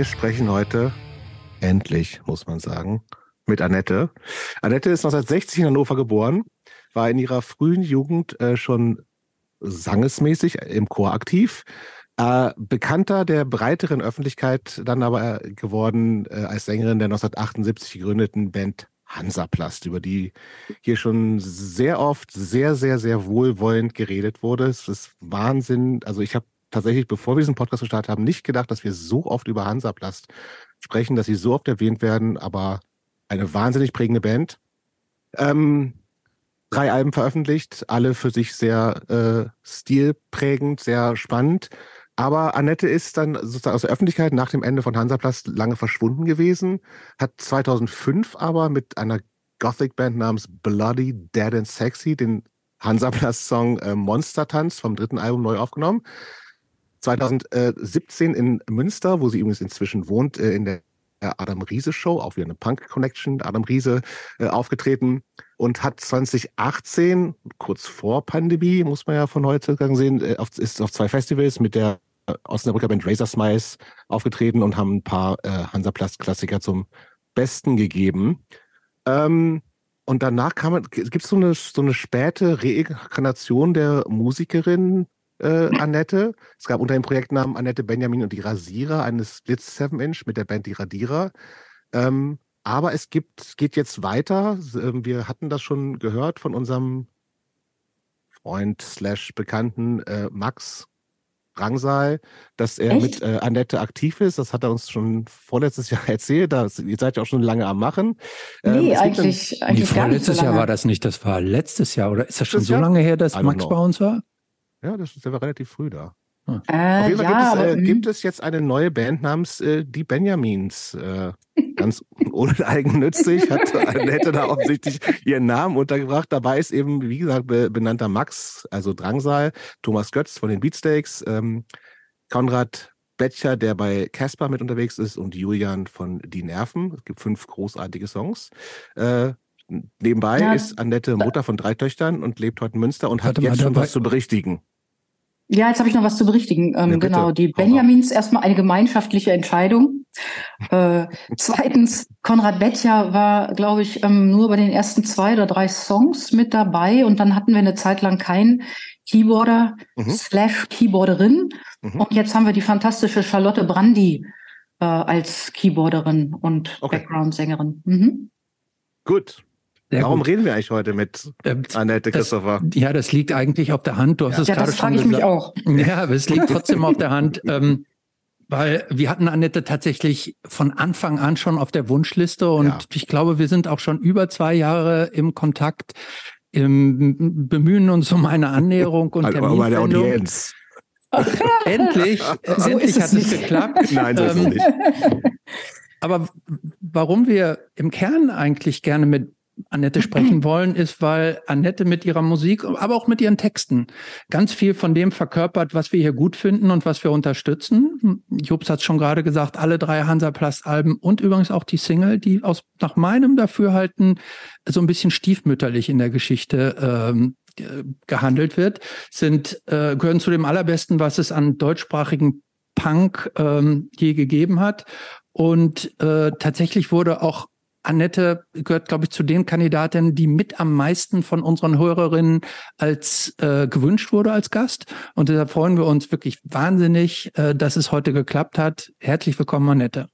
Wir sprechen heute endlich, muss man sagen, mit Annette. Annette ist 1960 in Hannover geboren, war in ihrer frühen Jugend äh, schon sangesmäßig im Chor aktiv. Äh, bekannter der breiteren Öffentlichkeit dann aber geworden äh, als Sängerin der 1978 gegründeten Band Hansaplast, über die hier schon sehr oft sehr, sehr, sehr wohlwollend geredet wurde. Es ist Wahnsinn. Also ich habe tatsächlich, bevor wir diesen Podcast gestartet haben, nicht gedacht, dass wir so oft über Hansaplast sprechen, dass sie so oft erwähnt werden, aber eine wahnsinnig prägende Band. Ähm, drei Alben veröffentlicht, alle für sich sehr äh, stilprägend, sehr spannend. Aber Annette ist dann sozusagen aus der Öffentlichkeit nach dem Ende von Hansaplast lange verschwunden gewesen, hat 2005 aber mit einer Gothic-Band namens Bloody Dead and Sexy den Hansaplast-Song äh, Monster Tanz vom dritten Album neu aufgenommen. 2017 in Münster, wo sie übrigens inzwischen wohnt, äh, in der Adam Riese Show, auch wieder eine Punk Connection, Adam Riese äh, aufgetreten und hat 2018, kurz vor Pandemie, muss man ja von heute sehen, äh, ist auf zwei Festivals mit der Osnabrücker Band Razor Smiles aufgetreten und haben ein paar äh, Hansaplast-Klassiker zum Besten gegeben. Ähm, und danach kam gibt es eine, so eine späte Reinkarnation der Musikerin äh, Annette. Es gab unter dem Projektnamen Annette Benjamin und die Rasierer eine Split 7-Inch mit der Band Die Radierer. Ähm, aber es gibt, geht jetzt weiter. Ähm, wir hatten das schon gehört von unserem Freund slash Bekannten äh, Max Drangsal, dass er Echt? mit äh, Annette aktiv ist. Das hat er uns schon vorletztes Jahr erzählt. Da, ihr seid ja auch schon lange am Machen. Nee, ähm, eigentlich, eigentlich nee, vorletztes so Jahr war das nicht. Das war letztes Jahr. Oder ist das schon so lange her, dass Max bei uns war? Ja, das ist, der war relativ früh da. Hm. Äh, Auf jeden Fall ja, gibt, es, äh, gibt, es, jetzt eine neue Band namens äh, Die Benjamins. Äh, ganz uneigennützig hat Annette da offensichtlich ihren Namen untergebracht. Dabei ist eben, wie gesagt, be benannter Max, also Drangsal, Thomas Götz von den Beatsteaks, ähm, Konrad Bettcher, der bei Casper mit unterwegs ist, und Julian von Die Nerven. Es gibt fünf großartige Songs. Äh, nebenbei ja, ist Annette Mutter von drei Töchtern und lebt heute in Münster und hat jetzt schon was zu berichtigen. Ja, jetzt habe ich noch was zu berichtigen. Ähm, ja, genau, die Benjamins erstmal eine gemeinschaftliche Entscheidung. Äh, zweitens, Konrad Bettja war, glaube ich, ähm, nur bei den ersten zwei oder drei Songs mit dabei und dann hatten wir eine Zeit lang keinen Keyboarder mhm. slash Keyboarderin. Mhm. Und jetzt haben wir die fantastische Charlotte Brandy äh, als Keyboarderin und okay. Background-Sängerin. Mhm. Gut, sehr Warum gut. reden wir eigentlich heute mit ähm, Annette Christopher? Das, ja, das liegt eigentlich auf der Hand. Du hast ja, es ja, gerade schon gesagt. Ja, das frage ich mich auch. Ja, aber es liegt trotzdem auf der Hand, ähm, weil wir hatten Annette tatsächlich von Anfang an schon auf der Wunschliste und ja. ich glaube, wir sind auch schon über zwei Jahre im Kontakt, im, bemühen uns um eine Annäherung und also bei der Audienz. endlich, so endlich hat es nicht. geklappt. Nein, so ist es ähm, nicht. Aber warum wir im Kern eigentlich gerne mit Annette sprechen wollen, ist, weil Annette mit ihrer Musik, aber auch mit ihren Texten ganz viel von dem verkörpert, was wir hier gut finden und was wir unterstützen. Jobs hat es schon gerade gesagt, alle drei Hansaplast-Alben und übrigens auch die Single, die aus nach meinem Dafürhalten so ein bisschen stiefmütterlich in der Geschichte ähm, gehandelt wird, sind äh, gehören zu dem allerbesten, was es an deutschsprachigen Punk ähm, je gegeben hat. Und äh, tatsächlich wurde auch Annette gehört, glaube ich, zu den Kandidatinnen, die mit am meisten von unseren Hörerinnen als äh, gewünscht wurde als Gast. Und deshalb freuen wir uns wirklich wahnsinnig, äh, dass es heute geklappt hat. Herzlich willkommen, Annette.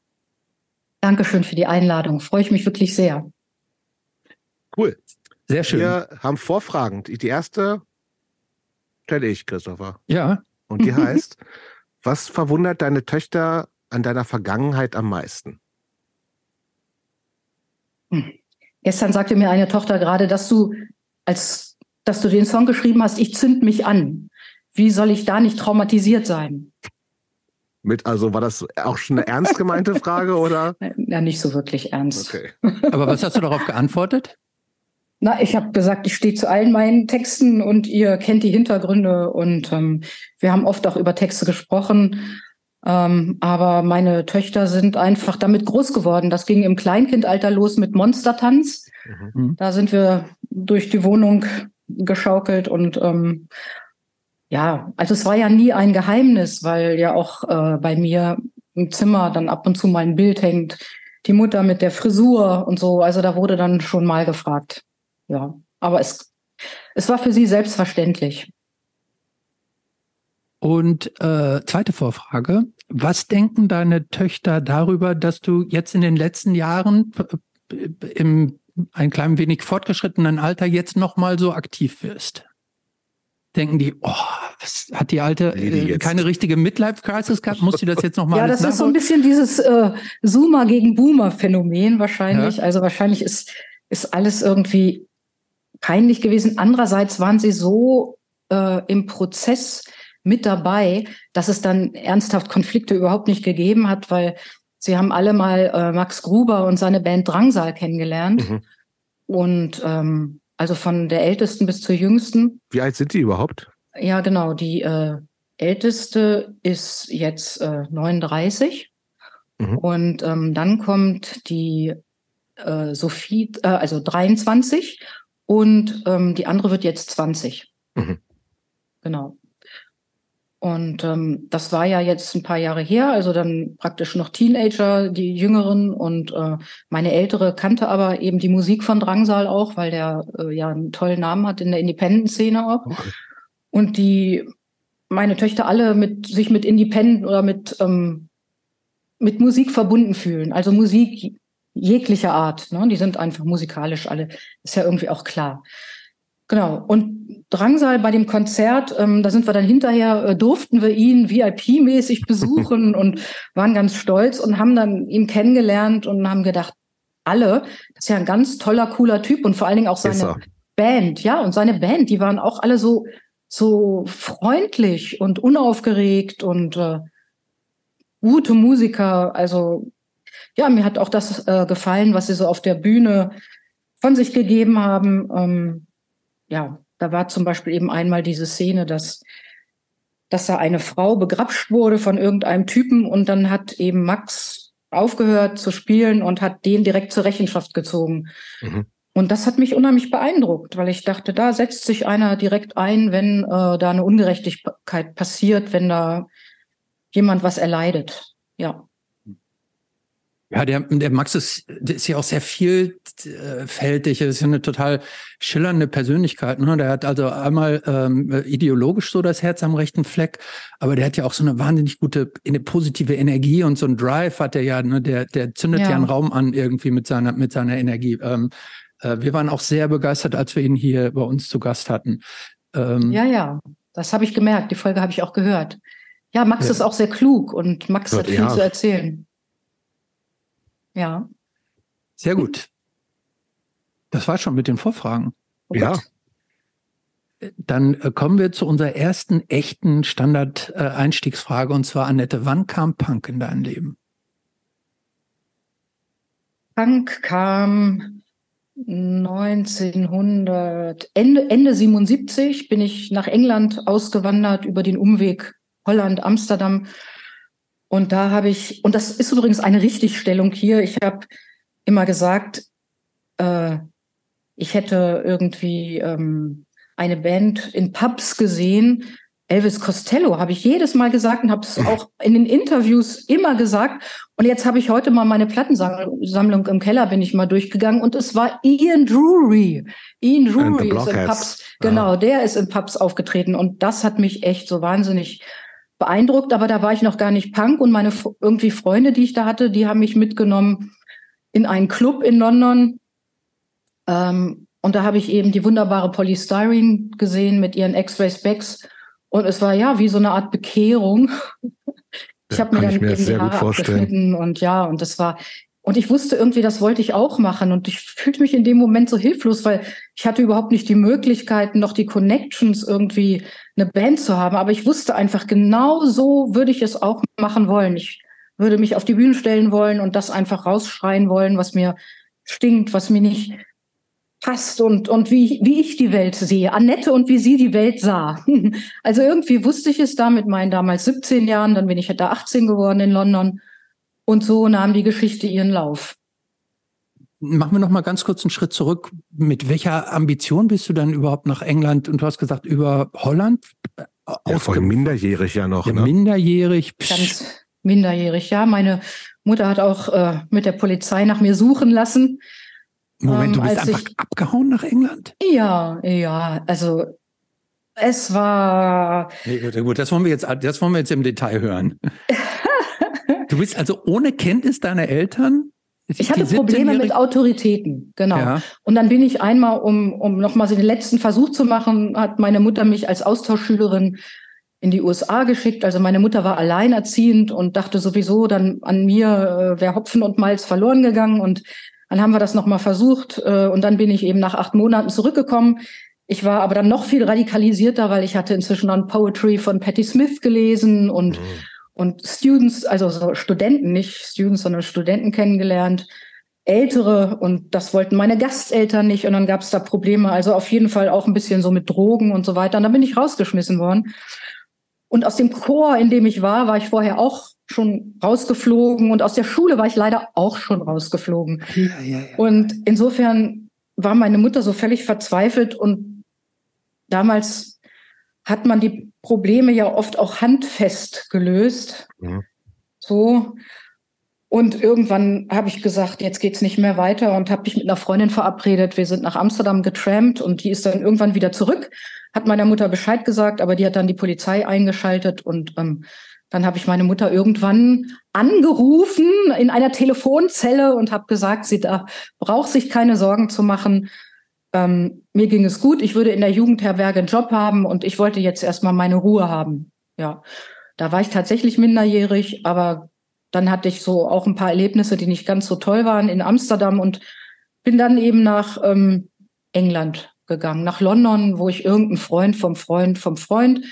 Dankeschön für die Einladung. Freue ich mich wirklich sehr. Cool. Sehr schön. Wir haben Vorfragen. Die erste stelle ich, Christopher. Ja. Und die heißt, was verwundert deine Töchter an deiner Vergangenheit am meisten? Gestern sagte mir eine Tochter gerade, dass du, als dass du den Song geschrieben hast, ich zünd mich an. Wie soll ich da nicht traumatisiert sein? Mit, also war das auch schon eine ernst gemeinte Frage oder? Ja, nicht so wirklich ernst. Okay. Aber was hast du darauf geantwortet? Na, ich habe gesagt, ich stehe zu allen meinen Texten und ihr kennt die Hintergründe und ähm, wir haben oft auch über Texte gesprochen. Ähm, aber meine Töchter sind einfach damit groß geworden. Das ging im Kleinkindalter los mit Monstertanz. Mhm. Da sind wir durch die Wohnung geschaukelt und ähm, ja, also es war ja nie ein Geheimnis, weil ja auch äh, bei mir im Zimmer dann ab und zu mal ein Bild hängt. Die Mutter mit der Frisur und so. Also da wurde dann schon mal gefragt. Ja, aber es, es war für sie selbstverständlich. Und äh, zweite Vorfrage. Was denken deine Töchter darüber, dass du jetzt in den letzten Jahren im ein klein wenig fortgeschrittenen Alter jetzt noch mal so aktiv wirst? Denken die, oh, was hat die alte die äh, keine richtige Midlife-Crisis gehabt? Muss sie das jetzt noch mal Ja, das ist so ein bisschen dieses äh, Zoomer gegen Boomer-Phänomen wahrscheinlich. Ja. Also wahrscheinlich ist, ist alles irgendwie peinlich gewesen. Andererseits waren sie so äh, im Prozess mit dabei, dass es dann ernsthaft Konflikte überhaupt nicht gegeben hat, weil sie haben alle mal äh, Max Gruber und seine Band Drangsal kennengelernt. Mhm. Und ähm, also von der ältesten bis zur jüngsten. Wie alt sind die überhaupt? Ja, genau. Die äh, älteste ist jetzt äh, 39. Mhm. Und ähm, dann kommt die äh, Sophie, äh, also 23 und ähm, die andere wird jetzt 20. Mhm. Genau. Und ähm, das war ja jetzt ein paar Jahre her, also dann praktisch noch Teenager, die Jüngeren. Und äh, meine Ältere kannte aber eben die Musik von Drangsal auch, weil der äh, ja einen tollen Namen hat in der Independent-Szene auch. Okay. Und die, meine Töchter alle mit sich mit Independent oder mit, ähm, mit Musik verbunden fühlen. Also Musik jeglicher Art. Ne? Die sind einfach musikalisch alle. Ist ja irgendwie auch klar. Genau. Und Drangsal bei dem Konzert, ähm, da sind wir dann hinterher, äh, durften wir ihn VIP-mäßig besuchen und waren ganz stolz und haben dann ihn kennengelernt und haben gedacht, alle, das ist ja ein ganz toller, cooler Typ und vor allen Dingen auch seine Band, ja, und seine Band, die waren auch alle so, so freundlich und unaufgeregt und äh, gute Musiker. Also ja, mir hat auch das äh, gefallen, was sie so auf der Bühne von sich gegeben haben. Ähm, ja, da war zum Beispiel eben einmal diese Szene, dass, dass da eine Frau begrapscht wurde von irgendeinem Typen und dann hat eben Max aufgehört zu spielen und hat den direkt zur Rechenschaft gezogen. Mhm. Und das hat mich unheimlich beeindruckt, weil ich dachte, da setzt sich einer direkt ein, wenn äh, da eine Ungerechtigkeit passiert, wenn da jemand was erleidet. Ja. Ja, der, der Max ist, der ist ja auch sehr vielfältig. Er ist ja eine total schillernde Persönlichkeit. Ne? Der hat also einmal ähm, ideologisch so das Herz am rechten Fleck, aber der hat ja auch so eine wahnsinnig gute, eine positive Energie und so ein Drive hat er ja. Ne? Der, der zündet ja. ja einen Raum an irgendwie mit seiner, mit seiner Energie. Ähm, äh, wir waren auch sehr begeistert, als wir ihn hier bei uns zu Gast hatten. Ähm, ja, ja, das habe ich gemerkt. Die Folge habe ich auch gehört. Ja, Max ja. ist auch sehr klug und Max Gott, hat viel ja. zu erzählen. Ja. Sehr gut. Das war schon mit den Vorfragen. Oh ja. Dann äh, kommen wir zu unserer ersten echten Standard-Einstiegsfrage und zwar Annette, wann kam Punk in dein Leben? Punk kam 1900, Ende, Ende 77 bin ich nach England ausgewandert über den Umweg Holland, Amsterdam und da habe ich, und das ist übrigens eine Richtigstellung hier, ich habe immer gesagt, äh, ich hätte irgendwie ähm, eine Band in Pubs gesehen. Elvis Costello habe ich jedes Mal gesagt und habe es auch in den Interviews immer gesagt. Und jetzt habe ich heute mal meine Plattensammlung im Keller bin ich mal durchgegangen und es war Ian Drury. Ian Drury ist in Pubs, genau, ah. der ist in Pubs aufgetreten und das hat mich echt so wahnsinnig beeindruckt, aber da war ich noch gar nicht Punk und meine irgendwie Freunde, die ich da hatte, die haben mich mitgenommen in einen Club in London. Ähm, und da habe ich eben die wunderbare Polystyrene gesehen mit ihren X-Ray Specs. Und es war ja wie so eine Art Bekehrung. ich habe mir dann mir eben die Haare abgeschnitten und ja, und das war, und ich wusste irgendwie, das wollte ich auch machen. Und ich fühlte mich in dem Moment so hilflos, weil ich hatte überhaupt nicht die Möglichkeiten, noch die Connections irgendwie eine Band zu haben. Aber ich wusste einfach, genau so würde ich es auch machen wollen. Ich würde mich auf die Bühne stellen wollen und das einfach rausschreien wollen, was mir stinkt, was mir nicht passt und, und wie, wie ich die Welt sehe. Annette und wie sie die Welt sah. Also irgendwie wusste ich es da mit meinen damals 17 Jahren, dann bin ich da 18 geworden in London. Und so nahm die Geschichte ihren Lauf. Machen wir noch mal ganz kurz einen Schritt zurück. Mit welcher Ambition bist du dann überhaupt nach England? Und du hast gesagt, über Holland? Ja, voll minderjährig ja noch. Ja, ne? Minderjährig. Ganz minderjährig, ja. Meine Mutter hat auch äh, mit der Polizei nach mir suchen lassen. Moment, du ähm, bist einfach ich, abgehauen nach England? Ja, ja. Also es war. Nee, gut, das wollen wir jetzt, das wollen wir jetzt im Detail hören. du bist also ohne Kenntnis deiner Eltern ich hatte Probleme mit Autoritäten, genau. Ja. Und dann bin ich einmal, um, um nochmal so den letzten Versuch zu machen, hat meine Mutter mich als Austauschschülerin in die USA geschickt. Also meine Mutter war alleinerziehend und dachte sowieso dann an mir äh, wäre Hopfen und Malz verloren gegangen. Und dann haben wir das nochmal versucht. Äh, und dann bin ich eben nach acht Monaten zurückgekommen. Ich war aber dann noch viel radikalisierter, weil ich hatte inzwischen dann Poetry von Patti Smith gelesen und mhm und Students, also so Studenten, nicht Students, sondern Studenten kennengelernt, ältere und das wollten meine Gasteltern nicht und dann gab es da Probleme, also auf jeden Fall auch ein bisschen so mit Drogen und so weiter. Und dann bin ich rausgeschmissen worden. Und aus dem Chor, in dem ich war, war ich vorher auch schon rausgeflogen und aus der Schule war ich leider auch schon rausgeflogen. Ja, ja, ja. Und insofern war meine Mutter so völlig verzweifelt und damals hat man die Probleme ja oft auch handfest gelöst. Mhm. So. Und irgendwann habe ich gesagt, jetzt geht's nicht mehr weiter und habe mich mit einer Freundin verabredet. Wir sind nach Amsterdam getrampt und die ist dann irgendwann wieder zurück, hat meiner Mutter Bescheid gesagt, aber die hat dann die Polizei eingeschaltet und ähm, dann habe ich meine Mutter irgendwann angerufen in einer Telefonzelle und habe gesagt, sie da braucht sich keine Sorgen zu machen. Ähm, mir ging es gut, ich würde in der Jugendherberge einen Job haben und ich wollte jetzt erstmal meine Ruhe haben. Ja, da war ich tatsächlich minderjährig, aber dann hatte ich so auch ein paar Erlebnisse, die nicht ganz so toll waren in Amsterdam und bin dann eben nach ähm, England gegangen, nach London, wo ich irgendeinen Freund vom Freund vom Freund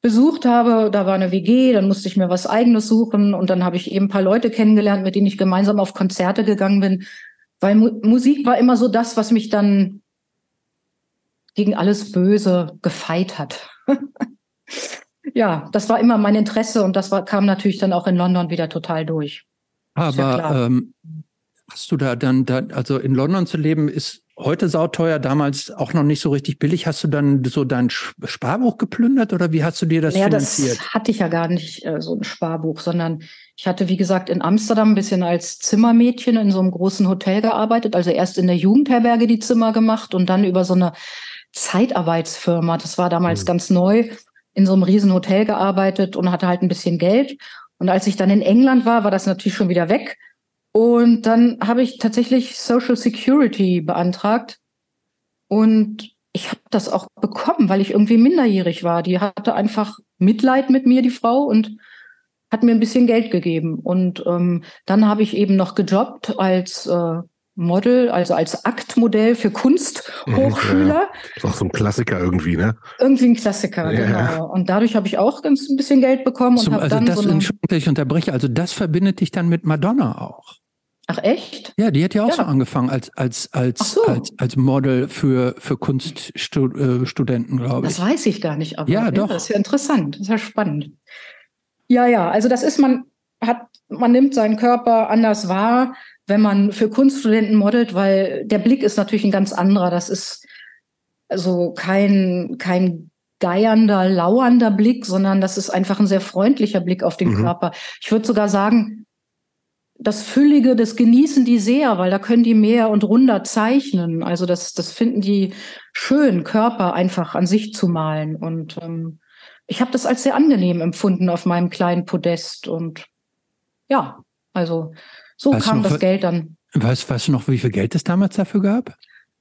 besucht habe. Da war eine WG, dann musste ich mir was eigenes suchen und dann habe ich eben ein paar Leute kennengelernt, mit denen ich gemeinsam auf Konzerte gegangen bin, weil Mu Musik war immer so das, was mich dann gegen alles Böse gefeit hat. ja, das war immer mein Interesse und das war, kam natürlich dann auch in London wieder total durch. Aber ja ähm, hast du da dann, da, also in London zu leben, ist heute sauteuer, damals auch noch nicht so richtig billig. Hast du dann so dein Sparbuch geplündert oder wie hast du dir das ja, finanziert? Das hatte ich ja gar nicht äh, so ein Sparbuch, sondern ich hatte, wie gesagt, in Amsterdam ein bisschen als Zimmermädchen in so einem großen Hotel gearbeitet. Also erst in der Jugendherberge die Zimmer gemacht und dann über so eine Zeitarbeitsfirma. Das war damals mhm. ganz neu, in so einem riesen Hotel gearbeitet und hatte halt ein bisschen Geld. Und als ich dann in England war, war das natürlich schon wieder weg. Und dann habe ich tatsächlich Social Security beantragt. Und ich habe das auch bekommen, weil ich irgendwie minderjährig war. Die hatte einfach Mitleid mit mir, die Frau, und hat mir ein bisschen Geld gegeben. Und ähm, dann habe ich eben noch gejobbt als äh, Model, also als Aktmodell für Kunsthochschüler. Ja, Ist auch so ein Klassiker irgendwie, ne? Irgendwie ein Klassiker, ja. genau. Und dadurch habe ich auch ganz ein bisschen Geld bekommen und habe also dann das, so eine ich unterbreche, also das verbindet dich dann mit Madonna auch. Ach echt? Ja, die hat ja auch ja. so angefangen als als als so. als, als Model für für Kunststudenten, glaube ich. Das weiß ich gar nicht, aber ja, doch. das ist ja interessant, das ist ja spannend. Ja, ja, also das ist man hat man nimmt seinen Körper anders wahr wenn man für Kunststudenten modelt, weil der Blick ist natürlich ein ganz anderer. Das ist also kein, kein geiernder, lauernder Blick, sondern das ist einfach ein sehr freundlicher Blick auf den mhm. Körper. Ich würde sogar sagen, das Füllige, das genießen die sehr, weil da können die mehr und runder zeichnen. Also das, das finden die schön, Körper einfach an sich zu malen. Und ähm, ich habe das als sehr angenehm empfunden auf meinem kleinen Podest. Und ja, also so weißt kam noch, das Geld dann. Weißt, weißt du noch, wie viel Geld es damals dafür gab?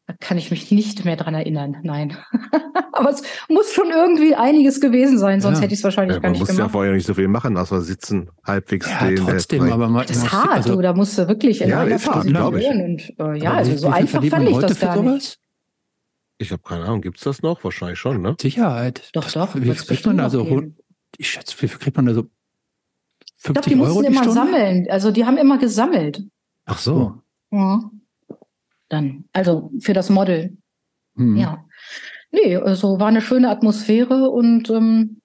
Da kann ich mich nicht mehr dran erinnern, nein. Aber es muss schon irgendwie einiges gewesen sein, sonst ja. hätte ich es wahrscheinlich ja, gar nicht gemacht. Man muss ja vorher nicht so viel machen, außer sitzen, halbwegs ja, den. Trotzdem, aber man, das ist hart, also, du, da musst du wirklich in ja, ist hart, glaube ich. Und, äh, ja, also so einfach fand ich das gar nicht. Ich habe keine Ahnung, gibt es das noch? Wahrscheinlich schon, ne? Sicherheit. Doch, doch. Wie viel kriegt man da so? Ich schätze, wie viel kriegt man da so? 50 ich glaube, die mussten die immer Stunde? sammeln. Also die haben immer gesammelt. Ach so. Ja. Dann, also für das Model. Hm. Ja. Nee, also war eine schöne Atmosphäre und ähm,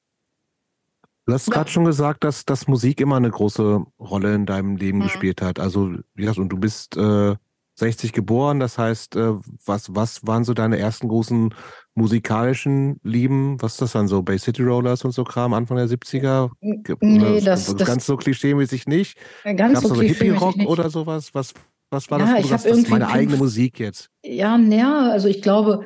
Du hast ja. gerade schon gesagt, dass, dass Musik immer eine große Rolle in deinem Leben mhm. gespielt hat. Also, ja, und du bist äh, 60 geboren, das heißt, äh, was, was waren so deine ersten großen musikalischen Lieben? Was ist das dann so? Bay City Rollers und so Kram, Anfang der 70er? Nee, das, das, ganz so klischeemäßig nicht. Ganz Gab's so, so Hippie-Rock oder sowas? Was, was war ja, das? Ich das, das ist meine eigene Musik jetzt. Ja, naja, also ich glaube,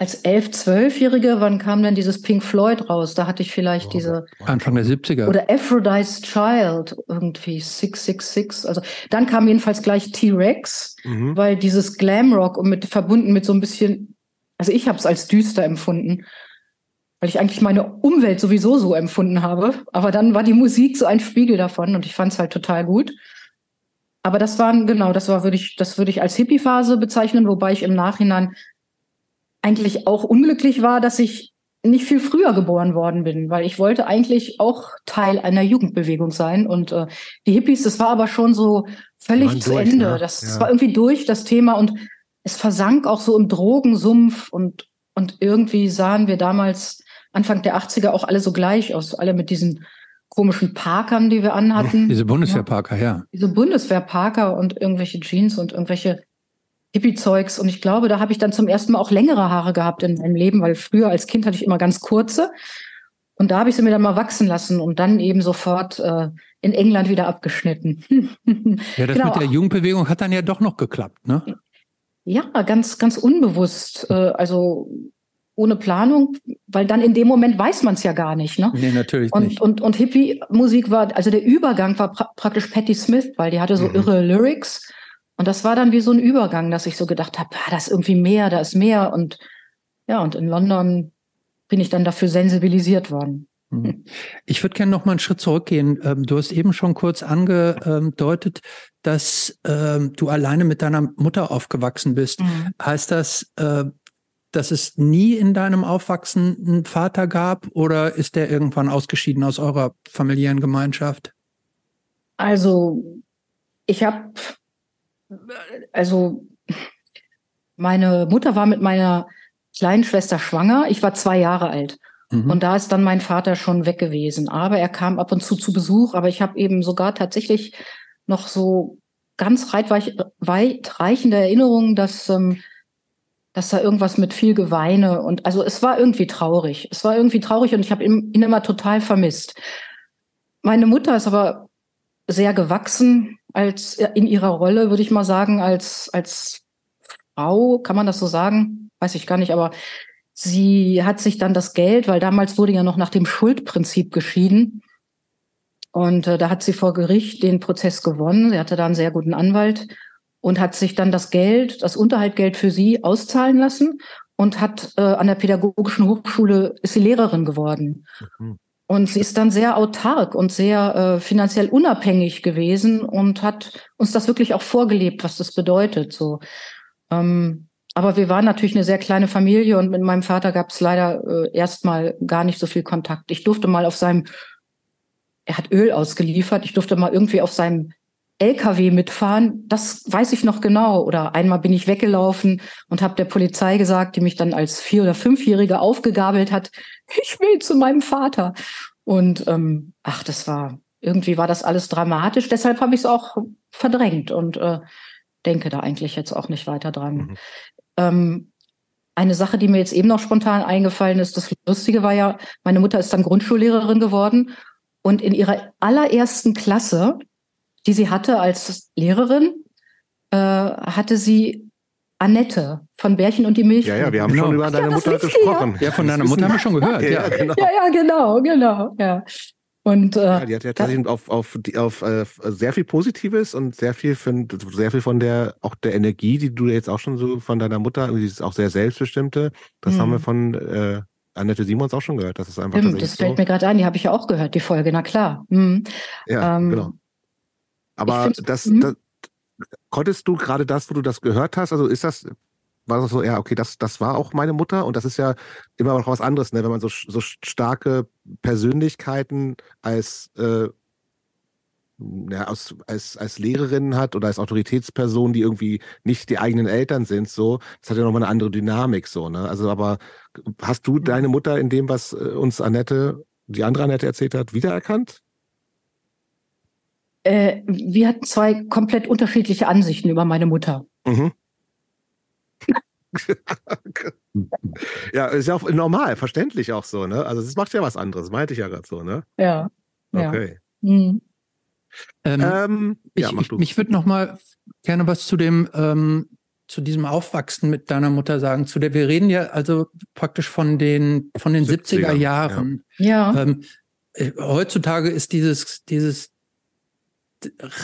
als 11-, 12-Jährige, wann kam denn dieses Pink Floyd raus? Da hatte ich vielleicht oh, diese. Anfang der 70er. Oder Aphrodite's Child, irgendwie 666. Also dann kam jedenfalls gleich T-Rex, mhm. weil dieses Glamrock und mit, verbunden mit so ein bisschen, also ich habe es als düster empfunden, weil ich eigentlich meine Umwelt sowieso so empfunden habe. Aber dann war die Musik so ein Spiegel davon und ich fand es halt total gut. Aber das waren, genau, das war, würde ich, das würde ich als Hippie-Phase bezeichnen, wobei ich im Nachhinein eigentlich auch unglücklich war, dass ich nicht viel früher geboren worden bin, weil ich wollte eigentlich auch Teil einer Jugendbewegung sein. Und äh, die Hippies, das war aber schon so völlig zu durch, Ende. Ne? Das, ja. das war irgendwie durch, das Thema. Und es versank auch so im Drogensumpf. Und, und irgendwie sahen wir damals, Anfang der 80er, auch alle so gleich aus. Alle mit diesen komischen Parkern, die wir anhatten. Diese Bundeswehrparker, ja. ja. Diese Bundeswehrparker und irgendwelche Jeans und irgendwelche Hippie-Zeugs. Und ich glaube, da habe ich dann zum ersten Mal auch längere Haare gehabt in meinem Leben, weil früher als Kind hatte ich immer ganz kurze. Und da habe ich sie mir dann mal wachsen lassen und dann eben sofort äh, in England wieder abgeschnitten. ja, das genau. mit der Jugendbewegung hat dann ja doch noch geklappt, ne? Ja, ganz, ganz unbewusst. Äh, also ohne Planung, weil dann in dem Moment weiß man es ja gar nicht. Ne? Nee, natürlich und, nicht. Und, und Hippie-Musik war, also der Übergang war pra praktisch Patti Smith, weil die hatte so mhm. irre Lyrics und das war dann wie so ein Übergang, dass ich so gedacht habe, ah, da ist irgendwie mehr, da ist mehr. Und ja, und in London bin ich dann dafür sensibilisiert worden. Mhm. Ich würde gerne noch mal einen Schritt zurückgehen. Ähm, du hast eben schon kurz angedeutet, dass ähm, du alleine mit deiner Mutter aufgewachsen bist. Mhm. Heißt das, äh, dass es nie in deinem Aufwachsen einen Vater gab oder ist der irgendwann ausgeschieden aus eurer familiären Gemeinschaft? Also, ich habe also meine Mutter war mit meiner kleinen Schwester schwanger. Ich war zwei Jahre alt. Mhm. Und da ist dann mein Vater schon weg gewesen. Aber er kam ab und zu zu Besuch. Aber ich habe eben sogar tatsächlich noch so ganz weitreichende Erinnerungen, dass, ähm, dass da irgendwas mit viel Geweine und also es war irgendwie traurig. Es war irgendwie traurig und ich habe ihn, ihn immer total vermisst. Meine Mutter ist aber sehr gewachsen als in ihrer Rolle, würde ich mal sagen, als, als Frau, kann man das so sagen? Weiß ich gar nicht, aber sie hat sich dann das Geld, weil damals wurde ja noch nach dem Schuldprinzip geschieden. Und äh, da hat sie vor Gericht den Prozess gewonnen. Sie hatte da einen sehr guten Anwalt und hat sich dann das Geld, das Unterhaltgeld für sie auszahlen lassen und hat äh, an der Pädagogischen Hochschule ist sie Lehrerin geworden. Mhm. Und sie ist dann sehr autark und sehr äh, finanziell unabhängig gewesen und hat uns das wirklich auch vorgelebt, was das bedeutet. So. Ähm, aber wir waren natürlich eine sehr kleine Familie und mit meinem Vater gab es leider äh, erstmal gar nicht so viel Kontakt. Ich durfte mal auf seinem, er hat Öl ausgeliefert, ich durfte mal irgendwie auf seinem LKW mitfahren, das weiß ich noch genau. Oder einmal bin ich weggelaufen und habe der Polizei gesagt, die mich dann als vier- oder fünfjährige aufgegabelt hat, ich will zu meinem Vater. Und ähm, ach, das war, irgendwie war das alles dramatisch. Deshalb habe ich es auch verdrängt und äh, denke da eigentlich jetzt auch nicht weiter dran. Mhm. Ähm, eine Sache, die mir jetzt eben noch spontan eingefallen ist, das Lustige war ja, meine Mutter ist dann Grundschullehrerin geworden und in ihrer allerersten Klasse die sie hatte als Lehrerin, äh, hatte sie Annette von Bärchen und die Milch. Ja, ja, wir haben genau. schon über deine ja, Mutter gesprochen. Ja. ja, von deiner Mutter haben wir schon gehört. ja, genau. ja, ja, genau, genau. Ja. Und, äh, ja, die hat ja tatsächlich auf, auf, auf äh, sehr viel Positives und sehr viel von, sehr viel von der, auch der Energie, die du jetzt auch schon so von deiner Mutter, dieses auch sehr selbstbestimmte, das mhm. haben wir mhm. von äh, Annette Simons auch schon gehört. Das ist einfach Stimmt, das fällt so. mir gerade ein, die habe ich ja auch gehört, die Folge, na klar. Mhm. Ja, ähm, genau. Aber das, mhm. das, konntest du gerade das, wo du das gehört hast, also ist das, war das so, ja, okay, das, das war auch meine Mutter und das ist ja immer noch was anderes, ne? wenn man so, so starke Persönlichkeiten als, äh, ja, als, als, als Lehrerin hat oder als Autoritätsperson, die irgendwie nicht die eigenen Eltern sind, so, das hat ja nochmal eine andere Dynamik, so, ne? Also, aber hast du deine Mutter in dem, was äh, uns Annette, die andere Annette erzählt hat, wiedererkannt? Äh, wir hatten zwei komplett unterschiedliche Ansichten über meine Mutter. Mhm. ja, ist ja auch normal, verständlich auch so, ne? Also es macht ja was anderes, meinte ich ja gerade so, ne? Ja. Okay. Ja. Mhm. Ähm, ähm, ich, ja, ich, mich würde noch mal gerne was zu dem ähm, zu diesem Aufwachsen mit deiner Mutter sagen. Zu der wir reden ja also praktisch von den von den 70er, 70er Jahren. Ja. ja. Ähm, äh, heutzutage ist dieses dieses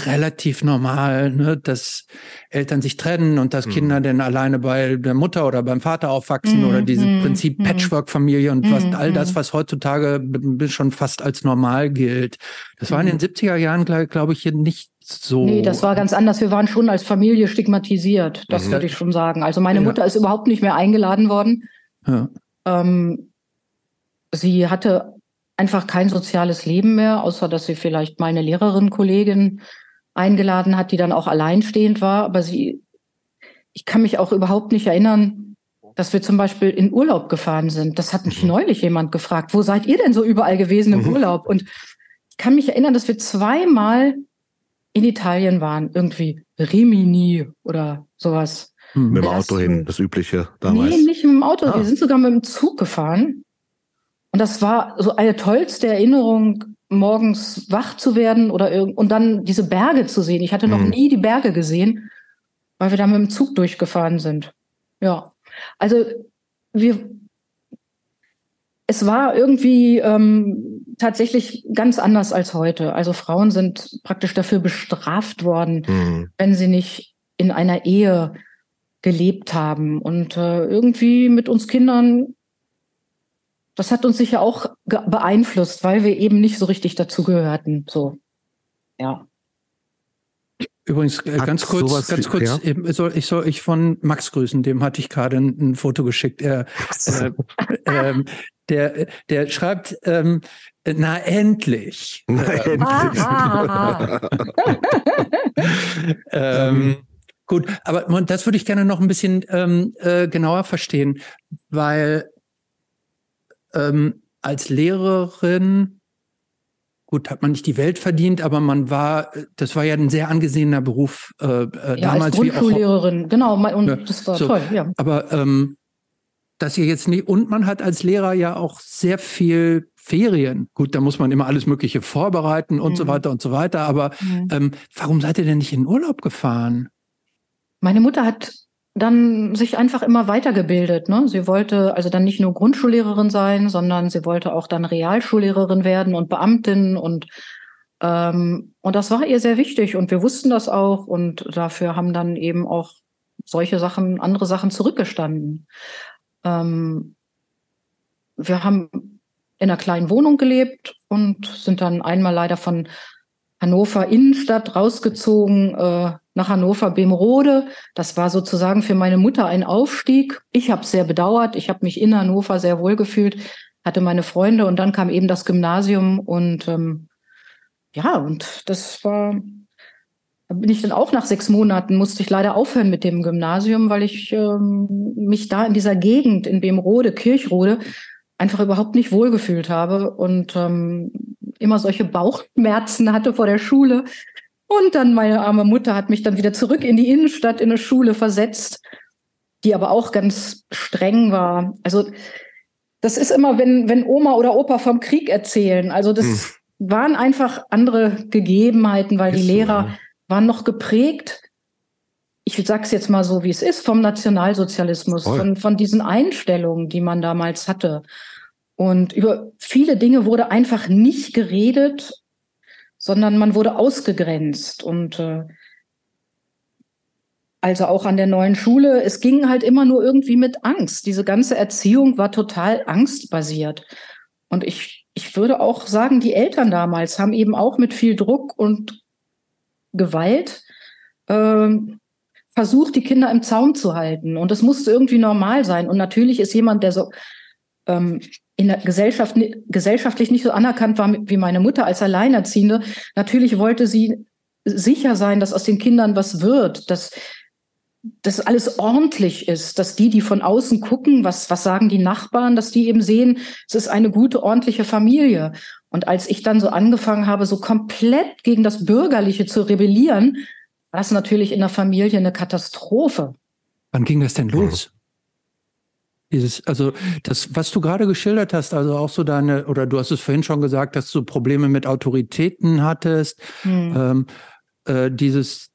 relativ normal, ne, dass Eltern sich trennen und dass mhm. Kinder dann alleine bei der Mutter oder beim Vater aufwachsen mhm. oder dieses mhm. Prinzip mhm. Patchwork-Familie und was, all das, mhm. was heutzutage schon fast als normal gilt. Das war in den 70er Jahren, glaube glaub ich, nicht so. Nee, das war ganz anders. Wir waren schon als Familie stigmatisiert. Das würde ich schon sagen. Also meine Mutter ja. ist überhaupt nicht mehr eingeladen worden. Ja. Ähm, sie hatte einfach kein soziales Leben mehr, außer dass sie vielleicht mal eine Lehrerin, Kollegin eingeladen hat, die dann auch alleinstehend war. Aber sie, ich kann mich auch überhaupt nicht erinnern, dass wir zum Beispiel in Urlaub gefahren sind. Das hat mich mhm. neulich jemand gefragt. Wo seid ihr denn so überall gewesen im mhm. Urlaub? Und ich kann mich erinnern, dass wir zweimal in Italien waren, irgendwie Rimini oder sowas. Mit dem Auto hin, das Übliche damals. Nee, nicht mit dem Auto. Ah. Wir sind sogar mit dem Zug gefahren. Und das war so eine tollste Erinnerung, morgens wach zu werden oder und dann diese Berge zu sehen. Ich hatte noch mhm. nie die Berge gesehen, weil wir da mit dem Zug durchgefahren sind. Ja, also wir, es war irgendwie ähm, tatsächlich ganz anders als heute. Also Frauen sind praktisch dafür bestraft worden, mhm. wenn sie nicht in einer Ehe gelebt haben. Und äh, irgendwie mit uns Kindern das hat uns sicher auch beeinflusst, weil wir eben nicht so richtig dazugehörten. So, ja. Übrigens, äh, ganz kurz, ganz kurz, ja? soll, ich soll ich von Max grüßen, dem hatte ich gerade ein, ein, Foto geschickt. Er, äh, ähm, der, der schreibt, ähm, na endlich. Na endlich. ähm, gut, aber das würde ich gerne noch ein bisschen ähm, äh, genauer verstehen, weil ähm, als Lehrerin, gut, hat man nicht die Welt verdient, aber man war, das war ja ein sehr angesehener Beruf äh, äh ja, damals. Als Grundschullehrerin, genau, und ja, das war so, toll, ja. Aber ähm, dass ihr jetzt nicht, und man hat als Lehrer ja auch sehr viel Ferien. Gut, da muss man immer alles Mögliche vorbereiten und mhm. so weiter und so weiter. Aber mhm. ähm, warum seid ihr denn nicht in Urlaub gefahren? Meine Mutter hat dann sich einfach immer weitergebildet. Ne? Sie wollte also dann nicht nur Grundschullehrerin sein, sondern sie wollte auch dann Realschullehrerin werden und Beamtin und ähm, und das war ihr sehr wichtig und wir wussten das auch und dafür haben dann eben auch solche Sachen, andere Sachen zurückgestanden. Ähm, wir haben in einer kleinen Wohnung gelebt und sind dann einmal leider von Hannover Innenstadt rausgezogen äh, nach Hannover Bemrode. Das war sozusagen für meine Mutter ein Aufstieg. Ich habe es sehr bedauert. Ich habe mich in Hannover sehr wohl gefühlt, hatte meine Freunde und dann kam eben das Gymnasium und ähm, ja, und das war, da bin ich dann auch nach sechs Monaten, musste ich leider aufhören mit dem Gymnasium, weil ich ähm, mich da in dieser Gegend, in Bemrode, Kirchrode, einfach überhaupt nicht wohlgefühlt habe und ähm, immer solche Bauchschmerzen hatte vor der Schule. Und dann meine arme Mutter hat mich dann wieder zurück in die Innenstadt in eine Schule versetzt, die aber auch ganz streng war. Also das ist immer, wenn, wenn Oma oder Opa vom Krieg erzählen. Also das hm. waren einfach andere Gegebenheiten, weil ist die Lehrer so, waren noch geprägt. Ich sag's jetzt mal so, wie es ist, vom Nationalsozialismus, von, von diesen Einstellungen, die man damals hatte. Und über viele Dinge wurde einfach nicht geredet, sondern man wurde ausgegrenzt. Und äh, also auch an der neuen Schule, es ging halt immer nur irgendwie mit Angst. Diese ganze Erziehung war total angstbasiert. Und ich, ich würde auch sagen, die Eltern damals haben eben auch mit viel Druck und Gewalt äh, versucht, die Kinder im Zaum zu halten. Und es musste irgendwie normal sein. Und natürlich ist jemand, der so ähm, in der Gesellschaft gesellschaftlich nicht so anerkannt war wie meine Mutter als Alleinerziehende. Natürlich wollte sie sicher sein, dass aus den Kindern was wird, dass dass alles ordentlich ist, dass die, die von außen gucken, was, was sagen die Nachbarn, dass die eben sehen, es ist eine gute, ordentliche Familie. Und als ich dann so angefangen habe, so komplett gegen das Bürgerliche zu rebellieren, war das natürlich in der Familie eine Katastrophe. Wann ging das denn los? Dieses, also das, was du gerade geschildert hast, also auch so deine, oder du hast es vorhin schon gesagt, dass du Probleme mit Autoritäten hattest, hm. ähm, äh, dieses,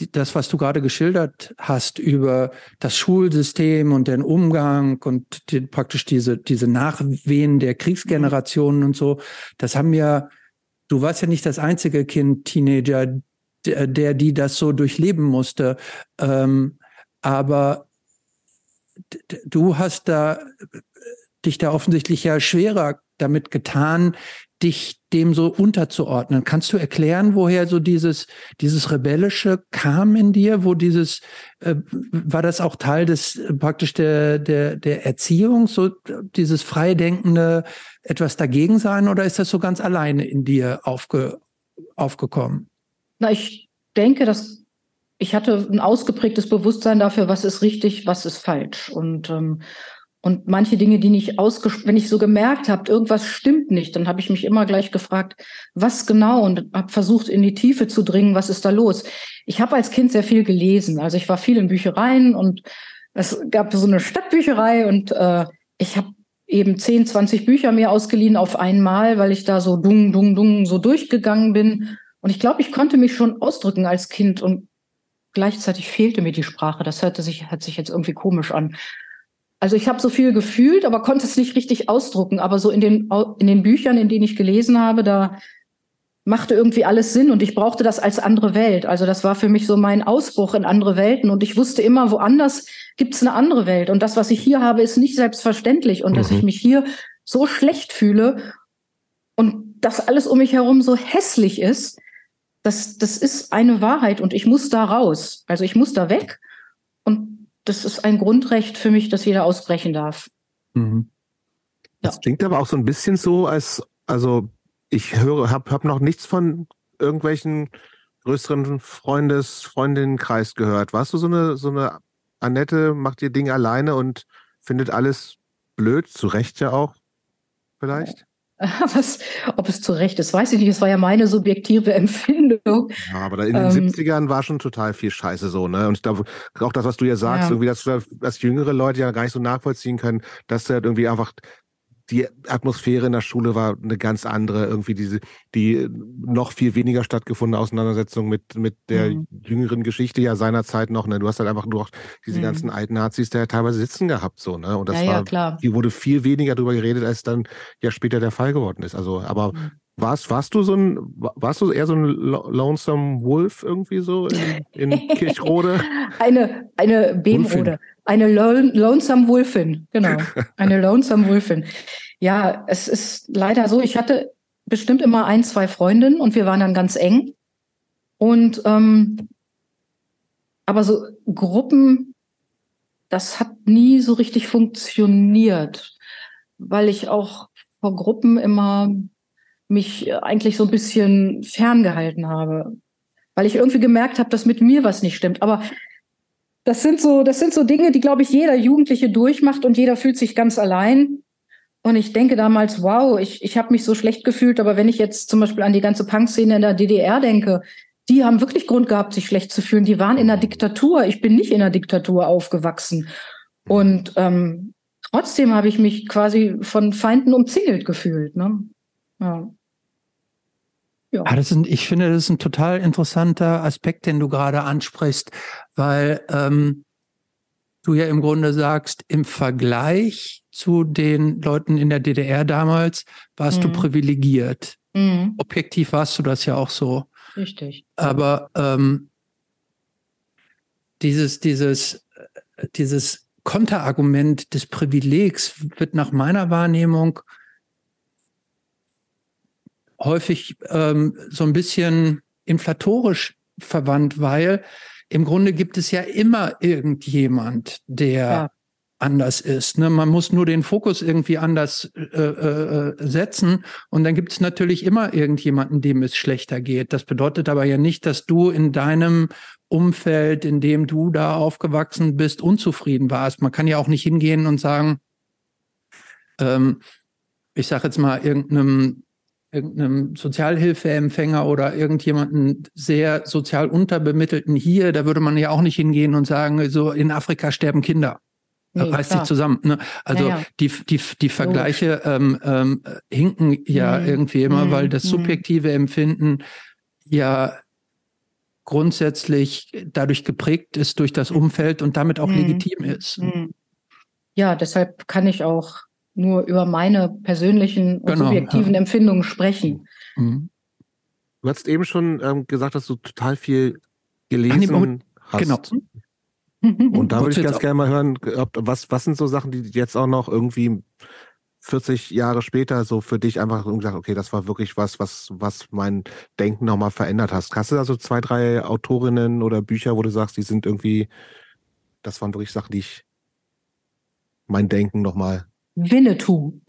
die, das, was du gerade geschildert hast über das Schulsystem und den Umgang und die, praktisch diese, diese Nachwehen der Kriegsgenerationen hm. und so, das haben ja, du warst ja nicht das einzige Kind, Teenager, der, der die das so durchleben musste. Ähm, aber du hast da dich da offensichtlich ja schwerer damit getan, dich dem so unterzuordnen. Kannst du erklären, woher so dieses, dieses Rebellische kam in dir, wo dieses, äh, war das auch Teil des, praktisch der, der, der Erziehung, so dieses freidenkende etwas dagegen sein, oder ist das so ganz alleine in dir aufge, aufgekommen? Na, ich denke, dass ich hatte ein ausgeprägtes Bewusstsein dafür, was ist richtig, was ist falsch. Und, ähm, und manche Dinge, die nicht ausgesprochen, wenn ich so gemerkt habe, irgendwas stimmt nicht, dann habe ich mich immer gleich gefragt, was genau und habe versucht, in die Tiefe zu dringen, was ist da los. Ich habe als Kind sehr viel gelesen. Also ich war viel in Büchereien und es gab so eine Stadtbücherei und äh, ich habe eben 10, 20 Bücher mir ausgeliehen auf einmal, weil ich da so dung, dung, dung so durchgegangen bin. Und ich glaube, ich konnte mich schon ausdrücken als Kind und gleichzeitig fehlte mir die Sprache. Das hörte sich, hört sich jetzt irgendwie komisch an. Also ich habe so viel gefühlt, aber konnte es nicht richtig ausdrucken. Aber so in den, in den Büchern, in denen ich gelesen habe, da machte irgendwie alles Sinn und ich brauchte das als andere Welt. Also das war für mich so mein Ausbruch in andere Welten und ich wusste immer, woanders gibt es eine andere Welt. Und das, was ich hier habe, ist nicht selbstverständlich und mhm. dass ich mhm. mich hier so schlecht fühle und das alles um mich herum so hässlich ist, das, das ist eine Wahrheit und ich muss da raus. Also ich muss da weg. Und das ist ein Grundrecht für mich, dass jeder ausbrechen darf. Mhm. Das ja. klingt aber auch so ein bisschen so, als, also ich höre, habe hab noch nichts von irgendwelchen größeren Freundes, Freundinnenkreis gehört. Warst du so eine, so eine Annette, macht ihr Dinge alleine und findet alles blöd, zu Recht ja auch, vielleicht? Was, ob es zu Recht ist, weiß ich nicht. Es war ja meine subjektive Empfindung. Ja, aber in den ähm, 70ern war schon total viel Scheiße so, ne? Und ich glaube, auch das, was du ja sagst, ja. irgendwie, dass, dass jüngere Leute ja gar nicht so nachvollziehen können, dass du halt irgendwie einfach die Atmosphäre in der Schule war eine ganz andere, irgendwie diese, die noch viel weniger stattgefundene Auseinandersetzung mit, mit der mhm. jüngeren Geschichte ja seinerzeit noch, ne? Du hast halt einfach nur diese mhm. ganzen alten Nazis da teilweise sitzen gehabt, so, ne? Und das ja, war, klar. die wurde viel weniger darüber geredet, als dann ja später der Fall geworden ist. Also, aber mhm. Warst, warst du so ein, warst du eher so ein Lonesome Wolf irgendwie so in, in Kirchrode? eine, eine Bebenrode. Eine Lone, Lonesome Wolfin, genau. Eine Lonesome Wolfin. Ja, es ist leider so, ich hatte bestimmt immer ein, zwei Freundinnen und wir waren dann ganz eng. Und ähm, aber so Gruppen, das hat nie so richtig funktioniert, weil ich auch vor Gruppen immer mich eigentlich so ein bisschen ferngehalten habe, weil ich irgendwie gemerkt habe, dass mit mir was nicht stimmt. Aber das sind so, das sind so Dinge, die, glaube ich, jeder Jugendliche durchmacht und jeder fühlt sich ganz allein. Und ich denke damals, wow, ich, ich habe mich so schlecht gefühlt, aber wenn ich jetzt zum Beispiel an die ganze Punk-Szene in der DDR denke, die haben wirklich Grund gehabt, sich schlecht zu fühlen. Die waren in der Diktatur. Ich bin nicht in der Diktatur aufgewachsen. Und ähm, trotzdem habe ich mich quasi von Feinden umzingelt gefühlt. Ne? Ja. Ja. ja das ist, ich finde, das ist ein total interessanter Aspekt, den du gerade ansprichst, weil ähm, du ja im Grunde sagst, im Vergleich zu den Leuten in der DDR damals warst mhm. du privilegiert. Mhm. Objektiv warst du das ja auch so. Richtig. Aber ähm, dieses, dieses, dieses Konterargument des Privilegs wird nach meiner Wahrnehmung häufig ähm, so ein bisschen inflatorisch verwandt, weil im Grunde gibt es ja immer irgendjemand, der ja. anders ist. Ne? Man muss nur den Fokus irgendwie anders äh, äh, setzen und dann gibt es natürlich immer irgendjemanden, dem es schlechter geht. Das bedeutet aber ja nicht, dass du in deinem Umfeld, in dem du da aufgewachsen bist, unzufrieden warst. Man kann ja auch nicht hingehen und sagen, ähm, ich sage jetzt mal irgendeinem irgendeinem Sozialhilfeempfänger oder irgendjemanden sehr sozial unterbemittelten hier, da würde man ja auch nicht hingehen und sagen, so in Afrika sterben Kinder. Nee, reißt sich zusammen. Ne? Also ja, ja. Die, die, die Vergleiche ähm, ähm, hinken ja mhm. irgendwie immer, mhm. weil das mhm. subjektive Empfinden ja grundsätzlich dadurch geprägt ist durch das. Umfeld und damit auch mhm. legitim ist. Mhm. Ja, deshalb kann ich auch nur über meine persönlichen und genau, subjektiven ja. Empfindungen sprechen. Mhm. Du hast eben schon ähm, gesagt, dass du total viel gelesen hast. Genau. Und da würde ich ganz gerne mal hören, ob, was, was sind so Sachen, die jetzt auch noch irgendwie 40 Jahre später so für dich einfach gesagt, okay, das war wirklich was, was, was mein Denken nochmal verändert hast. Hast du da so zwei, drei Autorinnen oder Bücher, wo du sagst, die sind irgendwie, das waren wirklich Sachen, die ich mein Denken nochmal Winnetou.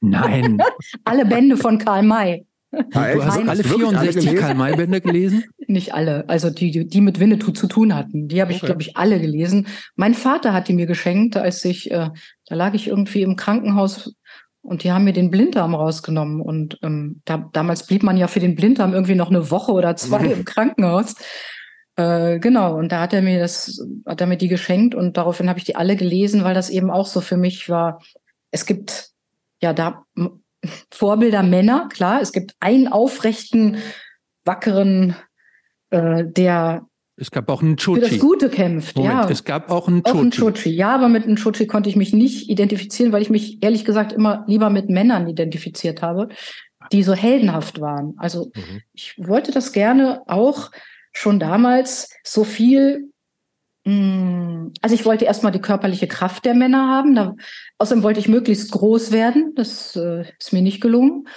Nein. alle Bände von Karl May. Ja, du hast alle 64 alle Karl May-Bände gelesen? Nicht alle, also die, die mit Winnetou zu tun hatten. Die habe ich, okay. glaube ich, alle gelesen. Mein Vater hat die mir geschenkt, als ich, äh, da lag ich irgendwie im Krankenhaus und die haben mir den Blinddarm rausgenommen. Und ähm, da, damals blieb man ja für den Blinddarm irgendwie noch eine Woche oder zwei im Krankenhaus. Äh, genau, und da hat er mir das, hat er mir die geschenkt und daraufhin habe ich die alle gelesen, weil das eben auch so für mich war. Es gibt ja da Vorbilder Männer, klar, es gibt einen aufrechten, wackeren, äh, der es gab auch einen Chochi. Für das Gute kämpft, Moment, ja. Es gab auch einen Chochi. Auch einen Chochi. Ja, aber mit einem Chochi konnte ich mich nicht identifizieren, weil ich mich ehrlich gesagt immer lieber mit Männern identifiziert habe, die so heldenhaft waren. Also mhm. ich wollte das gerne auch schon damals so viel mm, also ich wollte erstmal die körperliche Kraft der Männer haben. Da, außerdem wollte ich möglichst groß werden. Das äh, ist mir nicht gelungen.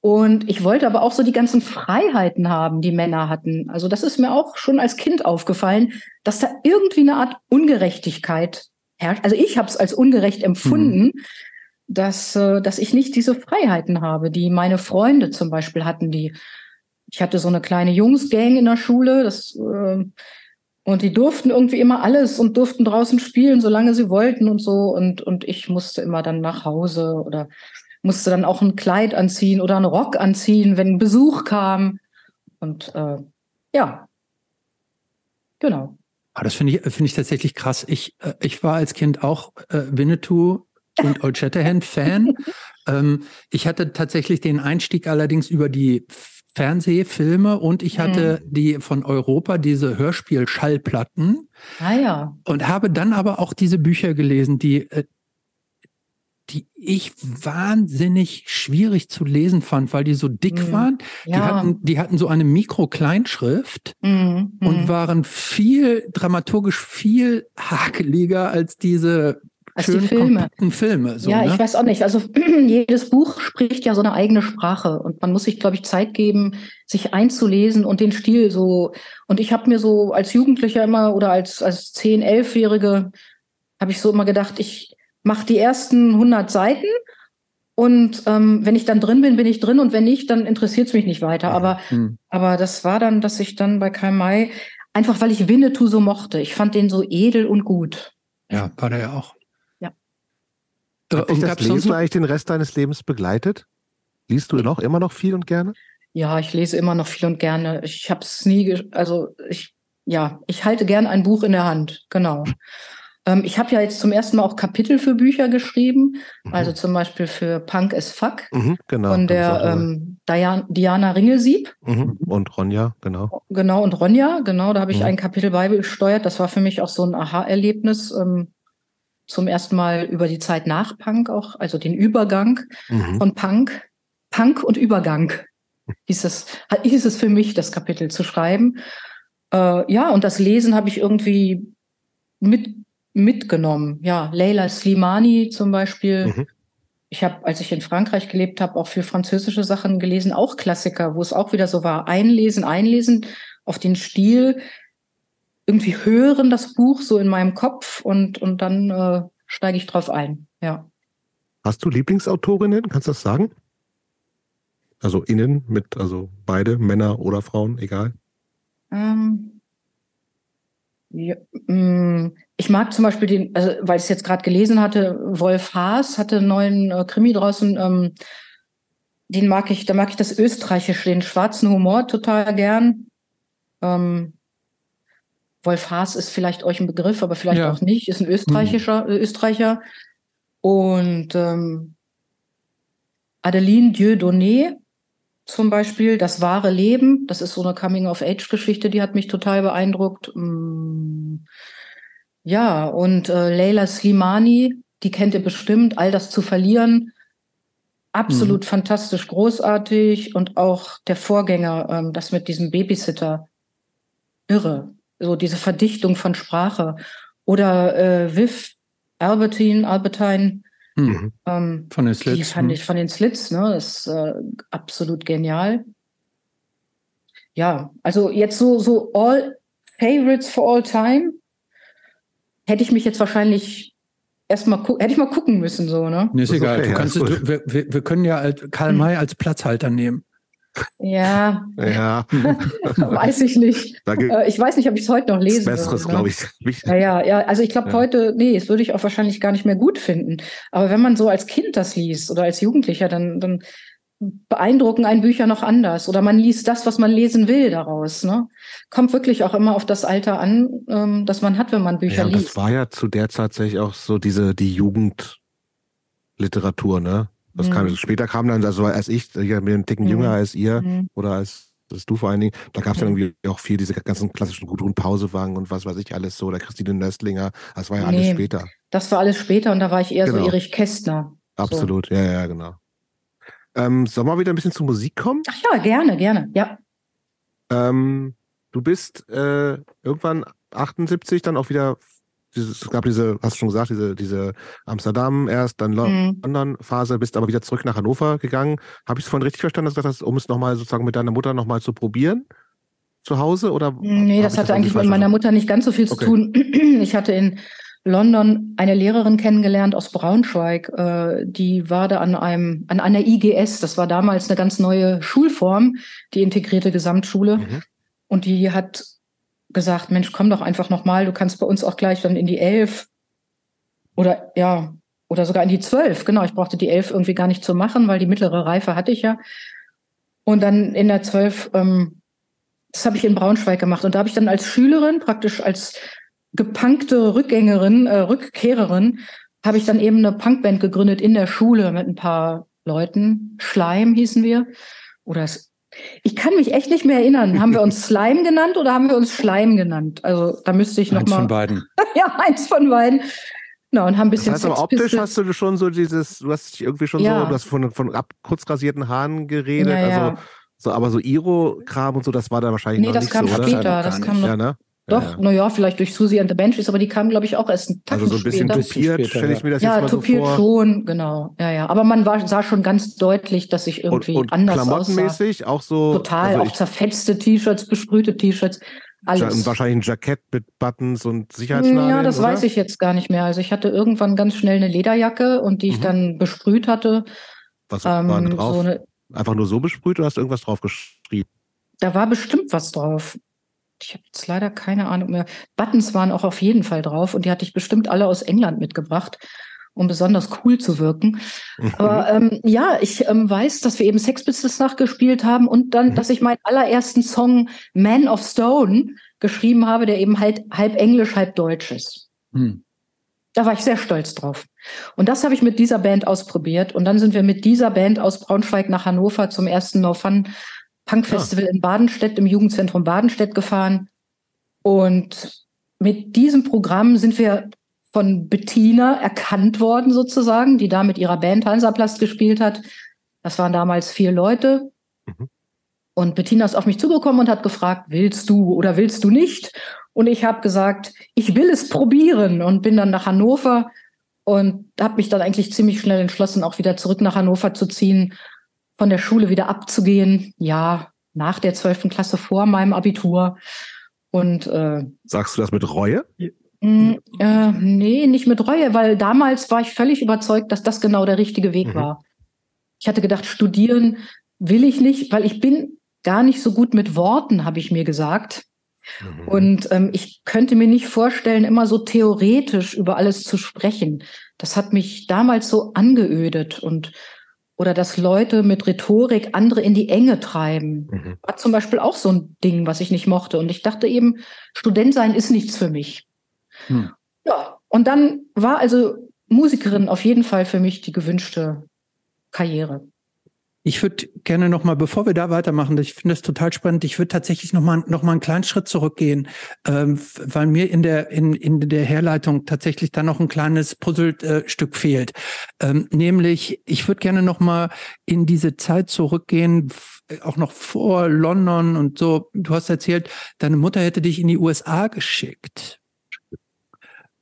Und ich wollte aber auch so die ganzen Freiheiten haben, die Männer hatten. Also das ist mir auch schon als Kind aufgefallen, dass da irgendwie eine Art Ungerechtigkeit herrscht. Also ich habe es als ungerecht empfunden, mhm. dass, äh, dass ich nicht diese Freiheiten habe, die meine Freunde zum Beispiel hatten, die ich hatte so eine kleine Jungsgang in der Schule, das, äh, und die durften irgendwie immer alles und durften draußen spielen, solange sie wollten und so. Und, und ich musste immer dann nach Hause oder musste dann auch ein Kleid anziehen oder einen Rock anziehen, wenn Besuch kam. Und äh, ja, genau. Ah, das finde ich, finde ich tatsächlich krass. Ich, äh, ich war als Kind auch äh, Winnetou und Old Shatterhand Fan. ähm, ich hatte tatsächlich den Einstieg allerdings über die Fernsehfilme und ich hatte mhm. die von Europa, diese Hörspiel-Schallplatten. Ah ja. Und habe dann aber auch diese Bücher gelesen, die, äh, die ich wahnsinnig schwierig zu lesen fand, weil die so dick mhm. waren. Ja. Die, hatten, die hatten so eine Mikro-Kleinschrift mhm. und mhm. waren viel dramaturgisch viel hakeliger als diese also die Filme. Filme so, ja, ne? ich weiß auch nicht. Also jedes Buch spricht ja so eine eigene Sprache und man muss sich, glaube ich, Zeit geben, sich einzulesen und den Stil so. Und ich habe mir so als Jugendlicher immer oder als als 10, 11-Jährige habe ich so immer gedacht, ich mache die ersten 100 Seiten und ähm, wenn ich dann drin bin, bin ich drin und wenn nicht, dann interessiert es mich nicht weiter. Aber mhm. aber das war dann, dass ich dann bei Karl May einfach, weil ich Winnetou so mochte. Ich fand den so edel und gut. Ja, war der ja auch. Hat dich das Lesen eigentlich den Rest deines Lebens begleitet? Liest du noch immer noch viel und gerne? Ja, ich lese immer noch viel und gerne. Ich habe es nie, also ich, ja, ich halte gern ein Buch in der Hand, genau. ähm, ich habe ja jetzt zum ersten Mal auch Kapitel für Bücher geschrieben, mhm. also zum Beispiel für Punk as Fuck mhm, genau, von der ähm, Diana, Diana Ringelsieb. Mhm. Und Ronja, genau. Genau, und Ronja, genau, da habe ich mhm. ein Kapitel beigesteuert. Das war für mich auch so ein Aha-Erlebnis. Ähm, zum ersten Mal über die Zeit nach Punk auch, also den Übergang mhm. von Punk, Punk und Übergang hieß es, hieß es für mich, das Kapitel zu schreiben. Äh, ja, und das Lesen habe ich irgendwie mit, mitgenommen. Ja, Leila Slimani zum Beispiel. Mhm. Ich habe, als ich in Frankreich gelebt habe, auch für französische Sachen gelesen, auch Klassiker, wo es auch wieder so war, einlesen, einlesen auf den Stil, irgendwie hören das Buch so in meinem Kopf und, und dann äh, steige ich drauf ein. Ja. Hast du Lieblingsautorinnen? Kannst du das sagen? Also innen mit, also beide, Männer oder Frauen, egal. Ähm, ja, mm, ich mag zum Beispiel den, also weil ich es jetzt gerade gelesen hatte, Wolf Haas hatte einen neuen äh, Krimi draußen, ähm, den mag ich, da mag ich das Österreichische, den schwarzen Humor total gern. Ähm, Wolf Haas ist vielleicht euch ein Begriff, aber vielleicht ja. auch nicht, ist ein österreichischer, mhm. Österreicher. Und ähm, Adeline Dieudonné zum Beispiel, Das wahre Leben, das ist so eine Coming-of-Age-Geschichte, die hat mich total beeindruckt. Mm, ja, und äh, Leila Slimani, die kennt ihr bestimmt, All das zu verlieren. Absolut mhm. fantastisch, großartig. Und auch der Vorgänger, ähm, das mit diesem Babysitter, irre. So diese Verdichtung von Sprache. Oder äh, Viv Albertine, Albertine, mhm. ähm, von den Slits. Die fand mhm. ich von den Slits, ne, ist äh, absolut genial. Ja, also jetzt so, so all favorites for all time hätte ich mich jetzt wahrscheinlich erstmal hätte ich mal gucken müssen, so, ne? Nee, ist, ist egal. Okay, du kannst, du, wir, wir, können ja Karl May als Platzhalter nehmen. Ja. Ja. weiß ich nicht. Äh, ich weiß nicht, ob ich es heute noch lesen Besseres, glaube ich. Ja, ja, ja. Also ich glaube ja. heute, nee, das würde ich auch wahrscheinlich gar nicht mehr gut finden. Aber wenn man so als Kind das liest oder als Jugendlicher, dann, dann beeindrucken einen Bücher noch anders. Oder man liest das, was man lesen will daraus. Ne? Kommt wirklich auch immer auf das Alter an, ähm, das man hat, wenn man Bücher ja, liest. Das war ja zu der Zeit tatsächlich auch so diese, die Jugendliteratur, ne? Das mhm. kam, später kam dann, also als ich, ich bin einen Ticken mhm. jünger als ihr mhm. oder als das du vor allen Dingen, da gab es ja mhm. irgendwie auch viel diese ganzen klassischen Gudrun Pausewagen und was weiß ich alles so, oder Christine Nöstlinger, das war ja nee, alles später. Das war alles später und da war ich eher genau. so Erich Kästner. Absolut, so. ja, ja, genau. Ähm, sollen wir wieder ein bisschen zur Musik kommen? Ach ja, gerne, gerne, ja. Ähm, du bist äh, irgendwann 78 dann auch wieder es gab diese, hast du schon gesagt, diese, diese Amsterdam erst, dann mhm. London-Phase, bist aber wieder zurück nach Hannover gegangen. Habe ich es vorhin richtig verstanden, dass du gesagt hast, um es nochmal sozusagen mit deiner Mutter nochmal zu probieren? Zu Hause? Oder nee, das hatte eigentlich mit meiner Mutter nicht ganz so viel okay. zu tun. Ich hatte in London eine Lehrerin kennengelernt aus Braunschweig. Äh, die war da an einem, an einer IGS. Das war damals eine ganz neue Schulform, die integrierte Gesamtschule. Mhm. Und die hat gesagt, Mensch, komm doch einfach nochmal, du kannst bei uns auch gleich dann in die elf oder ja, oder sogar in die zwölf. Genau, ich brauchte die elf irgendwie gar nicht zu machen, weil die mittlere Reife hatte ich ja. Und dann in der zwölf, ähm, das habe ich in Braunschweig gemacht. Und da habe ich dann als Schülerin, praktisch als gepunkte Rückgängerin, äh, Rückkehrerin, habe ich dann eben eine Punkband gegründet in der Schule mit ein paar Leuten. Schleim hießen wir. Oder ich kann mich echt nicht mehr erinnern. Haben wir uns Slime genannt oder haben wir uns Schleim genannt? Also da müsste ich noch eins von beiden. ja, eins von beiden. Genau, und haben ein bisschen. Das heißt aber optisch hast du schon so dieses, du hast dich irgendwie schon ja. so, du hast von, von ab, kurz rasierten Haaren geredet, ja, ja. also so, aber so Iro-Kram und so, das war da wahrscheinlich nee, noch nicht so, Nee, das kam später, das kam noch, ja, ne? Doch, ja. naja, vielleicht durch Susie and the Banshees, aber die kamen, glaube ich, auch erst einen Tag Also so ein bisschen später. tupiert, stelle ich mir das ja, jetzt mal so vor. Ja, tupiert schon, genau. Ja, ja. Aber man war, sah schon ganz deutlich, dass ich irgendwie und, und anders klamottenmäßig aussah. auch so. Total, also auch zerfetzte T-Shirts, besprühte T-Shirts. Alles. Wahrscheinlich ein Jackett mit Buttons und Sicherheitsnadeln. Ja, das oder? weiß ich jetzt gar nicht mehr. Also ich hatte irgendwann ganz schnell eine Lederjacke und die ich mhm. dann besprüht hatte. Was ähm, war denn drauf? So eine, Einfach nur so besprüht oder hast du irgendwas drauf geschrieben? Da war bestimmt was drauf ich habe jetzt leider keine Ahnung mehr. Buttons waren auch auf jeden Fall drauf und die hatte ich bestimmt alle aus England mitgebracht, um besonders cool zu wirken. Mhm. Aber ähm, ja, ich ähm, weiß, dass wir eben Sex Pistols nachgespielt haben und dann, mhm. dass ich meinen allerersten Song Man of Stone geschrieben habe, der eben halt halb Englisch, halb Deutsch ist. Mhm. Da war ich sehr stolz drauf. Und das habe ich mit dieser Band ausprobiert. Und dann sind wir mit dieser Band aus Braunschweig nach Hannover zum ersten No Fun Punkfestival ja. in Badenstedt, im Jugendzentrum Badenstedt gefahren. Und mit diesem Programm sind wir von Bettina erkannt worden, sozusagen, die da mit ihrer Band Hansaplast gespielt hat. Das waren damals vier Leute. Mhm. Und Bettina ist auf mich zugekommen und hat gefragt, willst du oder willst du nicht? Und ich habe gesagt, ich will es probieren und bin dann nach Hannover und habe mich dann eigentlich ziemlich schnell entschlossen, auch wieder zurück nach Hannover zu ziehen von der Schule wieder abzugehen. Ja, nach der 12. Klasse vor meinem Abitur. Und äh, sagst du das mit Reue? Mh, äh, nee, nicht mit Reue, weil damals war ich völlig überzeugt, dass das genau der richtige Weg mhm. war. Ich hatte gedacht, studieren will ich nicht, weil ich bin gar nicht so gut mit Worten, habe ich mir gesagt. Mhm. Und ähm, ich könnte mir nicht vorstellen, immer so theoretisch über alles zu sprechen. Das hat mich damals so angeödet und oder dass Leute mit Rhetorik andere in die Enge treiben. Mhm. War zum Beispiel auch so ein Ding, was ich nicht mochte. Und ich dachte eben, Student sein ist nichts für mich. Hm. Ja, und dann war also Musikerin auf jeden Fall für mich die gewünschte Karriere. Ich würde gerne noch mal, bevor wir da weitermachen, ich finde es total spannend. Ich würde tatsächlich noch mal noch mal einen kleinen Schritt zurückgehen, ähm, weil mir in der in in der Herleitung tatsächlich da noch ein kleines Puzzlestück äh, fehlt. Ähm, nämlich, ich würde gerne noch mal in diese Zeit zurückgehen, auch noch vor London und so. Du hast erzählt, deine Mutter hätte dich in die USA geschickt.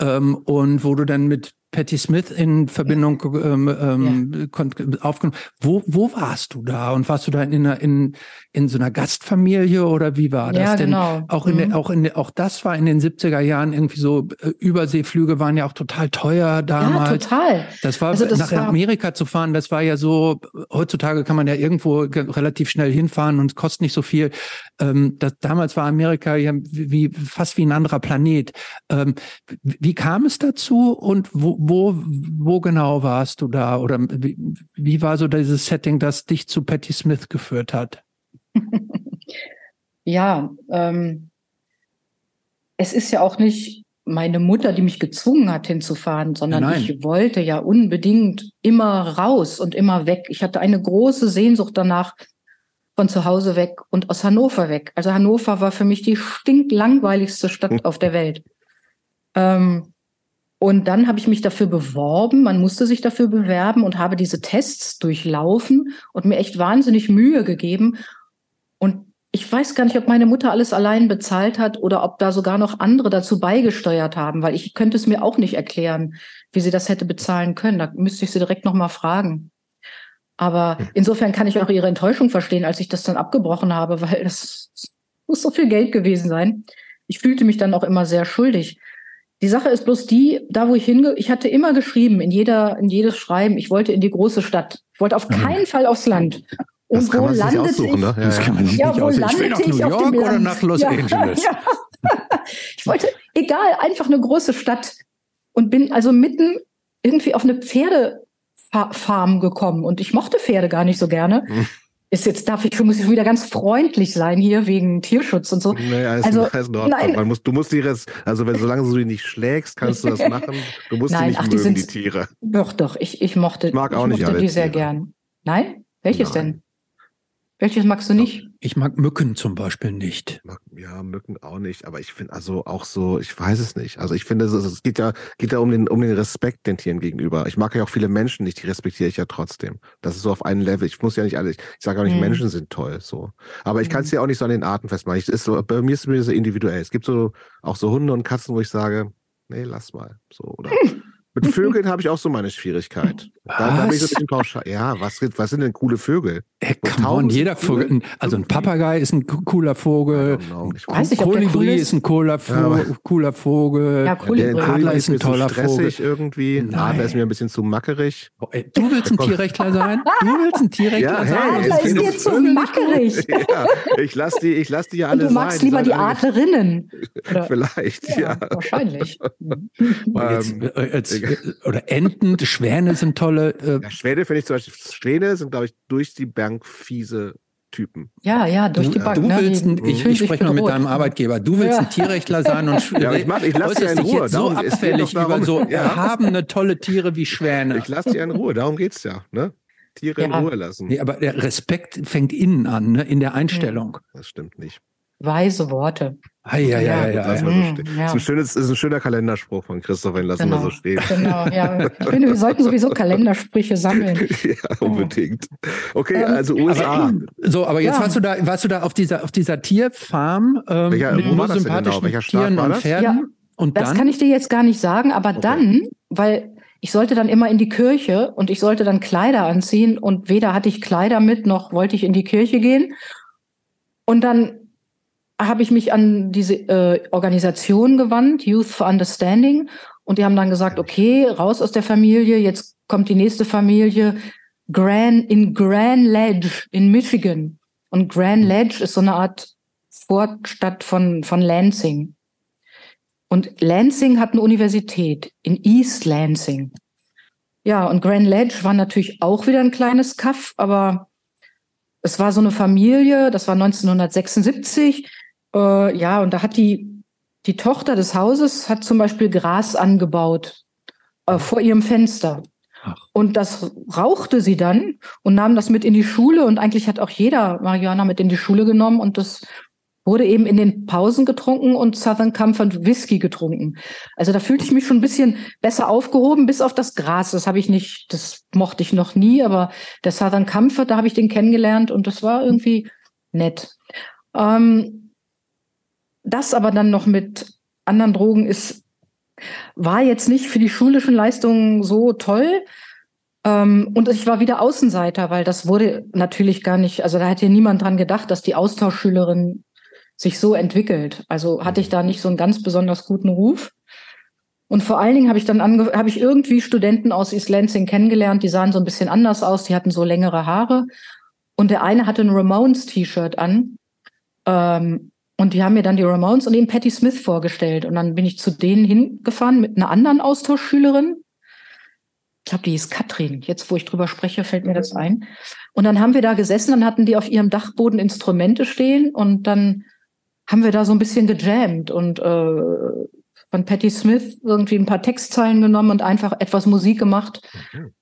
Ähm, und wo du dann mit Patti Smith in Verbindung ähm, ähm, ja. aufgenommen. Wo, wo warst du da? Und warst du da in, in, in so einer Gastfamilie oder wie war das? Ja, Denn genau. auch in mhm. auch in auch das war in den 70er Jahren irgendwie so äh, Überseeflüge waren ja auch total teuer damals. Ja, total. Das war also das nach war Amerika zu fahren, das war ja so heutzutage kann man ja irgendwo relativ schnell hinfahren und es kostet nicht so viel. Ähm, das, damals war Amerika ja wie fast wie ein anderer Planet. Ähm, wie kam es dazu und wo wo, wo genau warst du da? Oder wie, wie war so dieses Setting, das dich zu Patti Smith geführt hat? ja, ähm, es ist ja auch nicht meine Mutter, die mich gezwungen hat, hinzufahren, sondern Nein. ich wollte ja unbedingt immer raus und immer weg. Ich hatte eine große Sehnsucht danach, von zu Hause weg und aus Hannover weg. Also Hannover war für mich die stinklangweiligste Stadt auf der Welt. Ähm, und dann habe ich mich dafür beworben, man musste sich dafür bewerben und habe diese Tests durchlaufen und mir echt wahnsinnig Mühe gegeben. Und ich weiß gar nicht, ob meine Mutter alles allein bezahlt hat oder ob da sogar noch andere dazu beigesteuert haben, weil ich könnte es mir auch nicht erklären, wie sie das hätte bezahlen können. Da müsste ich sie direkt noch mal fragen. Aber hm. insofern kann ich auch ihre Enttäuschung verstehen, als ich das dann abgebrochen habe, weil es muss so viel Geld gewesen sein. Ich fühlte mich dann auch immer sehr schuldig. Die Sache ist bloß die, da wo ich hinge, ich hatte immer geschrieben, in jeder, in jedes Schreiben, ich wollte in die große Stadt. Ich wollte auf keinen Fall aufs Land. Und das wo landete ich? Ne? Ja, das kann man ja, wo landete ich, ich auf dem Land? oder nach Los ja, Angeles? Ja. ich wollte, egal, einfach eine große Stadt und bin also mitten irgendwie auf eine Pferdefarm gekommen und ich mochte Pferde gar nicht so gerne. Ist jetzt darf ich muss ich wieder ganz freundlich sein hier wegen Tierschutz und so. Naja, ist, also ist nein. Man muss, du musst die Rest, also wenn solange du die nicht schlägst, kannst du das machen. Du musst nein, die nicht ach, mögen, die, die, Tiere. Doch, doch. Ich, ich mochte, ich mag auch ich mochte nicht die sehr gern. Nein, welches nein. denn? Welches magst du nicht? Ich mag Mücken zum Beispiel nicht. Ja, Mücken auch nicht. Aber ich finde also auch so, ich weiß es nicht. Also ich finde, es, geht ja, geht ja um den, um den Respekt den Tieren gegenüber. Ich mag ja auch viele Menschen nicht, die respektiere ich ja trotzdem. Das ist so auf einem Level. Ich muss ja nicht alle, ich, ich sage auch nicht, mhm. Menschen sind toll, so. Aber ich kann es ja auch nicht so an den Arten festmachen. Ich, ist so, bei mir ist es mir so individuell. Es gibt so, auch so Hunde und Katzen, wo ich sage, nee, lass mal, so, oder? Mit Vögeln habe ich auch so meine Schwierigkeit. Da, da bin ich so ein bisschen pauschal. Ja, was, was sind denn coole Vögel? Hey, come on, jeder Vogel. Also ein Papagei ist ein cooler Vogel. Ich weiß nicht, Kolibri ist ein cooler, Vogel. Ja, cooler Vogel. Ja, Kolibri. Der Adler ist ein toller Vogel. stressig irgendwie. Nein. Adler ist mir ein bisschen zu mackerig. Oh, ey, du willst ein Tierrechtler sein? Du willst ein Tierrechtler ja, sein? Adler ist dir zu mackerig. ja, ich lasse die, lass die ja alle sein. Du magst sein. lieber die Adlerinnen. Vielleicht, ja. Wahrscheinlich. Jetzt, äh, jetzt, oder Enten, Schwäne sind tolle. Äh ja, Schwäne finde ich zum Beispiel, Schwäne sind, glaube ich, durch die Bank fiese Typen. Ja, ja, durch du, die Bank. Du ne? willst, ein, ich, ich spreche mal mit deinem Arbeitgeber. Du willst ja. ein Tierrechtler sein und ja, ich, mach, ich lasse dich in Ruhe. Jetzt so abfällig über so ja. erhabene, tolle Tiere wie Schwäne. Ich lasse dich in Ruhe. Darum geht's ja. Ne? Tiere ja. in Ruhe lassen. Nee, aber der Respekt fängt innen an, ne? in der Einstellung. Das stimmt nicht. Weise Worte. Ah, ja, ja, ja. ja, ja. So stehen. ja. Ist, ein schönes, ist ein schöner Kalenderspruch von Christoph, den lassen genau. wir so stehen. Genau, ja. Ich finde, wir sollten sowieso Kalendersprüche sammeln. ja, unbedingt. Okay, ähm, also USA. Aber, so, aber jetzt ja. warst du da, warst du da auf dieser, auf dieser Tierfarm ähm, Welcher, mit nur sympathischen genau? Tieren und Pferden. Ja, und das dann? kann ich dir jetzt gar nicht sagen, aber okay. dann, weil ich sollte dann immer in die Kirche und ich sollte dann Kleider anziehen und weder hatte ich Kleider mit, noch wollte ich in die Kirche gehen. Und dann habe ich mich an diese äh, Organisation gewandt, Youth for Understanding. Und die haben dann gesagt, okay, raus aus der Familie, jetzt kommt die nächste Familie Grand, in Grand Ledge in Michigan. Und Grand Ledge ist so eine Art Vorstadt von, von Lansing. Und Lansing hat eine Universität in East Lansing. Ja, und Grand Ledge war natürlich auch wieder ein kleines Kaff, aber es war so eine Familie, das war 1976. Äh, ja, und da hat die, die Tochter des Hauses hat zum Beispiel Gras angebaut äh, vor ihrem Fenster. Ach. Und das rauchte sie dann und nahm das mit in die Schule. Und eigentlich hat auch jeder Marihuana mit in die Schule genommen. Und das wurde eben in den Pausen getrunken und Southern Comfort Whisky getrunken. Also da fühlte ich mich schon ein bisschen besser aufgehoben, bis auf das Gras. Das habe ich nicht, das mochte ich noch nie, aber der Southern Comfort, da habe ich den kennengelernt und das war irgendwie nett. Ähm, das aber dann noch mit anderen Drogen ist, war jetzt nicht für die schulischen Leistungen so toll. Ähm, und ich war wieder Außenseiter, weil das wurde natürlich gar nicht, also da hätte niemand dran gedacht, dass die Austauschschülerin sich so entwickelt. Also hatte ich da nicht so einen ganz besonders guten Ruf. Und vor allen Dingen habe ich dann habe ich irgendwie Studenten aus East Lansing kennengelernt, die sahen so ein bisschen anders aus, die hatten so längere Haare. Und der eine hatte ein Ramones-T-Shirt an. Ähm, und die haben mir dann die Ramones und den Patti Smith vorgestellt. Und dann bin ich zu denen hingefahren mit einer anderen Austauschschülerin. Ich glaube, die hieß Katrin. Jetzt, wo ich drüber spreche, fällt mir das ein. Und dann haben wir da gesessen, dann hatten die auf ihrem Dachboden Instrumente stehen und dann haben wir da so ein bisschen gejammt und äh, von Patti Smith irgendwie ein paar Textzeilen genommen und einfach etwas Musik gemacht. Mhm.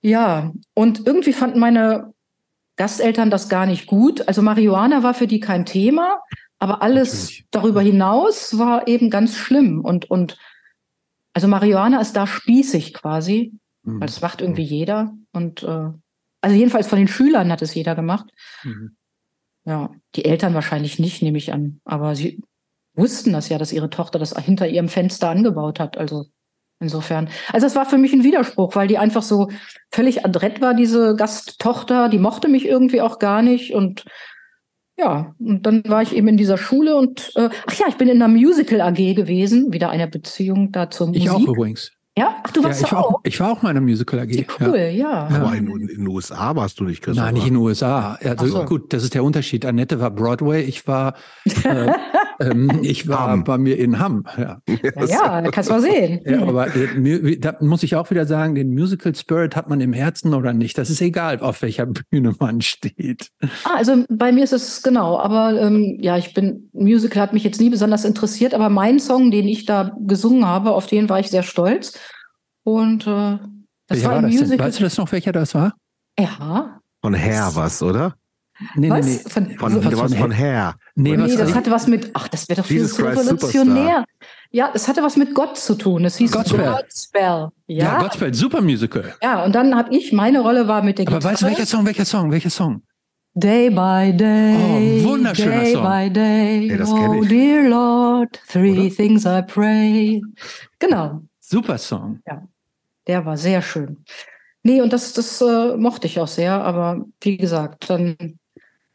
Ja, und irgendwie fanden meine Gasteltern das gar nicht gut. Also Marihuana war für die kein Thema, aber alles Natürlich. darüber hinaus war eben ganz schlimm. Und, und also Marihuana ist da spießig quasi, mhm. weil das macht irgendwie jeder. Und äh, also jedenfalls von den Schülern hat es jeder gemacht. Mhm. Ja, die Eltern wahrscheinlich nicht, nehme ich an. Aber sie wussten das ja, dass ihre Tochter das hinter ihrem Fenster angebaut hat. Also insofern. Also es war für mich ein Widerspruch, weil die einfach so völlig adrett war, diese Gasttochter. Die mochte mich irgendwie auch gar nicht. Und ja, und dann war ich eben in dieser Schule und äh, ach ja, ich bin in einer Musical AG gewesen. Wieder eine Beziehung da zur Musik. Ich auch übrigens. Ja, ach, du warst ja, ich auch. War, ich war auch mal in einer Musical AG. Ja, cool, ja. ja. Aber in, in, den USA warst du nicht, Christoph. Nein, nicht in den USA. Also so. gut, das ist der Unterschied. Annette war Broadway, ich war, äh, ähm, ich war bei mir in Hamm. Ja, ja, ja kannst du mal sehen. Ja, aber da muss ich auch wieder sagen, den Musical Spirit hat man im Herzen oder nicht. Das ist egal, auf welcher Bühne man steht. Ah, also bei mir ist es genau. Aber ähm, ja, ich bin Musical hat mich jetzt nie besonders interessiert, aber mein Song, den ich da gesungen habe, auf den war ich sehr stolz. Und äh, das welcher war ein war Musical. Weißt du das noch, welcher das war? Ja. Von Hair was, oder? Nee, was? nee, nee. Von, von, von, was von Hair. Nee, nee das hatte was mit, ach, das wäre doch viel zu revolutionär. Ja, es hatte was mit Gott zu tun. Es hieß Godspell. Godspell. Ja, ja Godspell, super Musical. Ja, und dann habe ich, meine Rolle war mit der Aber Gitarre. weißt du, welcher Song, welcher Song, welcher Song? Day by day. Oh, wunderschöner day Song. Day by day. Hey, oh, dear Lord, three Oder? things I pray. Genau. Super Song. Ja. Der war sehr schön. Nee, und das, das äh, mochte ich auch sehr, aber wie gesagt, dann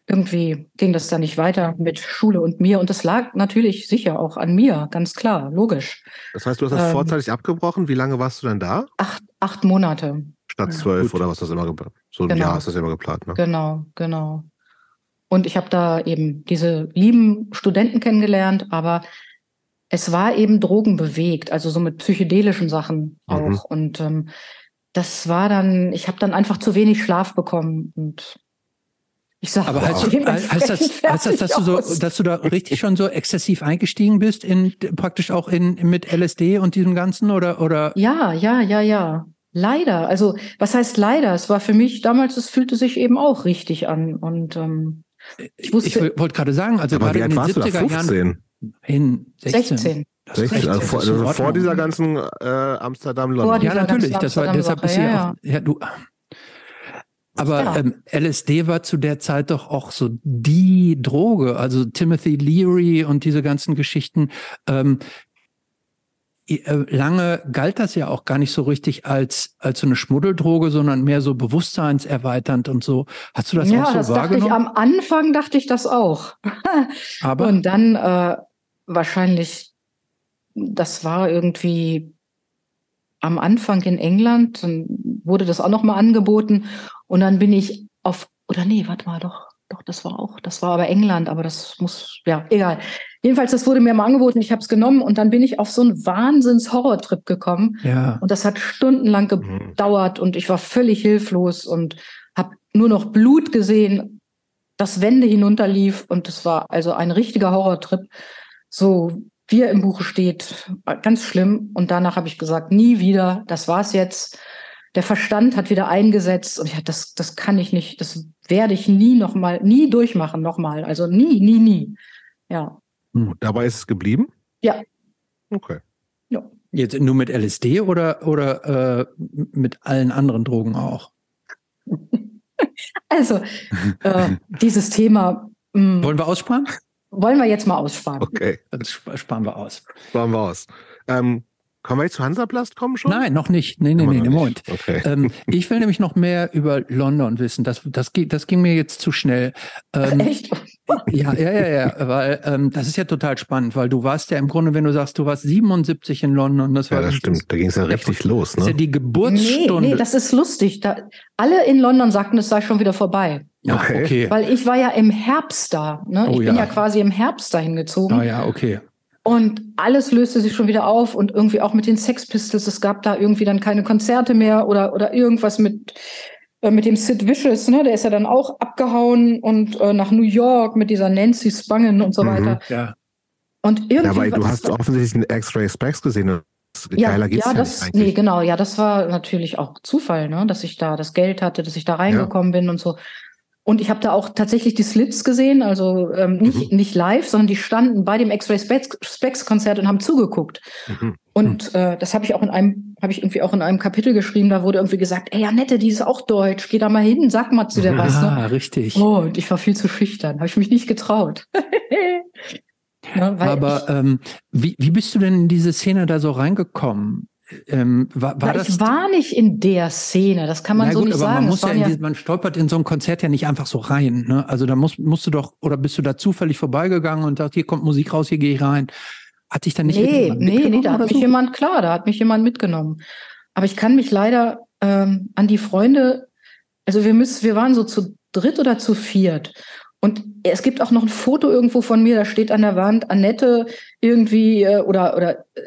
irgendwie ging das dann nicht weiter mit Schule und mir. Und das lag natürlich sicher auch an mir, ganz klar, logisch. Das heißt, du hast das ähm, vorzeitig abgebrochen. Wie lange warst du dann da? Acht, acht Monate. Statt zwölf ja, oder was das immer So ein genau. Jahr ist das immer geplant, ne? Genau, genau. Und ich habe da eben diese lieben Studenten kennengelernt, aber es war eben drogenbewegt, also so mit psychedelischen Sachen auch. Mhm. Und ähm, das war dann, ich habe dann einfach zu wenig Schlaf bekommen und ich sag, aber heißt, heißt, das, heißt das, dass du so, dass du da richtig schon so exzessiv eingestiegen bist in praktisch auch in mit LSD und diesem ganzen oder oder? Ja, ja, ja, ja. Leider. Also was heißt leider? Es war für mich damals, es fühlte sich eben auch richtig an und ähm, ich, wusste, ich wollte gerade sagen, also aber gerade in den 70er Jahren. In 16. 16. 16 also vor, also vor, dieser ganzen äh, Amsterdam London. Ja, natürlich. Das war deshalb ist ja, ja, auch, ja du. Aber ja. ähm, LSD war zu der Zeit doch auch so die Droge. Also Timothy Leary und diese ganzen Geschichten. Ähm, äh, lange galt das ja auch gar nicht so richtig als, als so eine Schmuddeldroge, sondern mehr so bewusstseinserweiternd und so. Hast du das ja, auch so das wahrgenommen? Dachte ich, am Anfang dachte ich das auch. Aber und dann äh, wahrscheinlich, das war irgendwie am Anfang in England, dann wurde das auch nochmal angeboten und dann bin ich auf, oder nee, warte mal, doch, doch, das war auch, das war aber England, aber das muss, ja, egal. Jedenfalls, das wurde mir mal angeboten, ich habe es genommen und dann bin ich auf so einen Wahnsinns-Horrortrip gekommen. Ja. Und das hat stundenlang Mhm. gedauert und ich war völlig hilflos und habe nur noch Blut gesehen, das Wände hinunterlief und es war also ein richtiger Horrortrip. So wie er im Buche steht, ganz schlimm. Und danach habe ich gesagt, nie wieder, das war's jetzt. Der Verstand hat wieder eingesetzt und ja, das, das kann ich nicht, das werde ich nie noch mal, nie durchmachen nochmal. Also nie, nie, nie. Ja. Und dabei ist es geblieben? Ja. Okay. Jetzt nur mit LSD oder, oder äh, mit allen anderen Drogen auch? Also, äh, dieses Thema mh, Wollen wir aussparen? wollen wir jetzt mal aussparen. Okay. Das sp- sparen wir aus. Sparen wir aus. Ähm, können wir jetzt zu Hansaplast kommen schon? Nein, noch nicht. Nee, nee, nee, nee. Moment. Okay. Ähm, ich will nämlich noch mehr über London wissen. Das, das, geht, das ging mir jetzt zu schnell. Ähm, Echt? Ja, ja, ja, ja, weil ähm, das ist ja total spannend, weil du warst ja im Grunde, wenn du sagst, du warst 77 in London, das war ja, das stimmt. Da ging es ja richtig los, Das ist ja ne? die Nee, Geburtsstunde. nee, das ist lustig. Da, alle in London sagten, es sei schon wieder vorbei. ja, Okay. okay. Weil ich war ja im Herbst da. Ne? Oh ich bin ja. ja quasi im Herbst dahin gezogen. Ah ja, okay. Und alles löste sich schon wieder auf und irgendwie auch mit den Sex Pistols. Es gab da irgendwie dann keine Konzerte mehr oder, oder irgendwas mit, äh, mit dem Sid Vicious. Ne? Der ist ja dann auch abgehauen und äh, nach New York mit dieser Nancy Spangen und so Mhm. weiter. Ja. Und irgendwie. Ja, aber du hast offensichtlich einen X-Ray Specs gesehen. und ja, Geiler geht's ja, ja, das, nicht nee, genau, ja, das war natürlich auch Zufall, ne, dass ich da das Geld hatte, dass ich da reingekommen bin und so. Und ich habe da auch tatsächlich die Slits gesehen, also ähm, nicht, Mhm. nicht live, sondern die standen bei dem X-Ray Specs, Specs Konzert und haben zugeguckt. Mhm. Und äh, das habe ich auch in einem, habe ich irgendwie auch in einem Kapitel geschrieben, da wurde irgendwie gesagt, ey, Annette, die ist auch deutsch, geh da mal hin, sag mal zu der was. Ne? Ah, richtig. Oh, und ich war viel zu schüchtern, habe ich mich nicht getraut. ne, weil Aber ähm, wie, wie bist du denn in diese Szene da so reingekommen? Ähm, war, war ich war nicht in der Szene, das kann man Na so gut, nicht aber sagen. man muss ja, ja diese, man stolpert in so ein Konzert ja nicht einfach so rein. Ne? Also da musst, musst du doch, oder bist du da zufällig vorbeigegangen und sagst, hier kommt Musik raus, hier gehe ich rein. Hat dich dann nicht nee, nee, nee, da hat mich so? jemand, klar, da hat mich jemand mitgenommen. Aber ich kann mich leider ähm, an die Freunde, also wir müssen, wir waren so zu dritt oder zu viert. Und es gibt auch noch ein Foto irgendwo von mir, da steht an der Wand Annette irgendwie äh, oder, oder äh,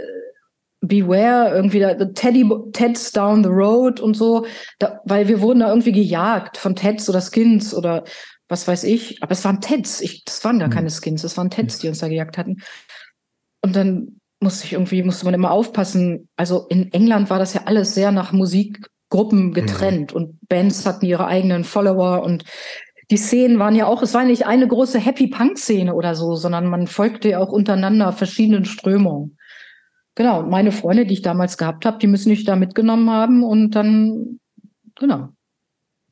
Beware, irgendwie da, Teddy, Ted's down the road und so, da, weil wir wurden da irgendwie gejagt von Teds oder Skins oder was weiß ich. Aber es waren Teds, ich, das waren gar Hm. keine Skins, das waren Teds, die uns da gejagt hatten. Und dann musste ich irgendwie, musste man immer aufpassen. Also in England war das ja alles sehr nach Musikgruppen getrennt und Bands hatten ihre eigenen Follower und die Szenen waren ja auch, es war nicht eine große Happy Punk Szene oder so, sondern man folgte ja auch untereinander verschiedenen Strömungen. Genau, meine Freunde, die ich damals gehabt habe, die müssen mich da mitgenommen haben und dann, genau,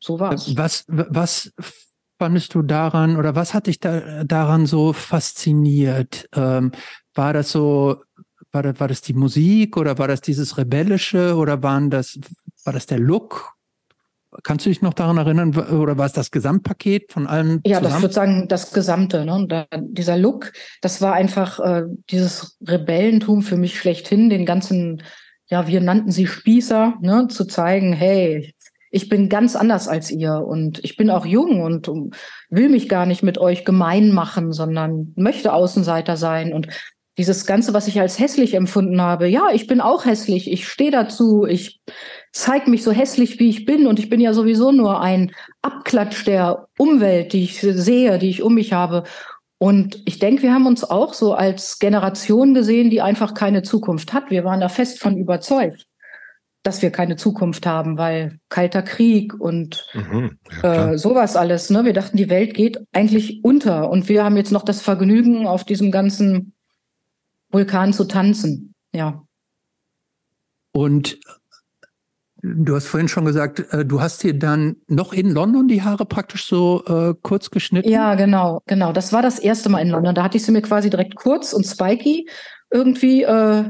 so war's. Was, was fandest du daran oder was hat dich da, daran so fasziniert? Ähm, war das so, war das, war das die Musik oder war das dieses Rebellische oder waren das, war das der Look? Kannst du dich noch daran erinnern oder war es das Gesamtpaket von allem? Ja, das zusammen? würde sagen, das Gesamte. Ne? Da, dieser Look, das war einfach äh, dieses Rebellentum für mich schlechthin, den ganzen, ja, wir nannten sie Spießer, ne? zu zeigen, hey, ich bin ganz anders als ihr und ich bin auch jung und will mich gar nicht mit euch gemein machen, sondern möchte Außenseiter sein und dieses Ganze, was ich als hässlich empfunden habe, ja, ich bin auch hässlich, ich stehe dazu, ich zeige mich so hässlich, wie ich bin und ich bin ja sowieso nur ein Abklatsch der Umwelt, die ich sehe, die ich um mich habe. Und ich denke, wir haben uns auch so als Generation gesehen, die einfach keine Zukunft hat. Wir waren da fest von überzeugt, dass wir keine Zukunft haben, weil kalter Krieg und Mhm. Ja, äh, sowas alles. Ne? Wir dachten, die Welt geht eigentlich unter und wir haben jetzt noch das Vergnügen, auf diesem ganzen Vulkan zu tanzen. Ja. Und du hast vorhin schon gesagt, äh, du hast dir dann noch in London die Haare praktisch so äh, kurz geschnitten. Ja, genau, genau. Das war das erste Mal in London. Da hatte ich sie mir quasi direkt kurz und spiky irgendwie äh,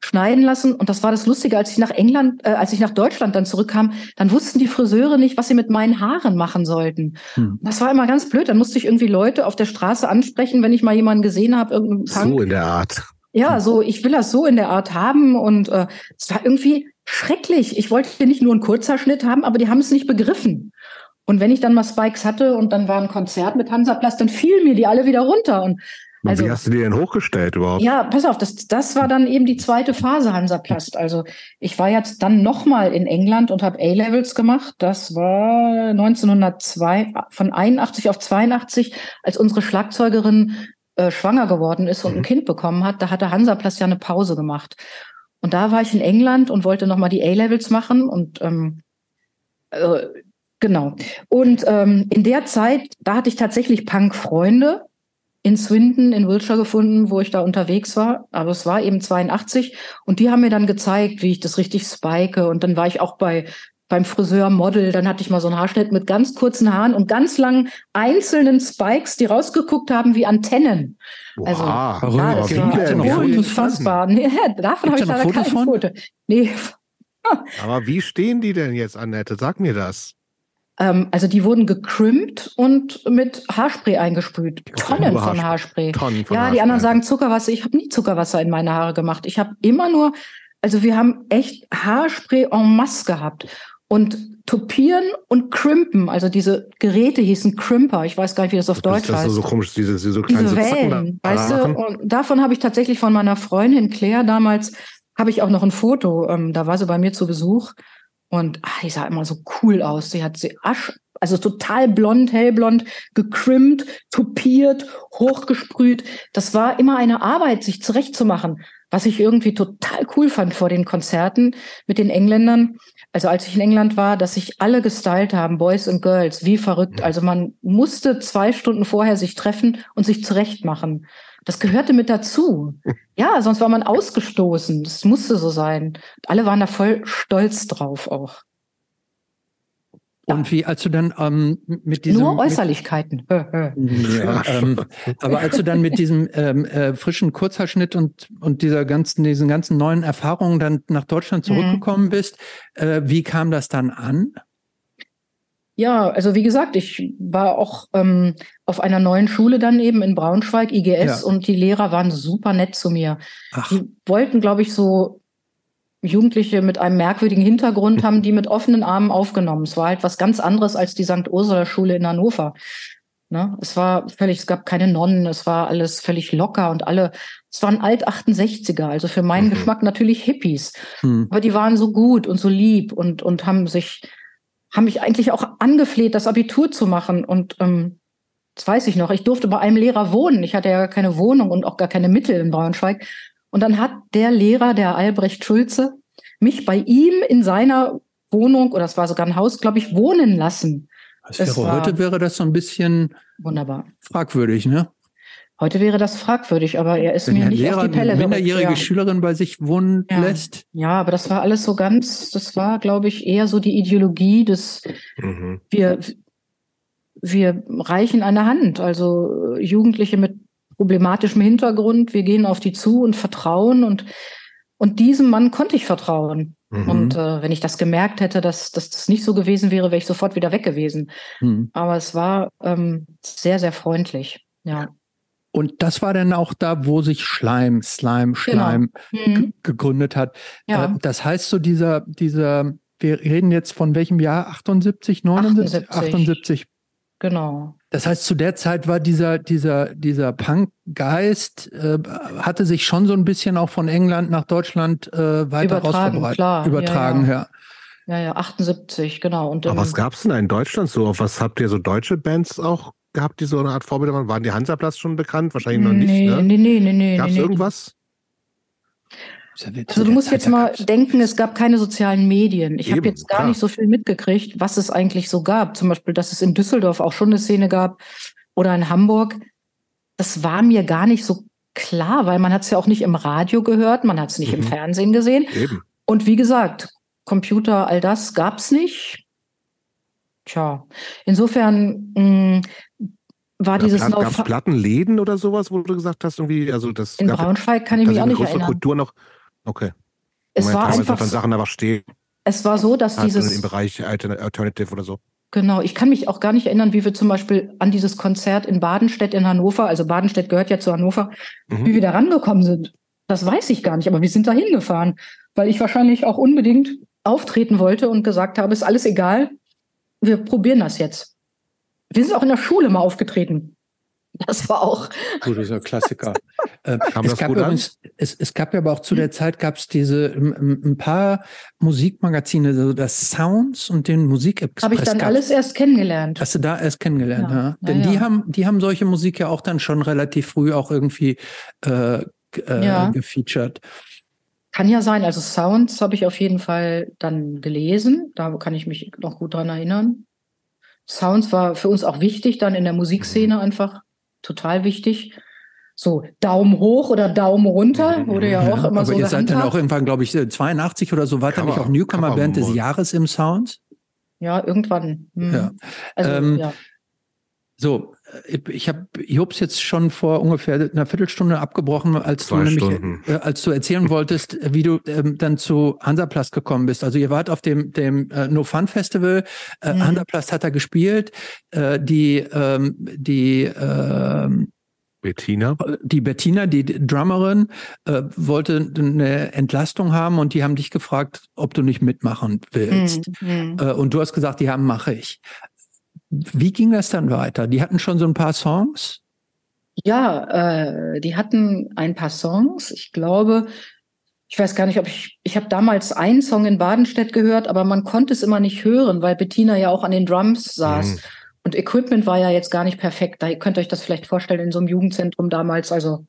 schneiden lassen. Und das war das Lustige, als ich nach England, äh, als ich nach Deutschland dann zurückkam, dann wussten die Friseure nicht, was sie mit meinen Haaren machen sollten. Hm. Das war immer ganz blöd. Dann musste ich irgendwie Leute auf der Straße ansprechen, wenn ich mal jemanden gesehen habe, irgendeinen Punk. So in der Art. Ja, so, ich will das so in der Art haben und äh, es war irgendwie schrecklich. Ich wollte nicht nur einen Kurzhaarschnitt haben, aber die haben es nicht begriffen. Und wenn ich dann mal Spikes hatte und dann war ein Konzert mit Hansaplast, dann fielen mir die alle wieder runter. Und Also, wie hast du die denn hochgestellt überhaupt? Ja, pass auf, das, das war dann eben die zweite Phase Hansaplast. Also ich war jetzt dann nochmal in England und habe A-Levels gemacht. Das war 1902, von 81 auf 82, als unsere Schlagzeugerin äh, schwanger geworden ist und mhm. ein Kind bekommen hat. Da hatte Hansaplast ja eine Pause gemacht. Und da war ich in England und wollte nochmal die A-Levels machen und ähm, äh, genau. Und ähm, in der Zeit, da hatte ich tatsächlich Punk-Freunde in Swindon in Wiltshire gefunden, wo ich da unterwegs war. Aber es war eben 82 und die haben mir dann gezeigt, wie ich das richtig spike. Und dann war ich auch bei beim Friseur Model, dann hatte ich mal so einen Haarschnitt mit ganz kurzen Haaren und ganz langen einzelnen Spikes, die rausgeguckt haben wie Antennen. Also, wow, ja, das war unfassbar. Nee, davon habe ich leider kein Foto. Nee. Aber wie stehen die denn jetzt, Annette? Sag mir das. Ähm, also die wurden gecrimpt und mit Haarspray eingesprüht. Tonnen von Haarspray. Haarspray. Tonnen von ja, Haarspray. die anderen sagen Zuckerwasser. Ich habe nie Zuckerwasser in meine Haare gemacht. Ich habe immer nur, also wir haben echt Haarspray en masse gehabt. Und Topieren und Crimpen, also diese Geräte hießen Crimper, ich weiß gar nicht, wie das auf Deutsch heißt. Das ist so komisch, diese, diese, so diese Wellen, weißt du? Und davon habe ich tatsächlich von meiner Freundin Claire damals, habe ich auch noch ein Foto, ähm, da war sie bei mir zu Besuch und ach, die sah immer so cool aus. Sie hat sie Asch, also total blond, hellblond, gekrimmt, tupiert, hochgesprüht. Das war immer eine Arbeit, sich zurechtzumachen, was ich irgendwie total cool fand vor den Konzerten mit den Engländern. Also als ich in England war, dass sich alle gestylt haben, Boys und Girls, wie verrückt. Also man musste zwei Stunden vorher sich treffen und sich zurechtmachen. Das gehörte mit dazu. Ja, sonst war man ausgestoßen. Das musste so sein. Alle waren da voll stolz drauf auch. Und wie, als du dann ähm, mit diesem. Nur Äußerlichkeiten. ja, ähm, aber als du dann mit diesem ähm, äh, frischen Kurzhaarschnitt und, und dieser ganzen, diesen ganzen neuen Erfahrungen dann nach Deutschland mhm. zurückgekommen mhm. bist, äh, wie kam das dann an? Ja, also wie gesagt, ich war auch ähm, auf einer neuen Schule dann eben in Braunschweig, IGS, ja. und die Lehrer waren super nett zu mir. Ach. Die wollten, glaube ich, so Jugendliche mit einem merkwürdigen Hintergrund haben die mit offenen Armen aufgenommen. Es war halt was ganz anderes als die St. Ursula Schule in Hannover. Ne? Es war völlig, es gab keine Nonnen, es war alles völlig locker und alle, es waren alt 68er, also für meinen mhm. Geschmack natürlich Hippies. Mhm. Aber die waren so gut und so lieb und, und haben sich haben mich eigentlich auch angefleht, das Abitur zu machen. Und ähm, das weiß ich noch, ich durfte bei einem Lehrer wohnen. Ich hatte ja gar keine Wohnung und auch gar keine Mittel in Braunschweig. Und dann hat der Lehrer, der Albrecht Schulze, mich bei ihm in seiner Wohnung, oder es war sogar ein Haus, glaube ich, wohnen lassen. Wäre, heute wäre das so ein bisschen wunderbar. fragwürdig, ne? Heute wäre das fragwürdig, aber er ist Wenn mir nicht Lehrer auf die Pelle eine minderjährige Schülerin bei sich wohnen ja. lässt. Ja, aber das war alles so ganz, das war, glaube ich, eher so die Ideologie des, mhm. wir, wir reichen eine Hand. Also Jugendliche mit problematischem Hintergrund, wir gehen auf die zu und vertrauen und, und diesem Mann konnte ich vertrauen. Mhm. Und äh, wenn ich das gemerkt hätte, dass, dass das nicht so gewesen wäre, wäre ich sofort wieder weg gewesen. Mhm. Aber es war ähm, sehr, sehr freundlich. Ja. Und das war dann auch da, wo sich Schleim, Slime, Schleim genau. mhm. gegründet hat. Ja. Äh, das heißt so dieser, dieser, wir reden jetzt von welchem Jahr? 78, 79? 78. 78. Genau. Das heißt, zu der Zeit war dieser, dieser, dieser Punk-Geist, äh, hatte sich schon so ein bisschen auch von England nach Deutschland äh, weiter übertragen, klar. Übertragen, ja. ja. Ja, ja, 78, genau. Und, Aber was gab es denn in Deutschland so? Auf was habt ihr so deutsche Bands auch gehabt, die so eine Art Vorbilder waren? Waren die Hansaplatz schon bekannt? Wahrscheinlich noch nicht. Nee, ne? nee, nee, nee, nee. Gab es nee, irgendwas? Also du musst jetzt mal denken, es gab keine sozialen Medien. Ich habe jetzt gar klar. nicht so viel mitgekriegt, was es eigentlich so gab. Zum Beispiel, dass es in Düsseldorf auch schon eine Szene gab oder in Hamburg. Das war mir gar nicht so klar, weil man hat es ja auch nicht im Radio gehört, man hat es nicht mhm. im Fernsehen gesehen. Eben. Und wie gesagt, Computer, all das gab es nicht. Tja, insofern mh, mm, war dieses Gab es Plattenläden oder sowas, wo du gesagt hast, irgendwie, also das In Braunschweig kann ich mich auch nicht erinnern. Kultur noch, okay. Es war einfach von Sachen aber stehen. Es war so, dass also dieses im Bereich Alternative oder so. Genau, ich kann mich auch gar nicht erinnern, wie wir zum Beispiel an dieses Konzert in Badenstedt in Hannover, also Badenstedt gehört ja zu Hannover, mhm. wie wir da rangekommen sind. Das weiß ich gar nicht, aber wir sind da hingefahren, weil ich wahrscheinlich auch unbedingt auftreten wollte und gesagt habe, ist alles egal, wir probieren das jetzt. Wir sind auch in der Schule mal aufgetreten. Das war auch. Gut, das ist ein Klassiker. äh, es, gab übrigens, es, es, gab ja aber auch zu der Zeit gab es diese ein, ein, paar Musikmagazine, so das Sounds und den Musikexpress. Habe ich dann alles erst kennengelernt. Hast du da erst kennengelernt, ja. ja? Denn ja, die haben, die haben solche Musik ja auch dann schon relativ früh auch irgendwie äh, äh, gefeatured. Kann ja sein. Also Sounds habe ich auf jeden Fall dann gelesen. Da kann ich mich noch gut dran erinnern. Sounds war für uns auch wichtig, dann in der Musikszene mhm. einfach total wichtig. So, Daumen hoch oder Daumen runter wurde ja auch ja, immer aber so. Ihr seid dann auch irgendwann, glaube ich, 82 oder so, war dann nicht auch Newcomer-Band des Jahres im Sounds? Ja, irgendwann. Mhm. Ja. Also, ähm, ja. So, äh, ich habe Jobs jetzt schon vor ungefähr einer Viertelstunde abgebrochen, als Zwei du nämlich, äh, als du erzählen wolltest, wie du ähm, dann zu Hansaplast gekommen bist. Also ihr wart auf dem dem äh, No Fun Festival. Äh, mhm. Hansaplast hat da gespielt. Äh, die ähm, die äh, Bettina. Die Bettina, die Drummerin, äh, wollte eine Entlastung haben und die haben dich gefragt, ob du nicht mitmachen willst. Mhm. Äh, und du hast gesagt, ja, mache ich. Wie ging das dann weiter? Die hatten schon so ein paar Songs? Ja, äh, die hatten ein paar Songs. Ich glaube, ich weiß gar nicht, ob ich, ich habe damals einen Song in Badenstedt gehört, aber man konnte es immer nicht hören, weil Bettina ja auch an den Drums saß. Mhm. Und Equipment war ja jetzt gar nicht perfekt. Da könnt ihr euch das vielleicht vorstellen in so einem Jugendzentrum damals. Also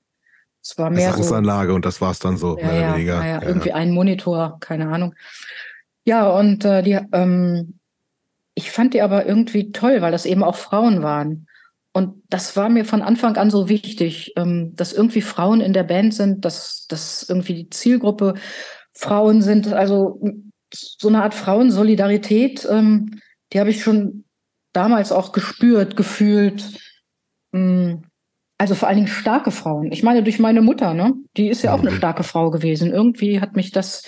es war mehr Gesangsanlage so, und das war es dann so, ja, mehr oder weniger. Ja, ja, irgendwie ein Monitor, keine Ahnung. Ja, und äh, die, ähm, ich fand die aber irgendwie toll, weil das eben auch Frauen waren. Und das war mir von Anfang an so wichtig, ähm, dass irgendwie Frauen in der Band sind, dass, dass irgendwie die Zielgruppe Frauen sind. Also so eine Art Frauensolidarität, ähm, die habe ich schon damals auch gespürt, gefühlt. Mm, also vor allen Dingen starke Frauen. Ich meine, durch meine Mutter, ne? Die ist ja auch eine mhm. starke Frau gewesen. Irgendwie hat mich das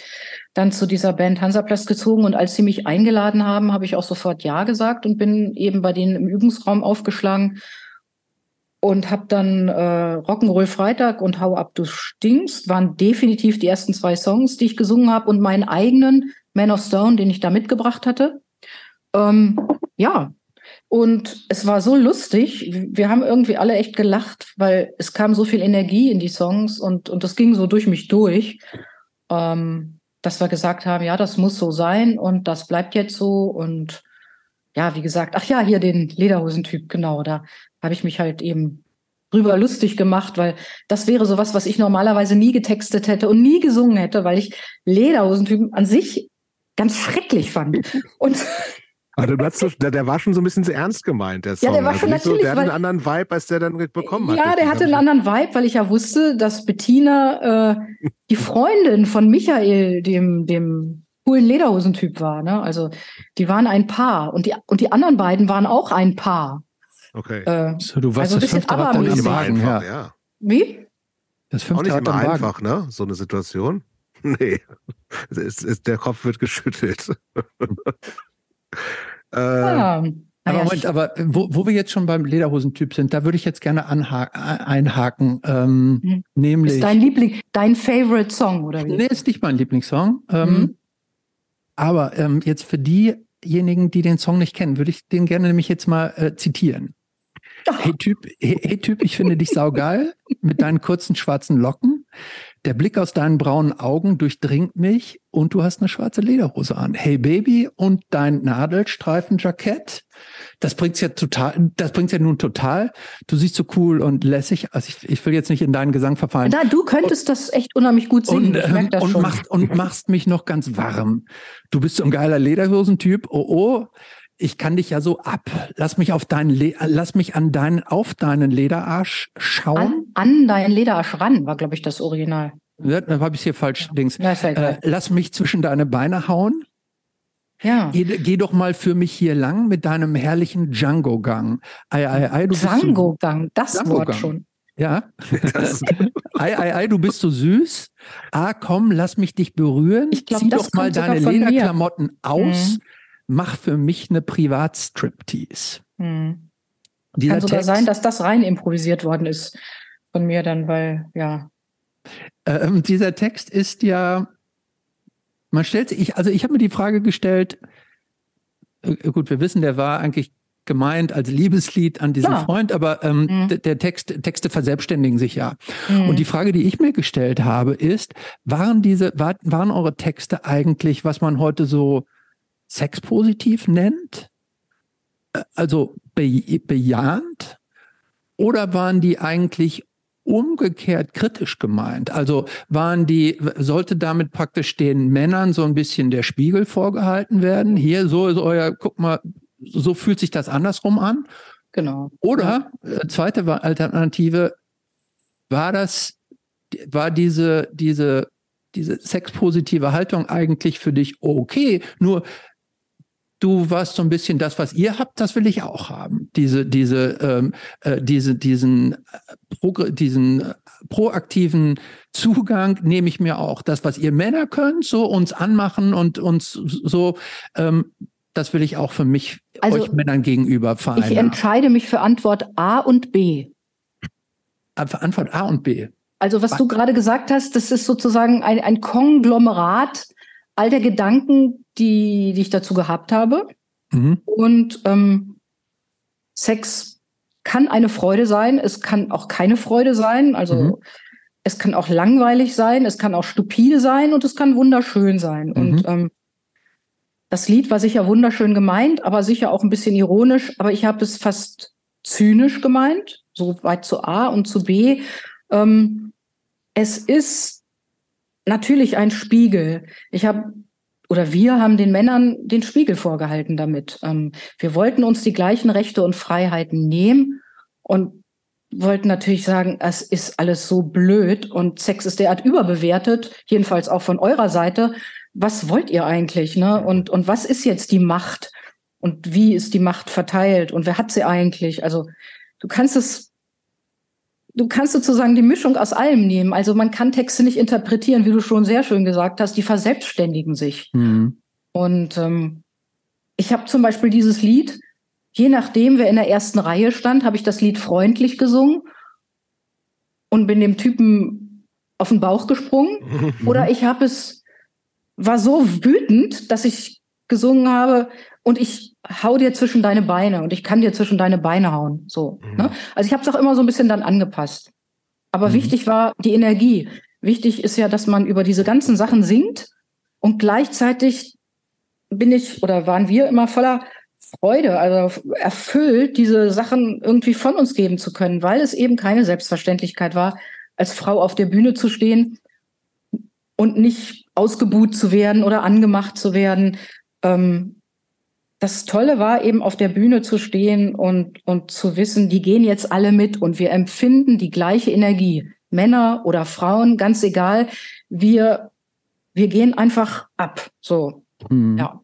dann zu dieser Band Hansaplatz gezogen und als sie mich eingeladen haben, habe ich auch sofort Ja gesagt und bin eben bei denen im Übungsraum aufgeschlagen und habe dann äh, Rock'n'Roll Freitag und Hau ab du stinkst waren definitiv die ersten zwei Songs, die ich gesungen habe und meinen eigenen Man of Stone, den ich da mitgebracht hatte. Ähm, ja, und es war so lustig. Wir haben irgendwie alle echt gelacht, weil es kam so viel Energie in die Songs und, und das ging so durch mich durch. Ähm, dass wir gesagt haben, ja, das muss so sein und das bleibt jetzt so. Und ja, wie gesagt, ach ja, hier den Lederhosentyp, genau, da habe ich mich halt eben drüber lustig gemacht, weil das wäre sowas, was ich normalerweise nie getextet hätte und nie gesungen hätte, weil ich Lederhosentypen an sich ganz schrecklich fand. Und aber der, der, war schon so ein bisschen zu ernst gemeint, der Song. Ja, der war schon also natürlich. So, der hatte einen anderen Vibe, als der dann bekommen hat. Ja, der hatte einen anderen Vibe, weil ich ja wusste, dass Bettina äh, die Freundin von Michael, dem, dem coolen Lederhosentyp war. Ne? Also die waren ein Paar und die, und die anderen beiden waren auch ein Paar. Okay. Äh, so, du warst also das fünfte Rad dann im Wagen. Ja. ja. Wie? Das fünfte Auch nicht immer einfach, ne? So eine Situation. Nee. Es ist, der Kopf wird geschüttelt. äh, ja. Aber Moment, aber wo, wo wir jetzt schon beim Lederhosentyp sind, da würde ich jetzt gerne einhaken. Ähm, mhm. Nämlich. Ist dein Liebling, dein Favorite Song, oder wie? Nee, ist nicht mein Lieblingssong. Ähm, mhm. Aber ähm, jetzt für diejenigen, die den Song nicht kennen, würde ich den gerne nämlich jetzt mal äh, zitieren. Hey Typ, hey, hey Typ, ich finde dich saugeil mit deinen kurzen schwarzen Locken. Der Blick aus deinen braunen Augen durchdringt mich und du hast eine schwarze Lederhose an. Hey Baby und dein Nadelstreifenjackett. Das bringt's ja total, das bringt's ja nun total. Du siehst so cool und lässig. Also ich, ich will jetzt nicht in deinen Gesang verfallen. Na, du könntest und, das echt unheimlich gut singen. Und, ähm, und, machst, und machst mich noch ganz warm. Du bist so ein geiler Lederhosentyp. Oh, oh ich kann dich ja so ab. Lass mich auf deinen, Le lass mich an deinen, auf deinen Lederarsch schauen. An, an deinen Lederarsch ran, war, glaube ich, das Original. Ja, dann habe ich hier falsch ja. Dings. Ja, äh, lass mich zwischen deine Beine hauen. Ja. Geh, geh, doch mal für mich hier lang mit deinem herrlichen Django-Gang. Ei, ei, ei, Django-Gang, das Django Wort schon. Ja. ei, ei, ei, du bist so süß. Ah, komm, lass mich dich berühren. Ich glaub, Zieh doch mal deine Lederklamotten mir. aus. Mhm mach für mich eine Privatstriptease. Hm. Dieser Kann sogar Text, sein, dass das rein improvisiert worden ist von mir dann, weil, ja. Ähm, dieser Text ist ja, man stellt sich, also ich habe mir die Frage gestellt, äh, gut, wir wissen, der war eigentlich gemeint als Liebeslied an diesen ja. Freund, aber ähm, mhm. der Text, Texte verselbstständigen sich ja. Mhm. Und die Frage, die ich mir gestellt habe, ist, waren diese, war, waren eure Texte eigentlich, was man heute so sexpositiv nennt? Äh, also be bejahend? Oder waren die eigentlich umgekehrt kritisch gemeint? Also waren die, sollte damit praktisch den Männern so ein bisschen der Spiegel vorgehalten werden? Hier, so ist euer, guck mal, so fühlt sich das andersrum an. Genau. Oder äh, zweite Alternative, war das, war diese, diese, diese sexpositive Haltung eigentlich für dich okay? Nur du warst so ein bisschen das, was ihr habt, das will ich auch haben. Diese, diese, ähm, äh, diese, diesen, äh, diesen äh, proaktiven Zugang nehme ich mir auch. Das, was ihr Männer könnt, so uns anmachen und uns so, ähm, das will ich auch für mich also, euch Männern gegenüber vereinbaren. Ich entscheide mich für Antwort A und B. Für Antwort A und B. Also was, was? du gerade gesagt hast, das ist sozusagen ein, ein Konglomerat all der Gedanken, die, die ich dazu gehabt habe. Mhm. Und ähm, Sex kann eine Freude sein, es kann auch keine Freude sein. Also mhm. es kann auch langweilig sein, es kann auch stupide sein und es kann wunderschön sein. Mhm. Und ähm, das Lied war sicher wunderschön gemeint, aber sicher auch ein bisschen ironisch. Aber ich habe es fast zynisch gemeint, so weit zu A und zu B. Ähm, es ist natürlich ein Spiegel. Ich habe oder wir haben den Männern den Spiegel vorgehalten damit. Ähm, wir wollten uns die gleichen Rechte und Freiheiten nehmen und wollten natürlich sagen, es ist alles so blöd und Sex ist derart überbewertet, jedenfalls auch von eurer Seite. Was wollt ihr eigentlich? Ne? Und, und was ist jetzt die Macht? Und wie ist die Macht verteilt? Und wer hat sie eigentlich? Also du kannst es du kannst sozusagen die Mischung aus allem nehmen. Also man kann Texte nicht interpretieren, wie du schon sehr schön gesagt hast, die verselbstständigen sich. Mhm. Und ähm, ich habe zum Beispiel dieses Lied, je nachdem, wer in der ersten Reihe stand, habe ich das Lied freundlich gesungen und bin dem Typen auf den Bauch gesprungen. Oder ich habe es, war so wütend, dass ich gesungen habe, und ich hau dir zwischen deine Beine und ich kann dir zwischen deine Beine hauen. So. Mhm. Ne? Also ich habe es auch immer so ein bisschen dann angepasst. Aber mhm. wichtig war die Energie. Wichtig ist ja, dass man über diese ganzen Sachen singt und gleichzeitig bin ich oder waren wir immer voller Freude, also erfüllt, diese Sachen irgendwie von uns geben zu können, weil es eben keine Selbstverständlichkeit war, als Frau auf der Bühne zu stehen und nicht ausgebuht zu werden oder angemacht zu werden. Ähm, das Tolle war eben auf der Bühne zu stehen und, und zu wissen, die gehen jetzt alle mit und wir empfinden die gleiche Energie. Männer oder Frauen, ganz egal. Wir, wir gehen einfach ab. So, hm. ja.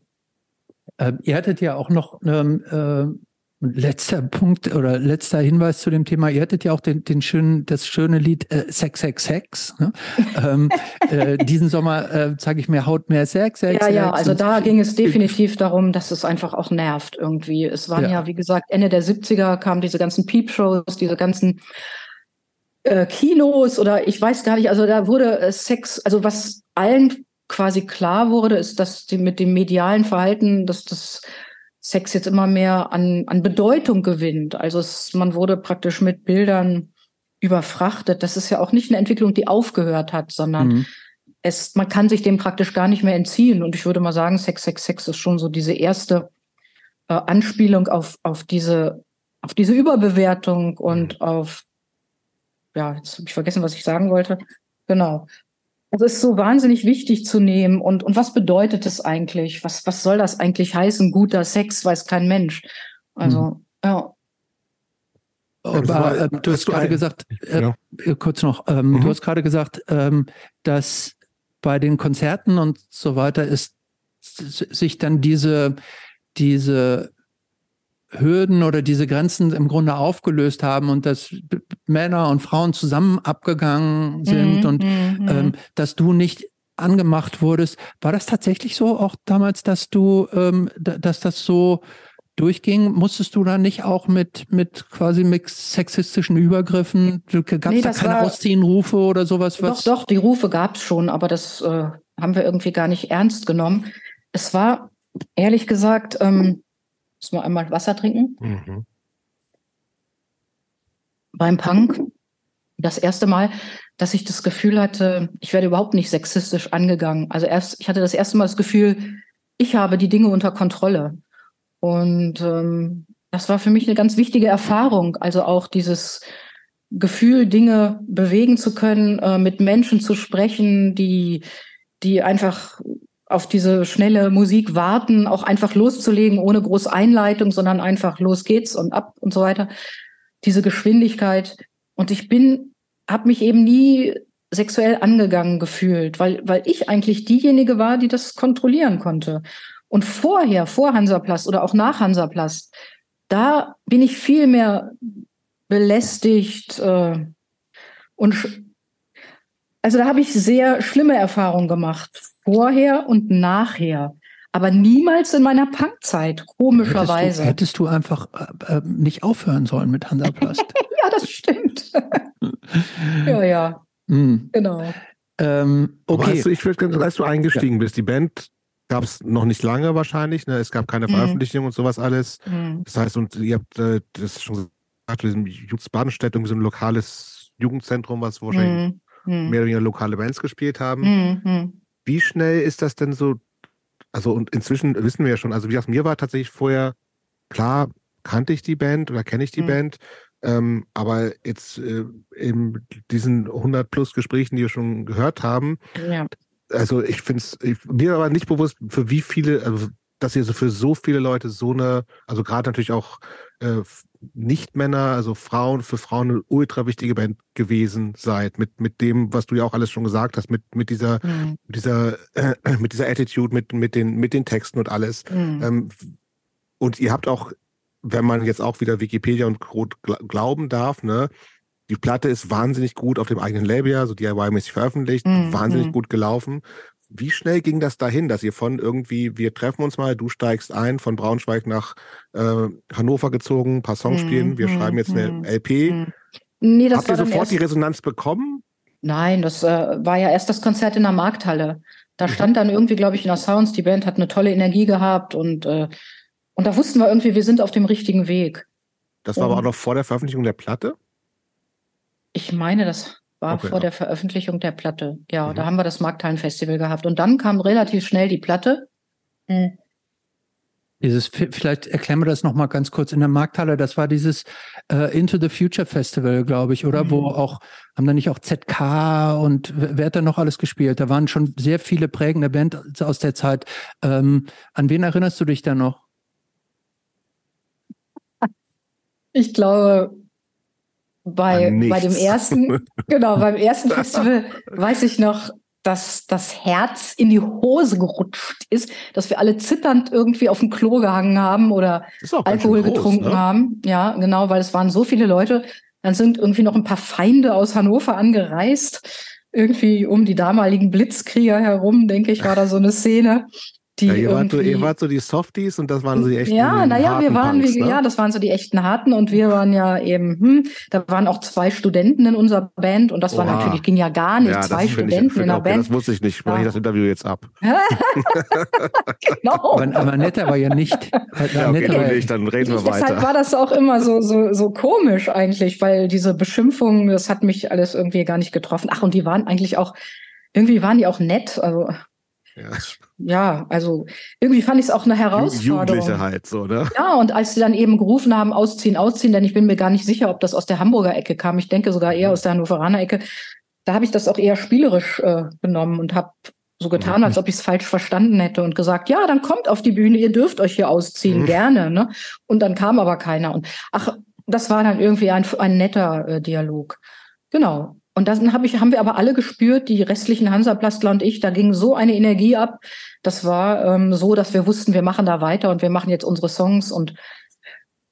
Ähm, ihr hattet ja auch noch ähm, äh, Letzter Punkt oder letzter Hinweis zu dem Thema. Ihr hattet ja auch den, den schönen, das schöne Lied äh, Sex, Sex, Sex. Ne? ähm, äh, diesen Sommer äh, zeige ich mir Haut mehr Sex, Sex. Ja, ja, also da ging es definitiv darum, dass es einfach auch nervt irgendwie. Es waren ja, ja wie gesagt, Ende der 70er kamen diese ganzen Peep-Shows, diese ganzen äh, Kinos oder ich weiß gar nicht, also da wurde äh, Sex, also was allen quasi klar wurde, ist, dass die mit dem medialen Verhalten, dass das Sex jetzt immer mehr an, an Bedeutung gewinnt. Also es, man wurde praktisch mit Bildern überfrachtet. Das ist ja auch nicht eine Entwicklung, die aufgehört hat, sondern mhm. es, man kann sich dem praktisch gar nicht mehr entziehen. Und ich würde mal sagen, Sex, Sex, Sex ist schon so diese erste äh, Anspielung auf, auf diese, auf diese Überbewertung und mhm. auf, ja, jetzt habe ich vergessen, was ich sagen wollte. Genau. Also es ist so wahnsinnig wichtig zu nehmen. Und, und was bedeutet es eigentlich? Was, was soll das eigentlich heißen? Guter Sex weiß kein Mensch. Also, hm. ja. Aber, äh, du hast gerade gesagt, äh, ja. Äh, kurz noch, ähm, mhm. du hast gerade gesagt, ähm, dass bei den Konzerten und so weiter ist sich dann diese, diese Hürden oder diese Grenzen im Grunde aufgelöst haben und dass Männer und Frauen zusammen abgegangen sind mm, und mm, ähm, dass du nicht angemacht wurdest. War das tatsächlich so auch damals, dass du, ähm, dass das so durchging? Musstest du da nicht auch mit, mit quasi mit sexistischen Übergriffen? Gab es nee, da keine war, Ausziehenrufe oder sowas? Was? Doch, doch, die Rufe gab es schon, aber das äh, haben wir irgendwie gar nicht ernst genommen. Es war, ehrlich gesagt, ähm, Muss mal einmal Wasser trinken. Mhm. Beim Punk das erste Mal, dass ich das Gefühl hatte, ich werde überhaupt nicht sexistisch angegangen. Also erst, ich hatte das erste Mal das Gefühl, ich habe die Dinge unter Kontrolle. Und ähm, das war für mich eine ganz wichtige Erfahrung. Also auch dieses Gefühl, Dinge bewegen zu können, äh, mit Menschen zu sprechen, die, die einfach auf diese schnelle Musik warten, auch einfach loszulegen, ohne große Einleitung, sondern einfach los geht's und ab und so weiter. Diese Geschwindigkeit. Und ich bin, habe mich eben nie sexuell angegangen gefühlt, weil, weil ich eigentlich diejenige war, die das kontrollieren konnte. Und vorher, vor Hansaplast oder auch nach Hansaplast, da bin ich viel mehr belästigt äh, und also da habe ich sehr schlimme Erfahrungen gemacht, vorher und nachher. Aber niemals in meiner Punkzeit, komischerweise. Hättest du, hättest du einfach äh, äh nicht aufhören sollen mit Hansaplast. ja, das stimmt. ja, ja. Mm. Genau. Ähm, okay. Weißt du, ich würde, als du eingestiegen ja. bist, die Band gab es noch nicht lange wahrscheinlich. Ne? Es gab keine mhm. Veröffentlichung und sowas alles. Mhm. Das heißt, und ihr habt äh, das schon gesagt, in Jutz Badenstedt irgendwie so ein lokales Jugendzentrum, was wahrscheinlich mhm. Mhm. mehr oder weniger lokale Bands gespielt haben. Mhm. Wie schnell ist das denn so? Also, und inzwischen wissen wir ja schon, also wie gesagt, mir war tatsächlich vorher klar, kannte ich die Band oder kenne ich die Band. Ähm, aber jetzt äh, in diesen 100 plus Gesprächen, die wir schon gehört haben, ja also ich finde es, mir aber nicht bewusst, für wie viele, also dass ihr so für so viele Leute so eine, also gerade natürlich auch äh, Nicht-Männer, also Frauen, für Frauen eine ultra wichtige Band gewesen seid, mit, mit dem, was du ja auch alles schon gesagt hast, mit, mit dieser, mhm. dieser, äh, mit dieser Attitude, mit, mit den, mit den Texten und alles. Mhm. Ähm, und ihr habt auch, wenn man jetzt auch wieder Wikipedia und Code glauben darf, ne, die Platte ist wahnsinnig gut auf dem eigenen Label, so DIY-mäßig veröffentlicht, mhm. wahnsinnig gut gelaufen. Wie schnell ging das dahin, dass ihr von irgendwie, wir treffen uns mal, du steigst ein, von Braunschweig nach äh, Hannover gezogen, ein paar Songs spielen, wir schreiben jetzt eine mhm. LP. Mhm. Nee, das Habt ihr sofort die Resonanz bekommen? Nein, das äh, war ja erst das Konzert in der Markthalle. Da mhm. stand dann irgendwie, glaube ich, in der Sounds, die Band hat eine tolle Energie gehabt und, äh, und da wussten wir irgendwie, wir sind auf dem richtigen Weg. Das war und, aber auch noch vor der Veröffentlichung der Platte? Ich meine, das war okay, vor ja. der Veröffentlichung der Platte. Ja, mhm. da haben wir das Markthallen-Festival gehabt. Und dann kam relativ schnell die Platte. Mhm. Dieses, vielleicht erklären wir das nochmal ganz kurz in der Markthalle. Das war dieses äh, Into the Future Festival, glaube ich, oder? Mhm. Wo auch, haben da nicht auch ZK und wer hat da noch alles gespielt? Da waren schon sehr viele prägende Bands aus der Zeit. Ähm, an wen erinnerst du dich da noch? Ich glaube, bei, bei dem ersten, genau, beim ersten Festival weiß ich noch, dass das Herz in die Hose gerutscht ist, dass wir alle zitternd irgendwie auf dem Klo gehangen haben oder Alkohol groß, getrunken ne? haben. Ja, genau, weil es waren so viele Leute. Dann sind irgendwie noch ein paar Feinde aus Hannover angereist, irgendwie um die damaligen Blitzkrieger herum, denke ich, war da so eine Szene. Die ja, ihr, wart so, ihr wart so die Softies und das waren so die echten Ja, naja, wir waren, Punks, wie, ne? ja, das waren so die echten Harten und wir waren ja eben, hm, da waren auch zwei Studenten in unserer Band und das Oha. war natürlich, ging ja gar nicht, ja, zwei Studenten ich, in der okay, Band. Das wusste ich nicht, spreche ja. ich das Interview jetzt ab. genau. Aber, aber Netta war ja nicht. Ja, okay, dann, nicht, dann reden wir weiter. Deshalb war das auch immer so, so, so komisch eigentlich, weil diese Beschimpfungen, das hat mich alles irgendwie gar nicht getroffen. Ach, und die waren eigentlich auch, irgendwie waren die auch nett, also ja. ja, also irgendwie fand ich es auch eine Herausforderung. Jugendliche halt so, ne? Ja, und als sie dann eben gerufen haben, ausziehen, ausziehen, denn ich bin mir gar nicht sicher, ob das aus der Hamburger Ecke kam. Ich denke sogar eher mhm. aus der Hannoveraner Ecke. Da habe ich das auch eher spielerisch äh, genommen und habe so getan, als ob ich es falsch verstanden hätte und gesagt, ja, dann kommt auf die Bühne, ihr dürft euch hier ausziehen, mhm. gerne. Ne? Und dann kam aber keiner. Und ach, das war dann irgendwie ein, ein netter äh, Dialog. Genau. Und dann hab ich, haben wir aber alle gespürt, die restlichen Hansaplastler und ich, da ging so eine Energie ab. Das war ähm, so, dass wir wussten, wir machen da weiter und wir machen jetzt unsere Songs und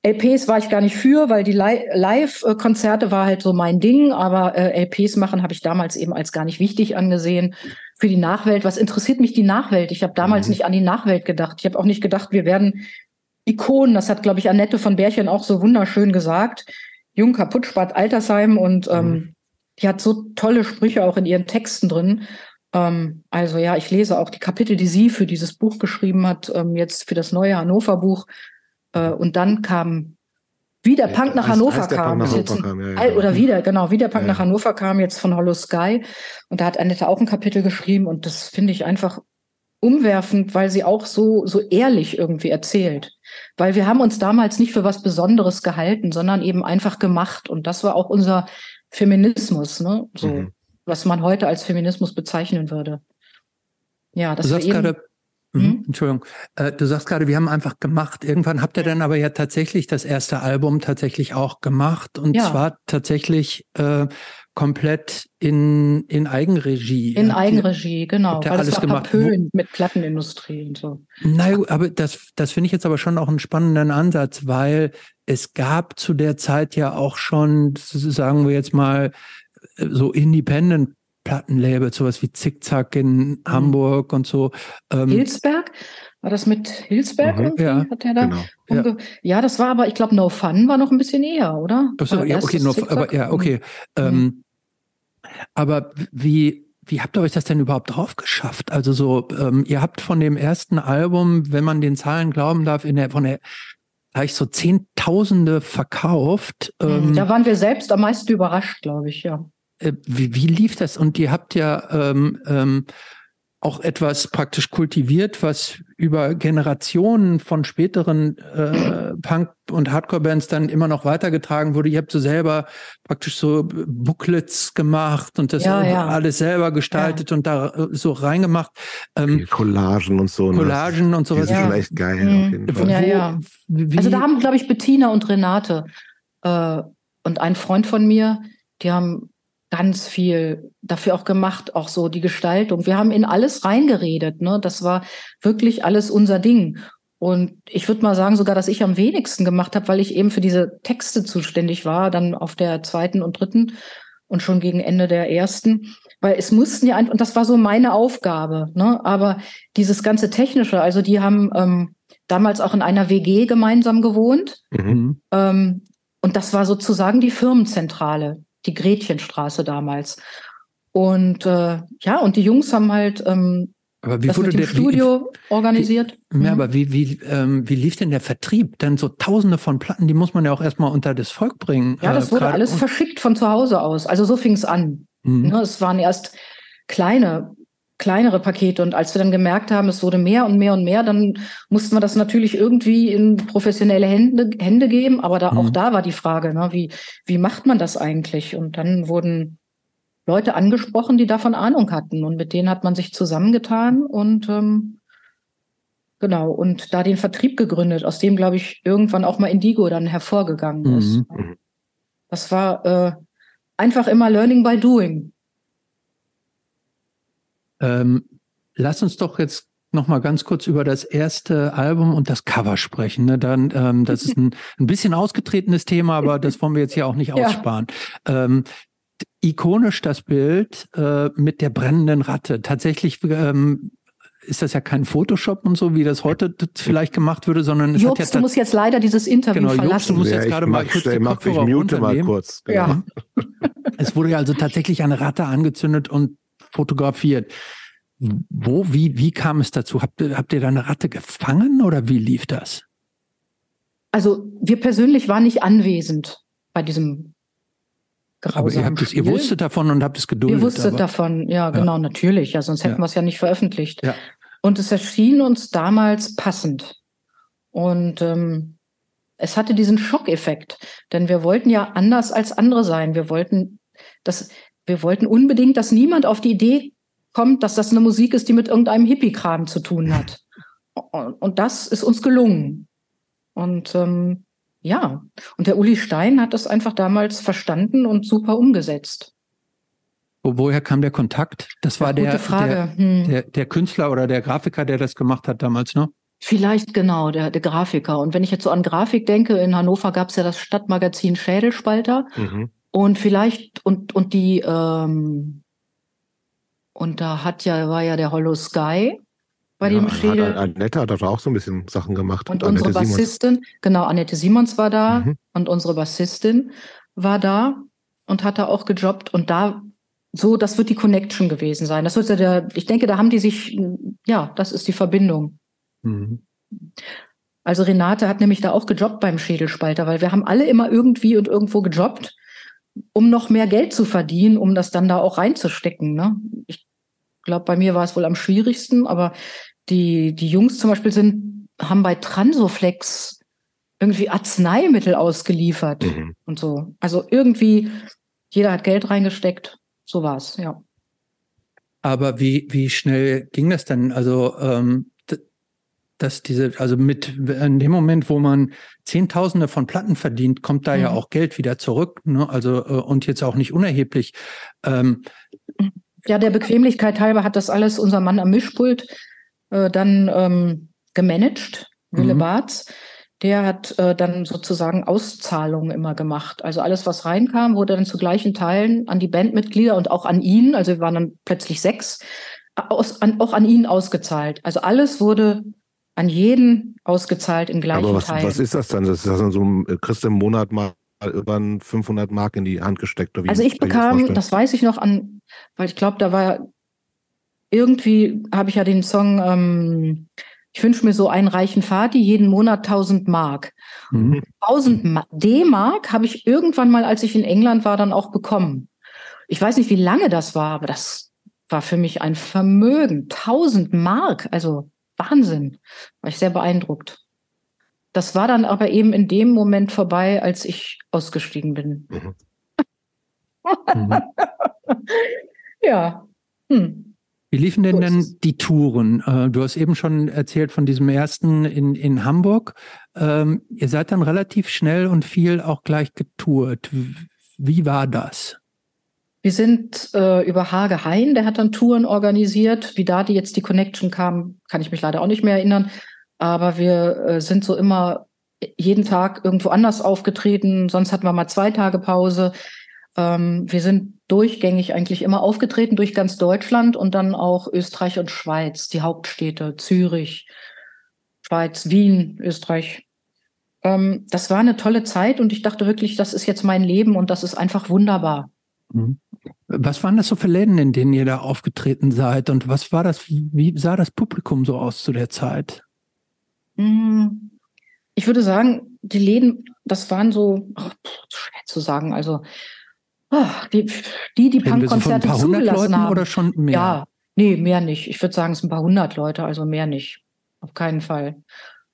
LPs war ich gar nicht für, weil die Live-Konzerte war halt so mein Ding, aber äh, LPs machen habe ich damals eben als gar nicht wichtig angesehen. Für die Nachwelt, was interessiert mich die Nachwelt? Ich habe damals mhm. nicht an die Nachwelt gedacht. Ich habe auch nicht gedacht, wir werden Ikonen. Das hat, glaube ich, Annette von Bärchen auch so wunderschön gesagt. Jung, kaputt, spart Altersheim und ähm, mhm die hat so tolle Sprüche auch in ihren Texten drin. Ähm, also ja, ich lese auch die Kapitel, die sie für dieses Buch geschrieben hat, ähm, jetzt für das neue Hannover Buch. Äh, und dann kam wie der Punk nach Hannover kam. Nach Hannover kam ja, ja, oder wieder, genau, wie der Punk nach Hannover kam, jetzt von Hollow Sky. Und da hat Annette auch ein Kapitel geschrieben und das finde ich einfach umwerfend, weil sie auch so, so ehrlich irgendwie erzählt. Weil wir haben uns damals nicht für was Besonderes gehalten, sondern eben einfach gemacht. Und das war auch unser Feminismus, ne? So, mhm. was man heute als Feminismus bezeichnen würde. Ja, das du sagst gerade, mhm. Entschuldigung, äh, du sagst gerade, wir haben einfach gemacht. Irgendwann habt ihr dann aber ja tatsächlich das erste Album tatsächlich auch gemacht und ja. zwar tatsächlich äh, komplett in, in Eigenregie. In Eigenregie, genau. Weil alles das war gemacht. Höhen mit Plattenindustrie und so. Nein, aber das, das finde ich jetzt aber schon auch einen spannenden Ansatz, weil es gab zu der Zeit ja auch schon, sagen wir jetzt mal, so Independent Plattenlabels, sowas wie Zickzack in mhm. Hamburg und so. Ähm, Hilsberg? War das mit Hilsberg mhm, Ja, hat der da genau, ja. ja. das war aber, ich glaube, No Fun war noch ein bisschen eher, oder? Achso, ja, okay, no, aber ja, okay. Mhm. Ähm, aber wie, wie habt ihr euch das denn überhaupt drauf geschafft? Also so, ähm, ihr habt von dem ersten Album, wenn man den Zahlen glauben darf, in der, von der gleich so Zehntausende verkauft. Ähm, da waren wir selbst am meisten überrascht, glaube ich, ja. Äh, wie, wie lief das? Und ihr habt ja ähm, ähm, auch etwas praktisch kultiviert, was über Generationen von späteren äh, Punk- und Hardcore-Bands dann immer noch weitergetragen wurde. Ihr habt so selber praktisch so Booklets gemacht und das ja, ja. alles selber gestaltet ja. und da äh, so reingemacht. Ähm, Collagen und so. Ne? Collagen und sowas. Die sind schon echt geil. Mhm. Auf jeden Fall. Ja, ja. also da haben, glaube ich, Bettina und Renate äh, und ein Freund von mir, die haben ganz viel dafür auch gemacht, auch so die Gestaltung. Wir haben in alles reingeredet. Ne? Das war wirklich alles unser Ding. Und ich würde mal sagen sogar, dass ich am wenigsten gemacht habe, weil ich eben für diese Texte zuständig war, dann auf der zweiten und dritten und schon gegen Ende der ersten. Weil es mussten ja, und das war so meine Aufgabe. Ne? Aber dieses ganze Technische, also die haben ähm, damals auch in einer WG gemeinsam gewohnt. Mhm. Ähm, und das war sozusagen die Firmenzentrale die Gretchenstraße damals. Und äh, ja, und die Jungs haben halt ähm, aber wie wurde der Studio wie, organisiert? Wie, ja, mhm. aber wie, wie, ähm, wie lief denn der Vertrieb? Denn so tausende von Platten, die muss man ja auch erstmal unter das Volk bringen. Ja, das äh, wurde alles verschickt von zu Hause aus. Also so fing es an. Mhm. Ne, es waren erst kleine kleinere Pakete. Und als wir dann gemerkt haben, es wurde mehr und mehr und mehr, dann mussten wir das natürlich irgendwie in professionelle Hände, Hände geben. Aber da, mhm. auch da war die Frage, ne, wie, wie macht man das eigentlich? Und dann wurden Leute angesprochen, die davon Ahnung hatten. Und mit denen hat man sich zusammengetan und ähm, genau, und da den Vertrieb gegründet, aus dem, glaube ich, irgendwann auch mal Indigo dann hervorgegangen ist. Mhm. Das war äh, einfach immer Learning by Doing. Ähm, lass uns doch jetzt noch mal ganz kurz über das erste Album und das Cover sprechen. Ne? Dann, ähm, das ist ein, ein bisschen ausgetretenes Thema, aber das wollen wir jetzt hier auch nicht ja. aussparen. Ähm, ikonisch das Bild äh, mit der brennenden Ratte. Tatsächlich ähm, ist das ja kein Photoshop und so, wie das heute vielleicht gemacht würde, sondern es Jobs, hat ja du musst jetzt leider dieses Interview genau, verlassen. Jobs, du musst ja, jetzt gerade mal kurz die mach, ich mute mal kurz. Genau. Ja. es wurde ja also tatsächlich eine Ratte angezündet und fotografiert. Wo, wie, wie kam es dazu? Habt ihr, habt ihr da eine Ratte gefangen oder wie lief das? Also wir persönlich waren nicht anwesend bei diesem aber ihr, habt es, ihr wusstet davon und habt es geduldet. Ihr wusstet aber, davon, ja, genau, ja. natürlich. Ja, sonst hätten ja. wir es ja nicht veröffentlicht. Ja. Und es erschien uns damals passend. Und ähm, es hatte diesen Schockeffekt, denn wir wollten ja anders als andere sein. Wir wollten, dass wir wollten unbedingt, dass niemand auf die Idee kommt, dass das eine Musik ist, die mit irgendeinem Hippie-Kram zu tun hat. Und das ist uns gelungen. Und ähm, ja, und der Uli Stein hat das einfach damals verstanden und super umgesetzt. Woher kam der Kontakt? Das war der, der, hm. der, der, Künstler oder der Grafiker, der das gemacht hat damals, ne? Vielleicht genau, der, der Grafiker. Und wenn ich jetzt so an Grafik denke, in Hannover gab es ja das Stadtmagazin Schädelspalter. Mhm. Und vielleicht, und, und die, ähm, und da hat ja, war ja der Hollow Sky bei ja, dem Schädel. Annette hat auch so ein bisschen Sachen gemacht. Und, und unsere Bassistin, Simons. genau, Annette Simons war da mhm. und unsere Bassistin war da und hat da auch gejobbt und da so, das wird die Connection gewesen sein. Das wird ja der, ich denke, da haben die sich, ja, das ist die Verbindung. Mhm. Also Renate hat nämlich da auch gejobbt beim Schädelspalter, weil wir haben alle immer irgendwie und irgendwo gejobbt, um noch mehr Geld zu verdienen, um das dann da auch reinzustecken. Ne? Ich glaube, bei mir war es wohl am schwierigsten, aber die, die Jungs zum Beispiel sind, haben bei Transoflex irgendwie Arzneimittel ausgeliefert mhm. und so. Also irgendwie, jeder hat Geld reingesteckt. So war es, ja. Aber wie, wie schnell ging das denn? Also, ähm, dass diese, also mit in dem Moment, wo man Zehntausende von Platten verdient, kommt da mhm. ja auch Geld wieder zurück. Ne? Also, äh, und jetzt auch nicht unerheblich. Ähm, ja, der Bequemlichkeit halber hat das alles unser Mann am Mischpult äh, dann ähm, gemanagt, Wille mhm. Barth. Der hat äh, dann sozusagen Auszahlungen immer gemacht. Also alles, was reinkam, wurde dann zu gleichen Teilen an die Bandmitglieder und auch an ihn, also wir waren dann plötzlich sechs, aus, an, auch an ihn ausgezahlt. Also alles wurde an jeden ausgezahlt in gleichen Aber was, Teilen. was ist das dann? Das ist dann so, kriegst du im Monat mal über 500 Mark in die Hand gesteckt? also ich bekam, das weiß ich noch an, weil ich glaube, da war irgendwie, habe ich ja den Song ähm, ich wünsche mir so einen reichen Vati, jeden Monat 1000 Mark. Mhm. 1000 D-Mark habe ich irgendwann mal, als ich in England war, dann auch bekommen. Ich weiß nicht, wie lange das war, aber das war für mich ein Vermögen. 1000 Mark, also Wahnsinn. War ich sehr beeindruckt. Das war dann aber eben in dem Moment vorbei, als ich ausgestiegen bin. Mhm. mhm. ja. Hm. Wie liefen denn denn die Touren? Äh, du hast eben schon erzählt von diesem ersten in, in Hamburg. Ähm, ihr seid dann relativ schnell und viel auch gleich getourt. Wie war das? Wir sind äh, über Hage Hein, der hat dann Touren organisiert. Wie da die jetzt die Connection kam, kann ich mich leider auch nicht mehr erinnern. Aber wir äh, sind so immer jeden Tag irgendwo anders aufgetreten. Sonst hatten wir mal zwei Tage Pause. Ähm, wir sind durchgängig eigentlich immer aufgetreten durch ganz Deutschland und dann auch Österreich und Schweiz, die Hauptstädte, Zürich, Schweiz, Wien, Österreich. Ähm, das war eine tolle Zeit und ich dachte wirklich, das ist jetzt mein Leben und das ist einfach wunderbar. Mhm. Was waren das so für Läden, in denen ihr da aufgetreten seid und was war das, wie sah das Publikum so aus zu der Zeit? Hm, ich würde sagen, die Läden, das waren so, oh, schwer zu sagen, also Ach, die, die, die Punkkonzerte so zugelassen Leuten haben. Oder schon mehr? Ja, nee, mehr nicht. Ich würde sagen, es sind ein paar hundert Leute, also mehr nicht. Auf keinen Fall.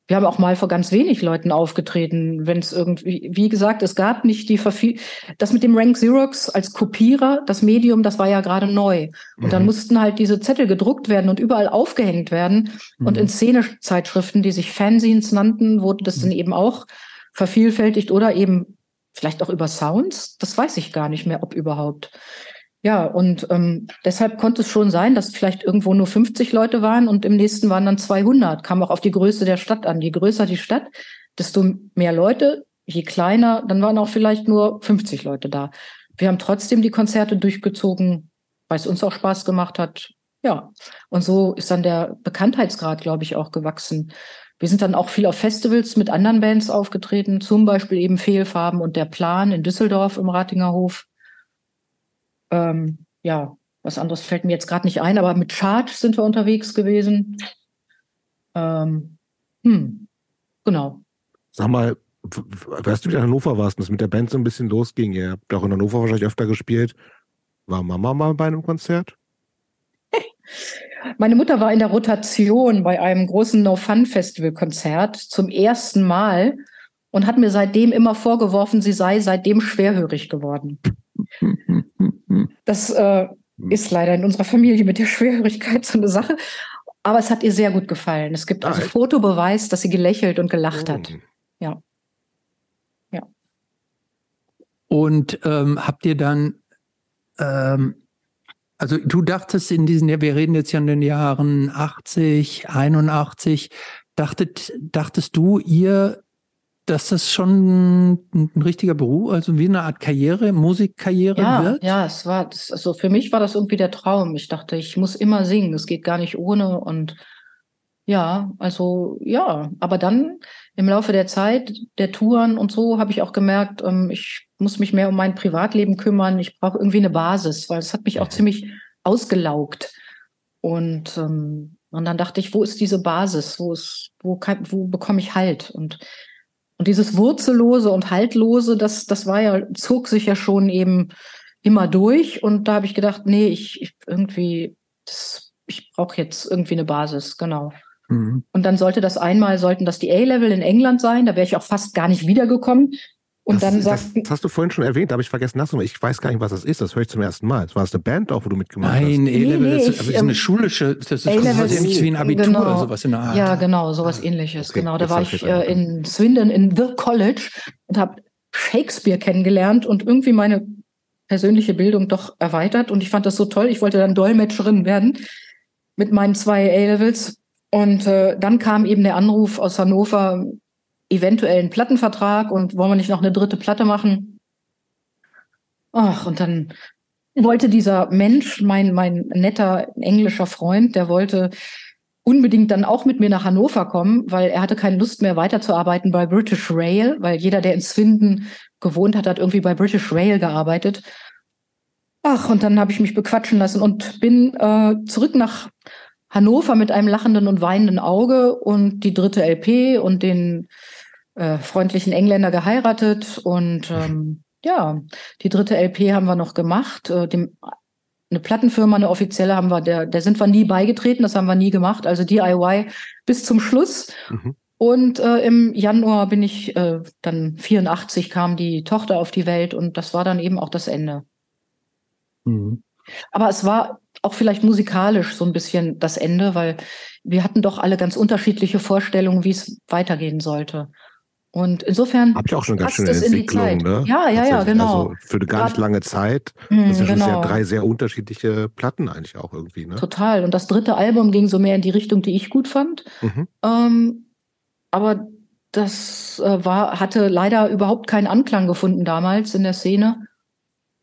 Wir haben auch mal vor ganz wenig Leuten aufgetreten, wenn es irgendwie, wie gesagt, es gab nicht die Verfügung. Das mit dem Rank Xerox als Kopierer, das Medium, das war ja gerade neu. Und mhm. dann mussten halt diese Zettel gedruckt werden und überall aufgehängt werden. Mhm. Und in Szenezeitschriften, die sich Fanzines nannten, wurde das mhm. dann eben auch vervielfältigt oder eben Vielleicht auch über Sounds? Das weiß ich gar nicht mehr, ob überhaupt. Ja, und ähm, deshalb konnte es schon sein, dass vielleicht irgendwo nur 50 Leute waren und im nächsten waren dann 200. Kam auch auf die Größe der Stadt an. Je größer die Stadt, desto mehr Leute. Je kleiner, dann waren auch vielleicht nur 50 Leute da. Wir haben trotzdem die Konzerte durchgezogen, weil es uns auch Spaß gemacht hat. Ja, und so ist dann der Bekanntheitsgrad, glaube ich, auch gewachsen. Wir sind dann auch viel auf Festivals mit anderen Bands aufgetreten, zum Beispiel eben Fehlfarben und der Plan in Düsseldorf im Ratinger Hof. Ähm, ja, was anderes fällt mir jetzt gerade nicht ein, aber mit Charge sind wir unterwegs gewesen. Ähm, hm, genau. Sag mal, weißt du, wie in Hannover warst und das mit der Band so ein bisschen losging? Ihr habt auch in Hannover wahrscheinlich öfter gespielt. War Mama mal bei einem Konzert? Meine Mutter war in der Rotation bei einem großen No-Fun-Festival-Konzert zum ersten Mal und hat mir seitdem immer vorgeworfen, sie sei seitdem schwerhörig geworden. Das äh, ist leider in unserer Familie mit der Schwerhörigkeit so eine Sache. Aber es hat ihr sehr gut gefallen. Es gibt also Fotobeweis, dass sie gelächelt und gelacht hat. Oh. Ja. Ja. Und ähm, habt ihr dann ähm, also du dachtest in diesen, ja, wir reden jetzt ja in den Jahren 80, 81, dachtet, dachtest du, ihr, dass das schon ein richtiger Beruf, also wie eine Art Karriere, Musikkarriere ja, wird? Ja, es war, das, also für mich war das irgendwie der Traum. Ich dachte, ich muss immer singen, es geht gar nicht ohne und ja, also ja, aber dann im Laufe der Zeit, der Touren und so, habe ich auch gemerkt, ähm, ich muss mich mehr um mein Privatleben kümmern. Ich brauche irgendwie eine Basis, weil es hat mich auch ziemlich ausgelaugt. Und ähm, Und dann dachte ich, wo ist diese Basis? Wo ist, wo kann, wo bekomme ich Halt? Und, und dieses Wurzellose und Haltlose, das, das war ja, zog sich ja schon eben immer durch. Und da habe ich gedacht, nee, ich, ich irgendwie, das, ich brauche jetzt irgendwie eine Basis, genau. Mhm. Und dann sollte das einmal, sollten das die A-Level in England sein, da wäre ich auch fast gar nicht wiedergekommen. Und das, dann sagt. Das, das, hast du vorhin schon erwähnt, da habe ich vergessen nachzumachen. Ich weiß gar nicht, was das ist. Das höre ich zum ersten Mal. Das war das eine Band auch, wo du mitgemacht Nein, hast? Nein, A-Level nee, nee, ist, ist eine ähm, schulische, das ist, ja wie ein Abitur genau. oder sowas in der Art. Ja, genau, sowas ah, ähnliches. Okay, genau, da war ich äh, in Swindon in The College und habe Shakespeare kennengelernt und irgendwie meine persönliche Bildung doch erweitert. Und ich fand das so toll. Ich wollte dann Dolmetscherin werden mit meinen zwei A-Levels. Und äh, dann kam eben der Anruf aus Hannover, eventuell einen Plattenvertrag und wollen wir nicht noch eine dritte Platte machen? Ach, und dann wollte dieser Mensch, mein, mein netter englischer Freund, der wollte unbedingt dann auch mit mir nach Hannover kommen, weil er hatte keine Lust mehr weiterzuarbeiten bei British Rail, weil jeder, der in Swindon gewohnt hat, hat irgendwie bei British Rail gearbeitet. Ach, und dann habe ich mich bequatschen lassen und bin äh, zurück nach Hannover mit einem lachenden und weinenden Auge und die dritte LP und den äh, freundlichen Engländer geheiratet und ähm, ja, die dritte LP haben wir noch gemacht. Äh, dem, eine Plattenfirma, eine offizielle haben wir, der, der sind wir nie beigetreten, das haben wir nie gemacht. Also DIY bis zum Schluss. Mhm. Und äh, im Januar bin ich äh, dann 84 kam die Tochter auf die Welt und das war dann eben auch das Ende. Mhm. Aber es war auch vielleicht musikalisch so ein bisschen das Ende, weil wir hatten doch alle ganz unterschiedliche Vorstellungen, wie es weitergehen sollte. Und insofern. Habt ihr auch schon ganz schöne Entwicklung, ne? Ja, ja, ja, genau. Also für eine gar nicht lange Zeit. Hm, das sind genau. sehr, drei sehr unterschiedliche Platten eigentlich auch irgendwie, ne? Total. Und das dritte Album ging so mehr in die Richtung, die ich gut fand. Mhm. Ähm, aber das äh, war, hatte leider überhaupt keinen Anklang gefunden damals in der Szene.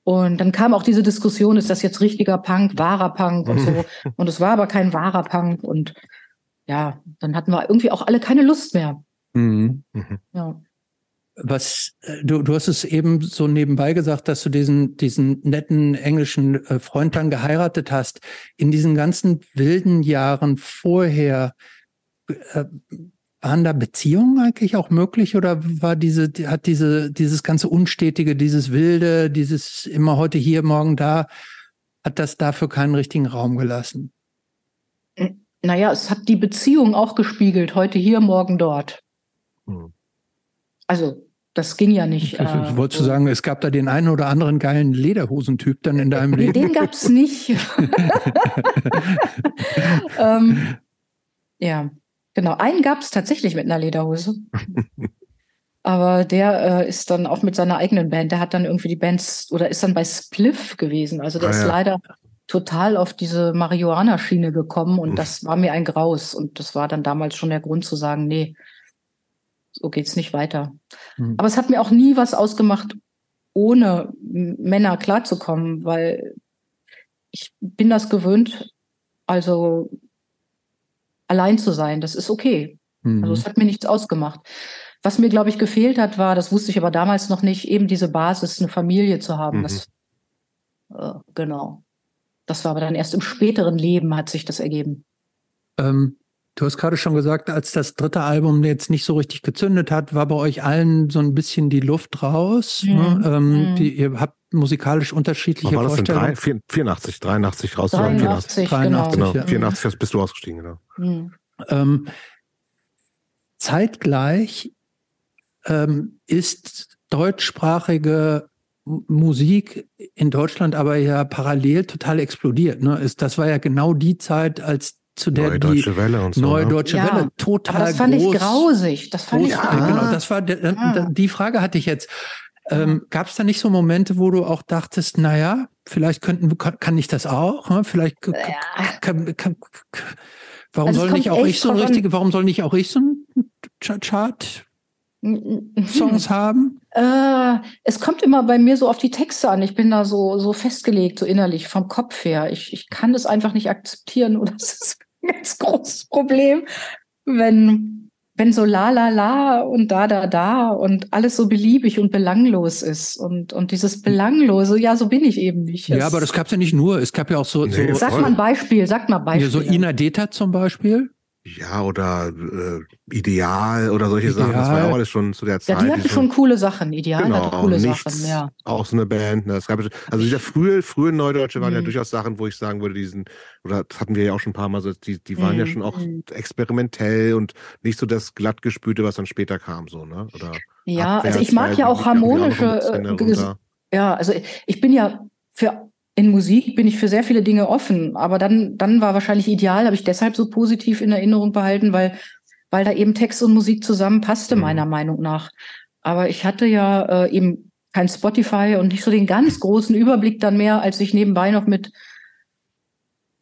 Und dann kam auch diese Diskussion, ist das jetzt richtiger Punk, wahrer Punk und so. Und es war aber kein wahrer Punk. Und ja, dann hatten wir irgendwie auch alle keine Lust mehr. Mhm. mhm. Ja. Was, äh, du, du hast es eben so nebenbei gesagt, dass du diesen, diesen netten englischen äh, Freund dann geheiratet hast. In diesen ganzen wilden Jahren vorher, äh, waren da Beziehungen eigentlich auch möglich oder war diese, hat diese, dieses ganze Unstetige, dieses Wilde, dieses immer heute hier, morgen da, hat das dafür keinen richtigen Raum gelassen? Naja, es hat die Beziehung auch gespiegelt, heute hier, morgen dort. Hm. Also, das ging ja nicht. Ich, äh, wollte so. sagen, es gab da den einen oder anderen geilen Lederhosentyp dann in deinem Leben. Den gab es nicht. ähm, ja, genau. Einen gab es tatsächlich mit einer Lederhose. Aber der äh, ist dann auch mit seiner eigenen Band. Der hat dann irgendwie die Bands oder ist dann bei Spliff gewesen. Also der ah, ist ja. leider total auf diese Marihuana-Schiene gekommen und das war mir ein Graus. Und das war dann damals schon der Grund zu sagen, nee, so geht's nicht weiter. Mhm. Aber es hat mir auch nie was ausgemacht, ohne Männer klarzukommen, weil ich bin das gewöhnt, also allein zu sein. Das ist okay. Mhm. Also es hat mir nichts ausgemacht. Was mir, glaube ich, gefehlt hat, war, das wusste ich aber damals noch nicht, eben diese Basis, eine Familie zu haben. Mhm. Das, äh, genau. Das war aber dann erst im späteren Leben hat sich das ergeben. Ähm, Du hast gerade schon gesagt, als das dritte Album jetzt nicht so richtig gezündet hat, war bei euch allen so ein bisschen die Luft raus. Mhm. Ne? Ähm, mhm. die, ihr habt musikalisch unterschiedliche war Vorstellungen. Das denn? 84, 83 raus. 83, 83, genau. genau. 84 bist du ausgestiegen, genau. Mhm. Ähm, zeitgleich ähm, ist deutschsprachige Musik in Deutschland aber ja parallel total explodiert. Ne? Ist, das war ja genau die Zeit, als zu der Neue Deutsche Welle und so. Neue ne? Deutsche ja, Welle total aber das fand groß, ich grausig. Das fand groß, ich ja. Genau, das war der, ja. die Frage hatte ich jetzt. Ähm, Gab es da nicht so Momente, wo du auch dachtest, naja, vielleicht könnten kann, kann ich das auch? Ne? Vielleicht kann, kann, warum also soll nicht auch ich so ein richtige, warum soll nicht auch ich so ein Chart Songs haben? Äh, es kommt immer bei mir so auf die Texte an. Ich bin da so, so festgelegt, so innerlich, vom Kopf her. Ich, ich kann das einfach nicht akzeptieren. Und das ist ganz großes Problem, wenn, wenn so la la la und da da da und alles so beliebig und belanglos ist und und dieses belanglose, ja, so bin ich eben nicht. Ja, aber das gab es ja nicht nur. Es gab ja auch so. Nee, so Sag mal ein Beispiel, sag mal Beispiel. Ja, so Ina Deta zum Beispiel. Ja, oder äh, Ideal oder solche Sachen. Das war ja Ideal. auch alles schon zu der Zeit. ja, die hatten die schon coole Sachen. Ideal Genau, hatte coole nichts, Sachen, ja. auch so eine Band. Ne? Es gab, also dieser frühe, frühe Neudeutsche waren ja Mhm. durchaus Sachen, wo ich sagen würde, diesen, oder das hatten wir ja auch schon ein paar Mal, so, die, die waren ja Mhm. schon auch Mhm. experimentell und nicht so das glattgespülte, was dann später kam, so, ne? Oder Ja, also ich mag ja auch harmonische, bisschen äh, ja, also ich bin ja für in Musik bin ich für sehr viele Dinge offen, aber dann dann war wahrscheinlich ideal, habe ich deshalb so positiv in Erinnerung behalten, weil weil da eben Text und Musik zusammenpasste Mhm. meiner Meinung nach. Aber ich hatte ja äh, eben kein Spotify und nicht so den ganz großen Überblick dann mehr, als ich nebenbei noch mit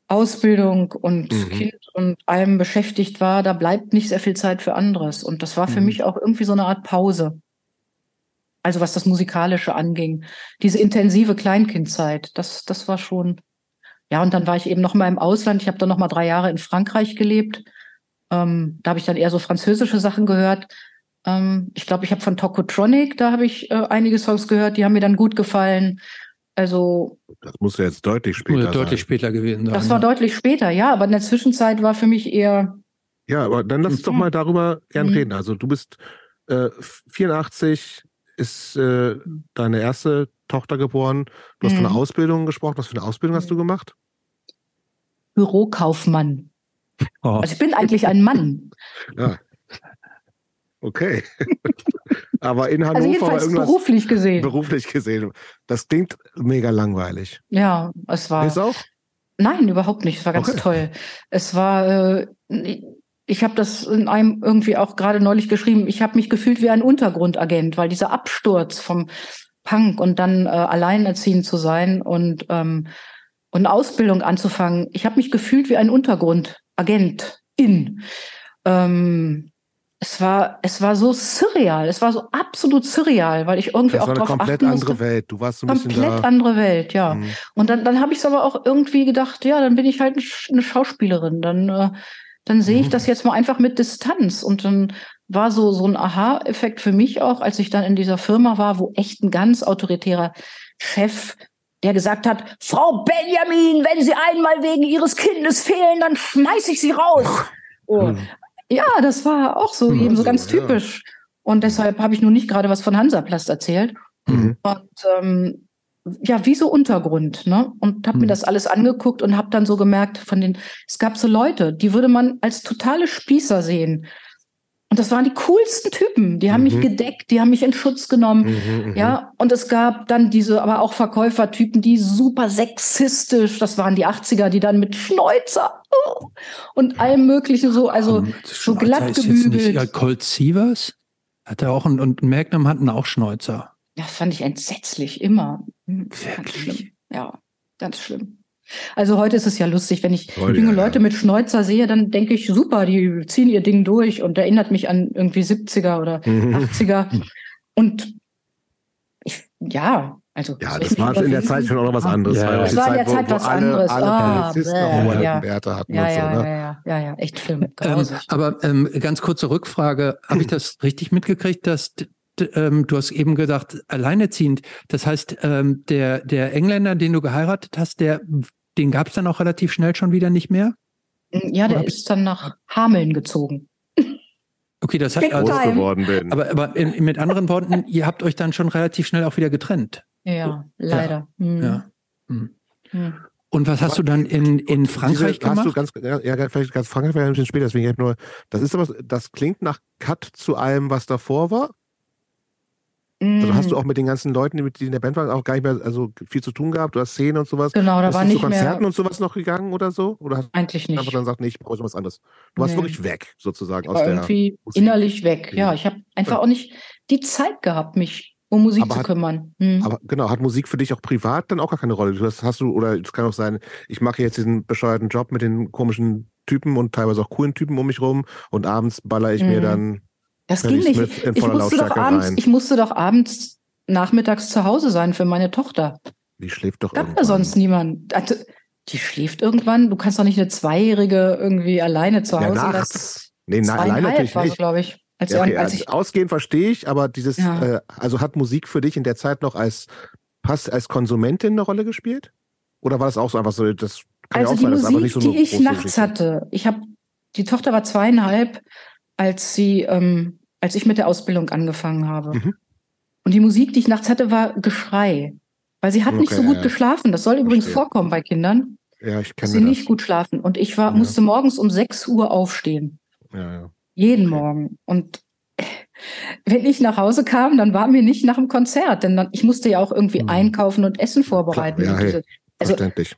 Ausbildung und Mhm. Kind und allem beschäftigt war. Da bleibt nicht sehr viel Zeit für anderes und das war für Mhm. mich auch irgendwie so eine Art Pause. Also was das Musikalische anging. Diese intensive Kleinkindzeit, das, das war schon. Ja, und dann war ich eben noch mal im Ausland. Ich habe dann noch mal drei Jahre in Frankreich gelebt. Ähm, da habe ich dann eher so französische Sachen gehört. Ähm, ich glaube, ich habe von Tokotronic, da habe ich äh, einige Songs gehört, die haben mir dann gut gefallen. Also Das muss ja jetzt deutlich später deutlich sein. später gewesen sein. das war ja. deutlich später, ja, aber in der Zwischenzeit war für mich eher, Ja, aber dann lass uns doch Mhm. mal darüber gern Mhm. reden. Also du bist äh, 84 ist äh, deine erste Tochter geboren. Du hast von Mhm. einer Ausbildung gesprochen. Was für eine Ausbildung hast du gemacht? Bürokaufmann. Oh. Also ich bin eigentlich ein Mann. Ja. Okay. Aber in Hannover Also jedenfalls irgendwas beruflich gesehen. beruflich gesehen. Das klingt mega langweilig. Ja, es war. Ist auch? Nein, überhaupt nicht. Es war ganz Okay. toll. Es war, äh, ich habe das in einem irgendwie auch gerade neulich geschrieben. Ich habe mich gefühlt wie ein Untergrundagent, weil dieser Absturz vom Punk und dann äh, alleinerziehend zu sein und ähm, und eine Ausbildung anzufangen. Ich habe mich gefühlt wie ein Untergrundagent in. Ähm, es war es war so surreal. Es war so absolut surreal, weil ich irgendwie Das auch war eine drauf komplett achten andere musste. Welt. Du warst so ein bisschen Komplett andere Welt, ja. Mhm. Und dann, dann habe ich es aber auch irgendwie gedacht, ja, dann bin ich halt eine Schauspielerin. Dann, äh, dann sehe ich Mhm. das jetzt mal einfach mit Distanz. Und dann war so, so ein Aha-Effekt für mich auch, als ich dann in dieser Firma war, wo echt ein ganz autoritärer Chef, der gesagt hat, Frau Benjamin, wenn Sie einmal wegen Ihres Kindes fehlen, dann schmeiß ich Sie raus. Oh. Hm. Ja, das war auch so, Hm, eben so also, ganz ja. typisch. Und deshalb habe ich nun nicht gerade was von Hansaplast erzählt. Mhm. Und ähm, ja, wie so Untergrund, ne? Und habe mir Mhm. das alles angeguckt und habe dann so gemerkt, von den, es gab so Leute, die würde man als totale Spießer sehen. Und das waren die coolsten Typen. Die haben mich Mhm. gedeckt, die haben mich in Schutz genommen. Mhm, mhm. Ja, und es gab dann diese, aber auch Verkäufertypen, die super sexistisch, das waren die 80er, die dann mit Schnäuzer oh, und allem möglichen so, also Komm, so glatt jetzt nicht- gebügelt. Ja, Colt Sievers hat er auch einen, und Magnum hatten auch Schnäuzer. Ja, das fand ich entsetzlich, immer. Hm, Ganz Wirklich? schlimm. Ja, ganz schlimm. Also heute ist es ja lustig, wenn ich Heute, junge ja, ja. Leute mit Schnäuzer sehe, dann denke ich, super, die ziehen ihr Ding durch und erinnert mich an irgendwie 70er oder Mhm. 80er. Und ich, ja, also. Ja, das war in der? Zeit schon auch noch was Ja. anderes. Ja, das war in der Zeit wo, was wo alle, anderes. alle Ah, Polizisten hohe ja. Bärte hatten Ja, und so, ja, ne? ja, ja, ja, ja, echt schlimm. Ähm, aber ähm, ganz kurze Rückfrage. Habe ich das richtig mitgekriegt, dass ähm, du hast eben gedacht, alleinerziehend. Das heißt, ähm, der, der Engländer, den du geheiratet hast, der, den gab es dann auch relativ schnell schon wieder nicht mehr? ja, oder der ist dann nach Hameln gezogen. Okay, das hat also, geworden bin. aber, aber in, mit anderen Worten, ihr habt euch dann schon relativ schnell auch wieder getrennt. Ja, leider. Hm. Ja. Hm. Hm. Und was hast du dann in, in Frankreich Diese, hast du gemacht? ganz, ja, ja, vielleicht ganz Frankreich wäre ein bisschen später, deswegen ich nur, das ist aber, das klingt nach Cut zu allem, was davor war. Also hast Hm. du auch mit den ganzen Leuten, die mit- in der Band waren, auch gar nicht mehr also viel zu tun gehabt, du hast Szenen und sowas. Genau, da Bist war du zu nicht Konzerten mehr, und sowas noch gegangen oder so? Oder hast eigentlich du einfach nicht. dann gesagt, nee, ich brauche was anderes? Du warst Nee. wirklich weg, sozusagen, aus der. irgendwie Musik. innerlich weg. Ja, Ja. ich habe einfach Ja. auch nicht die Zeit gehabt, mich um Musik Aber zu hat- kümmern. Hm. Aber genau, hat Musik für dich auch privat dann auch gar keine Rolle? Du hast, hast du, oder es kann auch sein, ich mache jetzt diesen bescheuerten Job mit den komischen Typen und teilweise auch coolen Typen um mich rum und abends baller ich mir Mhm. dann Das ging nicht. Ich musste, doch abends, rein. ich musste doch abends nachmittags zu Hause sein für meine Tochter. Die schläft doch Gab da irgendwann. sonst niemand. Also, die schläft irgendwann. Du kannst doch nicht eine Zweijährige irgendwie alleine zu Ja, Hause lassen. nachts. Nee, na, allein natürlich war nicht. glaube ich. Als ja, okay, als also ausgehen verstehe ich, aber dieses, ja. äh, also hat Musik für dich in der Zeit noch als Pass als Konsumentin eine Rolle gespielt? Oder war das auch so einfach so, das kann also ja auch sein, Musik, das aber nicht so die ich nachts hatte, ich habe, die Tochter war zweieinhalb, als sie, ähm, als ich mit der Ausbildung angefangen habe. Mhm. Und die Musik, die ich nachts hatte, war Geschrei. Weil sie hat okay, nicht so gut ja. geschlafen. Das soll übrigens Verstehe. vorkommen bei Kindern. Ja, ich kenne Sie das. nicht gut schlafen. Und ich war, ja. musste morgens um 6 Uhr aufstehen. Ja. Jeden okay. Morgen. Und wenn ich nach Hause kam, dann war mir nicht nach dem Konzert, denn dann, ich musste ja auch irgendwie mhm. einkaufen und Essen vorbereiten. Ja, hey, also,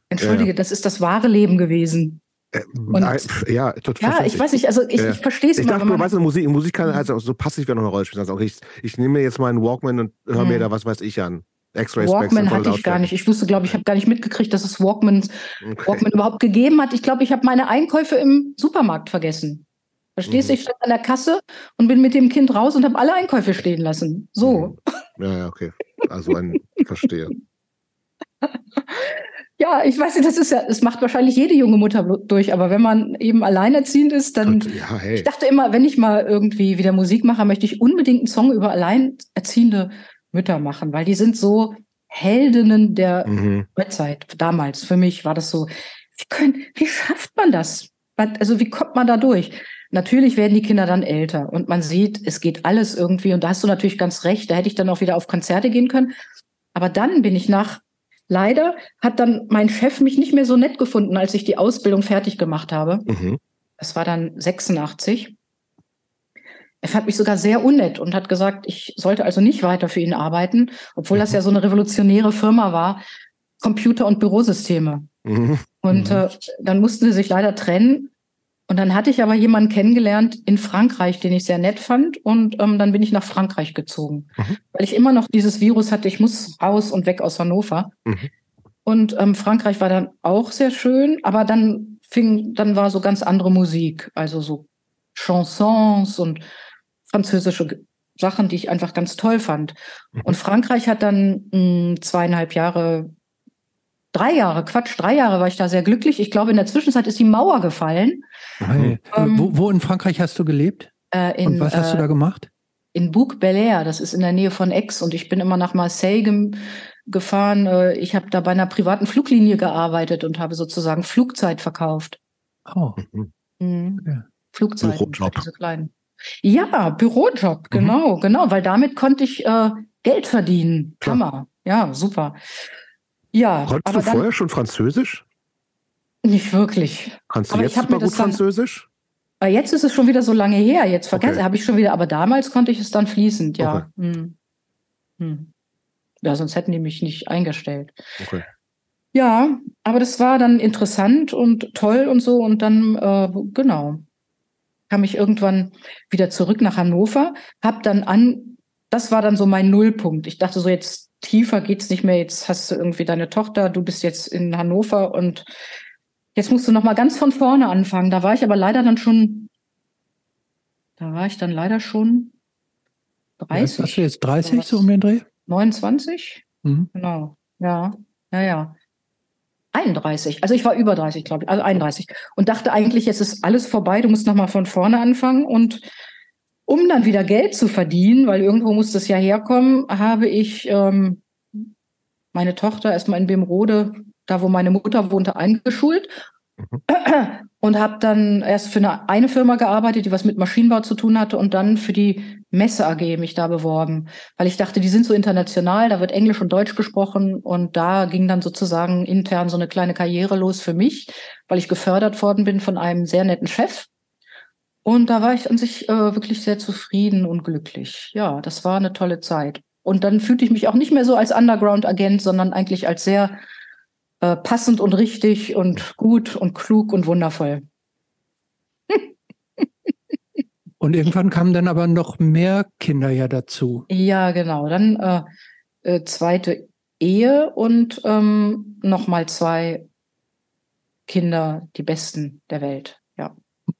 entschuldige, das ist das wahre Leben gewesen. Äh, und, ja, total. Ja, ich weiß nicht, also ich, ich verstehe es Ich dachte, du weißt, Musik, Musik kann also so passiv ja noch eine Rolle spielen. Also auch ich, ich nehme mir jetzt meinen Walkman und höre mir da was weiß ich an. Walkman hatte ich gar nicht. Ich wusste, glaube ich, habe gar nicht mitgekriegt, dass es Walkman, okay. Walkman überhaupt gegeben hat. Ich glaube, ich habe meine Einkäufe im Supermarkt vergessen. Verstehst du? Mhm. Ich stand an der Kasse und bin mit dem Kind raus und habe alle Einkäufe stehen lassen. So. Mhm. Ja, ja, okay. Also ein, verstehe. Ja, ich weiß nicht, das ist ja, es macht wahrscheinlich jede junge Mutter durch, aber wenn man eben alleinerziehend ist, dann. Ja, hey. Ich dachte immer, wenn ich mal irgendwie wieder Musik mache, möchte ich unbedingt einen Song über alleinerziehende Mütter machen, weil die sind so Heldinnen der mhm. Damals, für mich war das so, wie, können, wie schafft man das? Also wie kommt man da durch? Natürlich werden die Kinder dann älter und man sieht, es geht alles irgendwie und da hast du natürlich ganz recht, da hätte ich dann auch wieder auf Konzerte gehen können. Aber dann bin ich nach, leider hat dann mein Chef mich nicht mehr so nett gefunden, als ich die Ausbildung fertig gemacht habe. Mhm. Das war dann 86. Er fand mich sogar sehr unnett und hat gesagt, ich sollte also nicht weiter für ihn arbeiten, obwohl das ja so eine revolutionäre Firma war, Computer- und Bürosysteme. Mhm. Und mhm. äh, dann mussten sie sich leider trennen. Und dann hatte ich aber jemanden kennengelernt in Frankreich, den ich sehr nett fand. Und ähm, dann bin ich nach Frankreich gezogen, mhm. weil ich immer noch dieses Virus hatte, ich muss raus und weg aus Hannover. Mhm. Und ähm, Frankreich war dann auch sehr schön, aber dann fing, dann war so ganz andere Musik, also so Chansons und französische Sachen, die ich einfach ganz toll fand. Mhm. Und Frankreich hat dann mh, hm, zweieinhalb Jahre, drei Jahre, Quatsch, drei Jahre war ich da sehr glücklich. Ich glaube, in der Zwischenzeit ist die Mauer gefallen. Hey. Ähm, wo, wo, in Frankreich hast du gelebt? Äh, in, und was hast äh, du da gemacht? In Bouc Belair, das ist in der Nähe von Aix. Und ich bin immer nach Marseille ge gefahren. Äh, ich habe da bei einer privaten Fluglinie gearbeitet und habe sozusagen Flugzeit verkauft. Oh. Mhm. Ja. Flugzeit. Diese kleinen. Ja, Bürojob, mhm. genau, mhm. genau, weil damit konnte ich äh, Geld verdienen. Hammer. Ja, super. Ja. Konntest du vorher schon Französisch? Nicht wirklich. Kannst du aber jetzt super gut Französisch? Dann, jetzt ist es schon wieder so lange her. Jetzt vergesse okay. habe ich schon wieder, aber damals konnte ich es dann fließend, ja. Okay. Hm. Hm. Ja, sonst hätten die mich nicht eingestellt. Okay. Ja, aber das war dann interessant und toll und so und dann, äh, genau kam ich irgendwann wieder zurück nach Hannover, habe dann an, das war dann so mein Nullpunkt. Ich dachte so, jetzt tiefer geht's nicht mehr, jetzt hast du irgendwie deine Tochter, du bist jetzt in Hannover und jetzt musst du noch mal ganz von vorne anfangen. Da war ich aber leider dann schon, da war ich dann leider schon 30. Ja, hast du jetzt 30 so um den Dreh? 29? Mhm. Genau, ja, ja, ja. 31. Also ich war über 30, glaube ich, also 31. Und dachte eigentlich, jetzt ist alles vorbei, du musst nochmal von vorne anfangen. Und um dann wieder Geld zu verdienen, weil irgendwo muss das ja herkommen, habe ich ähm, meine Tochter erstmal in Bemrode, da wo meine Mutter wohnte, eingeschult. Mhm. Und habe dann erst für eine, eine Firma gearbeitet, die was mit Maschinenbau zu tun hatte und dann für die Messe AG mich da beworben, weil ich dachte, die sind so international, da wird Englisch und Deutsch gesprochen und da ging dann sozusagen intern so eine kleine Karriere los für mich, weil ich gefördert worden bin von einem sehr netten Chef. Und da war ich an sich äh, wirklich sehr zufrieden und glücklich. Ja, das war eine tolle Zeit. Und dann fühlte ich mich auch nicht mehr so als Underground-Agent, sondern eigentlich als sehr äh, passend und richtig und gut und klug und wundervoll. Und irgendwann kamen dann aber noch mehr Kinder ja dazu. Ja, genau. Dann äh, äh, zweite Ehe und ähm, nochmal zwei Kinder, die besten der Welt. Ja.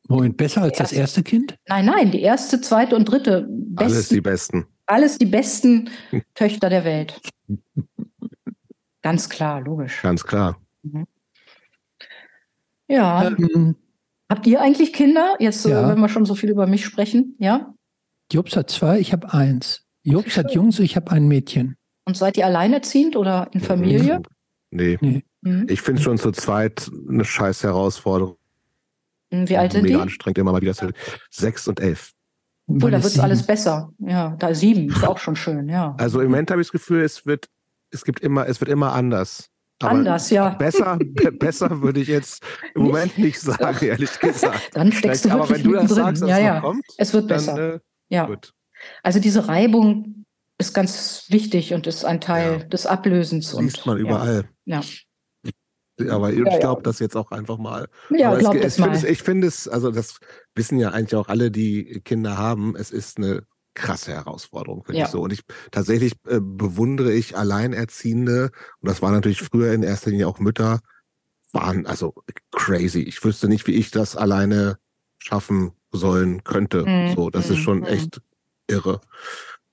Moment, besser als erste, das erste Kind? Nein, nein, die erste, zweite und dritte. Besten, alles die besten. Alles die besten Töchter der Welt. Ganz klar, logisch. Ganz klar. Mhm. Ja. Ähm, Habt ihr eigentlich Kinder? Jetzt, äh, ja. wenn wir schon so viel über mich sprechen, ja? Jobs hat zwei, ich habe eins. Jobs hat Jungs, ich habe ein Mädchen. Und seid ihr alleinerziehend oder in Familie? Nee. nee. Mhm. Ich finde schon zu zweit eine scheiß Herausforderung. Wie alt sind Mega die? anstrengend immer mal wieder. Sechs und elf. Cool, da wird es alles besser. Ja, da sieben ist auch schon schön, ja. Also im Moment habe ich das Gefühl, es wird, es gibt immer, es wird immer anders. Aber anders, ja. Besser, besser würde ich jetzt im Moment nicht sagen, ehrlich gesagt. Dann steckst du Aber wenn du das drin. sagst, dass ja, es ja. kommt, es wird besser. Dann, äh, ja. Gut. Also diese Reibung ist ganz wichtig und ist ein Teil ja. des Ablösens. Das liest und, man überall. Ja. Aber ich ja, glaube das jetzt auch einfach mal. Ja, glaub es, das mal. ich finde es, also das wissen ja eigentlich auch alle, die Kinder haben, es ist eine krasse Herausforderung, finde ja. ich so. Und ich tatsächlich äh, bewundere ich Alleinerziehende, und das war natürlich früher in erster Linie auch Mütter, waren also crazy. Ich wüsste nicht, wie ich das alleine schaffen sollen könnte. Mhm. So, das ist schon mhm. echt irre.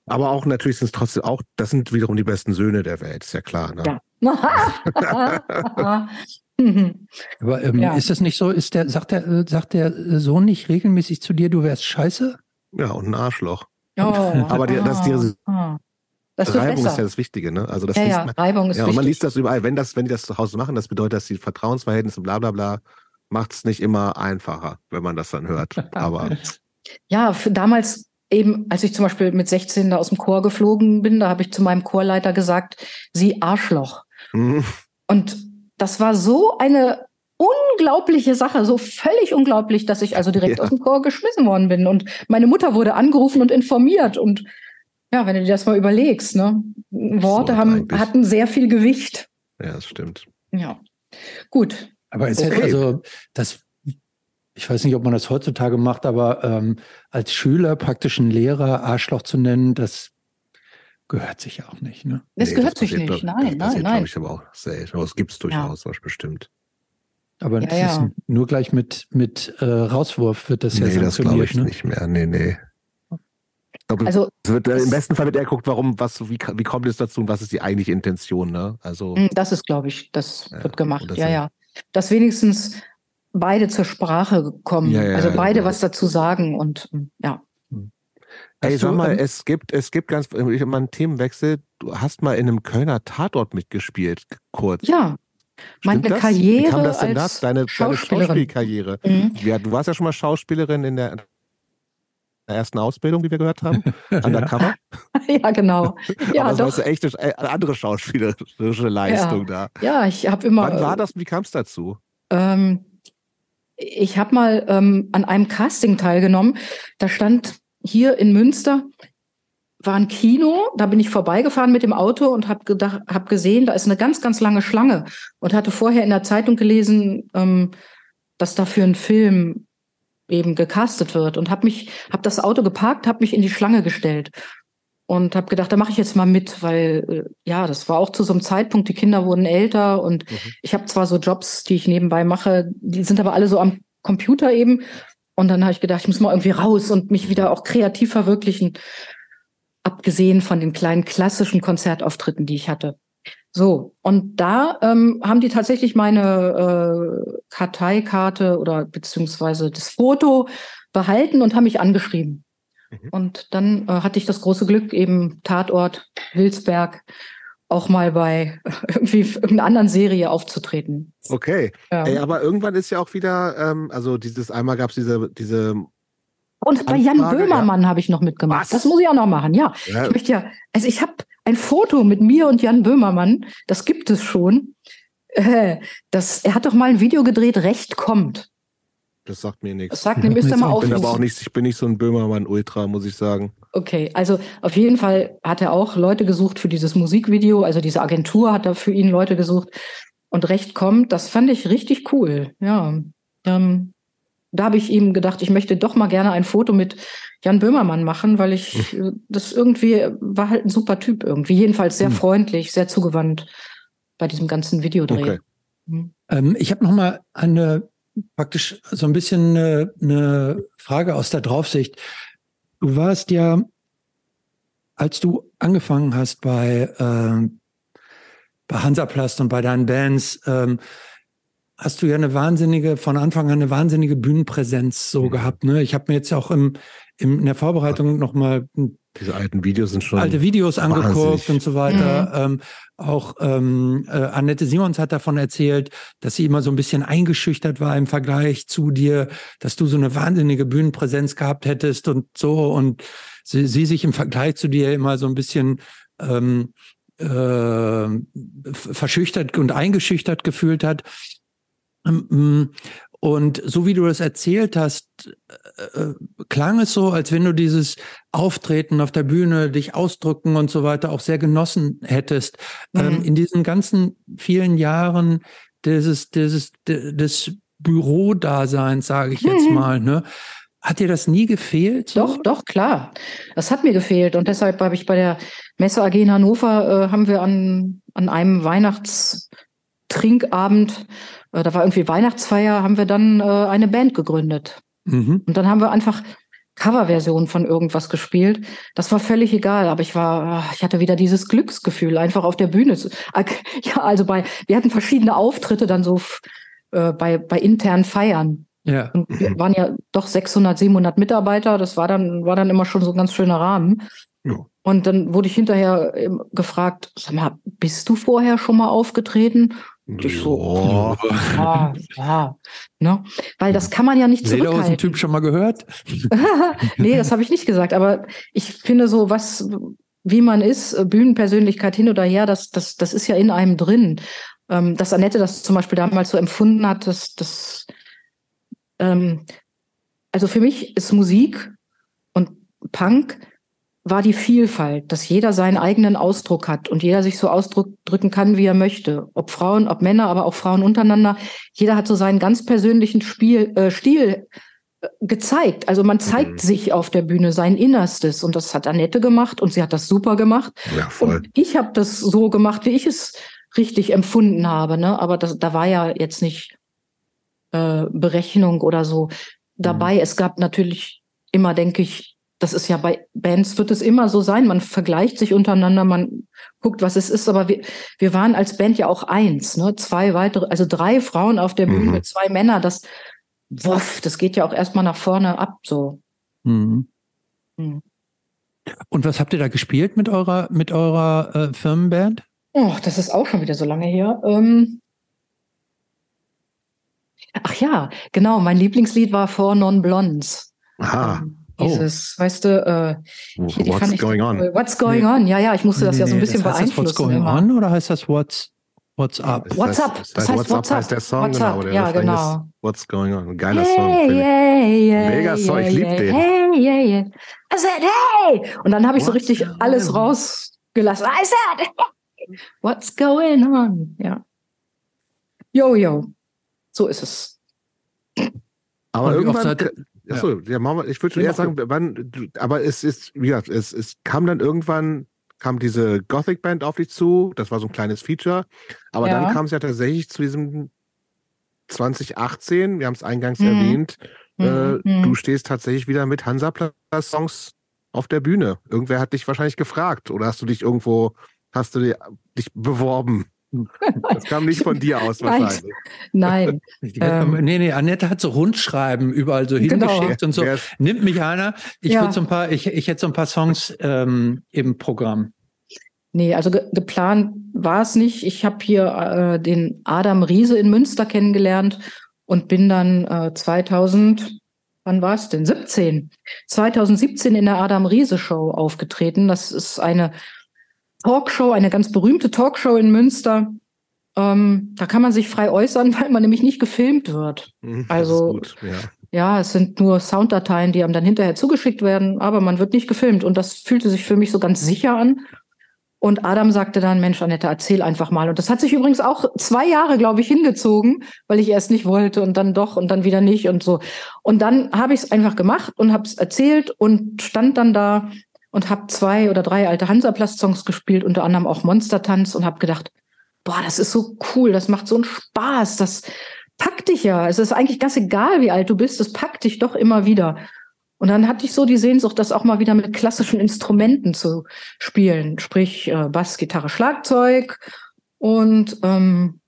Aber auch natürlich sind es trotzdem auch, das sind wiederum die besten Söhne der Welt, ist ja klar. Ne? Ja. Aber ähm, ja. ist das nicht so? Ist der, sagt der, sagt der Sohn nicht regelmäßig zu dir, du wärst scheiße? Ja, und ein Arschloch. Oh, Aber die, das, diese oh, das Reibung besser. ist ja das Wichtige, ne? Also das ja, ja, man, Reibung ist ja, wichtig. Und man liest das überall. Wenn das, wenn die das zu Hause machen, das bedeutet, dass die Vertrauensverhältnisse, bla bla bla, macht es nicht immer einfacher, wenn man das dann hört. Aber ja, damals eben, als ich zum Beispiel mit 16 da aus dem Chor geflogen bin, da habe ich zu meinem Chorleiter gesagt, sie Arschloch. Mhm. Und das war so eine unglaubliche Sache, so völlig unglaublich, dass ich also direkt ja. aus dem Chor geschmissen worden bin. Und meine Mutter wurde angerufen und informiert. Und ja, wenn du dir das mal überlegst, ne? Worte so, haben, hatten sehr viel Gewicht. Ja, das stimmt. Ja. Gut. Aber es okay. hätte also das ich weiß nicht, ob man das heutzutage macht, aber ähm, als Schüler praktisch einen Lehrer Arschloch zu nennen, das gehört sich auch nicht. Ne? Das nee, gehört das sich nicht, nein, das nein, nein. ich aber auch selten. Aber es gibt es durchaus, ja. bestimmt. Aber ja, ja. nur gleich mit, mit äh, Rauswurf wird das nee, ja sanktioniert. Nee, das glaube ich ne? nicht mehr. Nee, nee. Glaube, also, wird, äh, im besten Fall wird er guckt, warum, was, wie, wie kommt es dazu und was ist die eigentliche Intention, ne? Also. Hm, das ist, glaube ich, das wird gemacht, ja, ja. Dass wenigstens beide zur Sprache kommen. Ja, ja, also beide was dazu sagen und ja. Hm. Ey, sag mal, es gibt, es gibt ganz, ich habe mal einen Themenwechsel. Du hast mal in einem Kölner Tatort mitgespielt, kurz. Ja. Meine das? Karriere. Wie kam das denn als Deine, deine Schauspielkarriere. Mhm. Ja, du warst ja schon mal Schauspielerin in der, der ersten Ausbildung, wie wir gehört haben, undercover. ja, ja genau. Ja, Aber das doch. war echt eine andere schauspielerische Leistung ja. da. Ja, ich habe immer. Wann war das? Wie kam es dazu? Ähm, ich habe mal ähm, an einem Casting teilgenommen. Da stand hier in Münster war ein Kino, da bin ich vorbeigefahren mit dem Auto und habe gedacht, habe gesehen, da ist eine ganz, ganz lange Schlange und hatte vorher in der Zeitung gelesen, ähm, dass da für einen Film eben gecastet wird und habe mich, habe das Auto geparkt, habe mich in die Schlange gestellt und habe gedacht, da mache ich jetzt mal mit, weil äh, ja, das war auch zu so einem Zeitpunkt, die Kinder wurden älter und mhm. ich habe zwar so Jobs, die ich nebenbei mache, die sind aber alle so am Computer eben. Und dann habe ich gedacht, ich muss mal irgendwie raus und mich wieder auch kreativ verwirklichen, abgesehen von den kleinen klassischen Konzertauftritten, die ich hatte. So, und da ähm, haben die tatsächlich meine äh, Karteikarte oder beziehungsweise das Foto behalten und haben mich angeschrieben. Mhm. Und dann äh, hatte ich das große Glück, eben Tatort Wilsberg auch mal bei irgendwie irgendeiner anderen Serie aufzutreten. Okay. Ja. Ey, aber irgendwann ist ja auch wieder, ähm, also dieses einmal gab es diese, diese und bei Jan Böhmermann ja. habe ich noch mitgemacht. Was? Das muss ich auch noch machen, ja. ja. Ich möchte ja, also ich habe ein Foto mit mir und Jan Böhmermann, das gibt es schon. Äh, das, er hat doch mal ein Video gedreht, Recht kommt. Das sagt mir nichts. Das sagt mir, müsst ihr mal auf. Ich bin aber auch nicht, ich bin nicht so ein Böhmermann-Ultra, muss ich sagen. Okay, also auf jeden Fall hat er auch Leute gesucht für dieses Musikvideo, also diese Agentur hat da für ihn Leute gesucht und Recht kommt, das fand ich richtig cool. Ja, ähm, da habe ich ihm gedacht, ich möchte doch mal gerne ein Foto mit Jan Böhmermann machen, weil ich hm. das irgendwie war halt ein super Typ irgendwie, jedenfalls sehr hm. freundlich, sehr zugewandt bei diesem ganzen Videodreh. Okay. Hm. Ähm, ich habe noch mal eine praktisch so ein bisschen eine, eine Frage aus der Draufsicht. Du warst ja, als du angefangen hast bei, äh, bei Hansaplast und bei deinen Bands, ähm, hast du ja eine wahnsinnige, von Anfang an eine wahnsinnige Bühnenpräsenz so mhm. gehabt. Ne? Ich habe mir jetzt auch im, im, in der Vorbereitung nochmal diese alten Videos sind schon alte Videos angeguckt wahnsinnig. und so weiter. Mhm. Ähm, auch ähm, äh, Annette Simons hat davon erzählt, dass sie immer so ein bisschen eingeschüchtert war im Vergleich zu dir, dass du so eine wahnsinnige Bühnenpräsenz gehabt hättest und so und sie, sie sich im Vergleich zu dir immer so ein bisschen ähm, äh, verschüchtert und eingeschüchtert gefühlt hat. Ähm, mm, und so wie du das erzählt hast, äh, äh, klang es so, als wenn du dieses Auftreten auf der Bühne, dich ausdrücken und so weiter auch sehr genossen hättest. Mhm. Ähm, in diesen ganzen vielen Jahren dieses, dieses, des Bürodaseins, sage ich jetzt mhm. mal, ne? Hat dir das nie gefehlt? So? Doch, doch, klar. Das hat mir gefehlt. Und deshalb habe ich bei der Messe AG in Hannover, äh, haben wir an, an einem Weihnachtstrinkabend da war irgendwie Weihnachtsfeier, haben wir dann äh, eine Band gegründet. Mhm. Und dann haben wir einfach Coverversionen von irgendwas gespielt. Das war völlig egal, aber ich war, ah, ich hatte wieder dieses Glücksgefühl, einfach auf der Bühne. Zu, ja, also bei, wir hatten verschiedene Auftritte dann so äh, bei, bei internen Feiern. Ja. Und wir waren ja doch 600, 700 Mitarbeiter. Das war dann, war dann immer schon so ein ganz schöner Rahmen. Ja. Und dann wurde ich hinterher ähm, gefragt, sag mal, bist du vorher schon mal aufgetreten? Das so, ja, ja, ne? Weil das kann man ja nicht zurückhalten. Lederhosen Typ schon mal gehört? nee, das habe ich nicht gesagt. Aber ich finde so, was, wie man ist, äh, Bühnenpersönlichkeit hin oder her, das, das, das ist ja in einem drin. Ähm, dass Annette das zum Beispiel damals so empfunden hat, dass das, ähm, also für mich ist Musik und Punk war die Vielfalt, dass jeder seinen eigenen Ausdruck hat und jeder sich so ausdrücken kann, wie er möchte. Ob Frauen, ob Männer, aber auch Frauen untereinander. Jeder hat so seinen ganz persönlichen Spiel, äh, Stil äh, gezeigt. Also man zeigt mhm. sich auf der Bühne sein Innerstes und das hat Annette gemacht und sie hat das super gemacht. Ja, voll. Und ich habe das so gemacht, wie ich es richtig empfunden habe. Ne? Aber das, da war ja jetzt nicht äh, Berechnung oder so dabei. Mhm. Es gab natürlich immer, denke ich, das ist ja bei Bands wird es immer so sein. Man vergleicht sich untereinander, man guckt, was es ist. Aber wir, wir waren als Band ja auch eins, ne? Zwei weitere, also drei Frauen auf der Bühne, mhm. zwei Männer. Das, wuff, das geht ja auch erstmal nach vorne ab, so. Mhm. Mhm. Und was habt ihr da gespielt mit eurer, mit eurer äh, Firmenband? Oh, das ist auch schon wieder so lange her. Ähm Ach ja, genau. Mein Lieblingslied war Four Non Blondes. Aha. Ähm. Dieses, oh. weißt du, äh, What's going on? What's going on? Ja, ja, ich musste das nee, ja so ein bisschen das heißt beeinflussen. Das what's going immer. on oder heißt das What's What's up? What's up? Das, heißt, What's up heißt der Song, what's genau. Der ja, genau. Ist What's going on? Geiler yeah, Song. Yeah, yeah, Mega Song, ich liebe den. Hey, yeah, yeah. I said, hey! Und dann habe ich so richtig alles rausgelassen. I said, hey! What's going on? Ja. Yo, yo. So ist es. Aber irgendwann, Achso, ja. ja, ich würde schon eher sagen, wann, aber es ist, wie gesagt, es, es kam dann irgendwann, kam diese Gothic-Band auf dich zu, das war so ein kleines Feature, aber ja. dann kam es ja tatsächlich zu diesem 2018, wir haben es eingangs mhm. erwähnt, mhm. Äh, mhm. du stehst tatsächlich wieder mit Hansa-Songs auf der Bühne. Irgendwer hat dich wahrscheinlich gefragt oder hast du dich irgendwo, hast du dich beworben? Das kam nicht von dir aus wahrscheinlich. Nein. ähm, nee, nee, Annette hat so Rundschreiben überall so genau. hingeschickt und so. Nimmt mich einer. Ich ja. so ein paar, ich, ich hätte so ein paar Songs ähm, im Programm. Nee, also ge geplant war es nicht. Ich habe hier äh, den Adam Riese in Münster kennengelernt und bin dann äh, 2000, wann war es denn? 17. 2017 in der Adam Riese Show aufgetreten. Das ist eine Talkshow, eine ganz berühmte Talkshow in Münster. Ähm, da kann man sich frei äußern, weil man nämlich nicht gefilmt wird. Mhm, also gut, ja. ja. es sind nur Sounddateien, die einem dann hinterher zugeschickt werden, aber man wird nicht gefilmt. Und das fühlte sich für mich so ganz sicher an. Und Adam sagte dann, Mensch, Annette, erzähl einfach mal. Und das hat sich übrigens auch zwei Jahre, glaube ich, hingezogen, weil ich erst nicht wollte und dann doch und dann wieder nicht und so. Und dann habe ich es einfach gemacht und habe es erzählt und stand dann da und habe zwei oder drei alte Hansaplast-Songs gespielt, unter anderem auch Monstertanz und habe gedacht, boah, das ist so cool, das macht so einen Spaß, das packt dich ja. Es ist eigentlich ganz egal, wie alt du bist, das packt dich doch immer wieder. Und dann hatte ich so die Sehnsucht, das auch mal wieder mit klassischen Instrumenten zu spielen, sprich äh, Bass, Gitarre, Schlagzeug. Und ähm,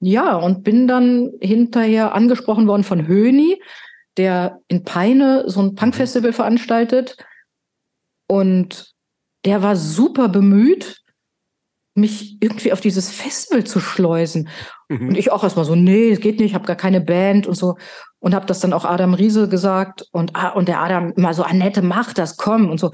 ja, und bin dann hinterher angesprochen worden von Höni, der in Peine so ein Punkfestival veranstaltet. Und der war super bemüht, mich irgendwie auf dieses Festival zu schleusen. Mhm. Und ich auch erstmal so, nee, es geht nicht, ich habe gar keine Band und so. Und habe das dann auch Adam Riese gesagt. Und, ah, und der Adam immer so, Annette, mach das, komm und so.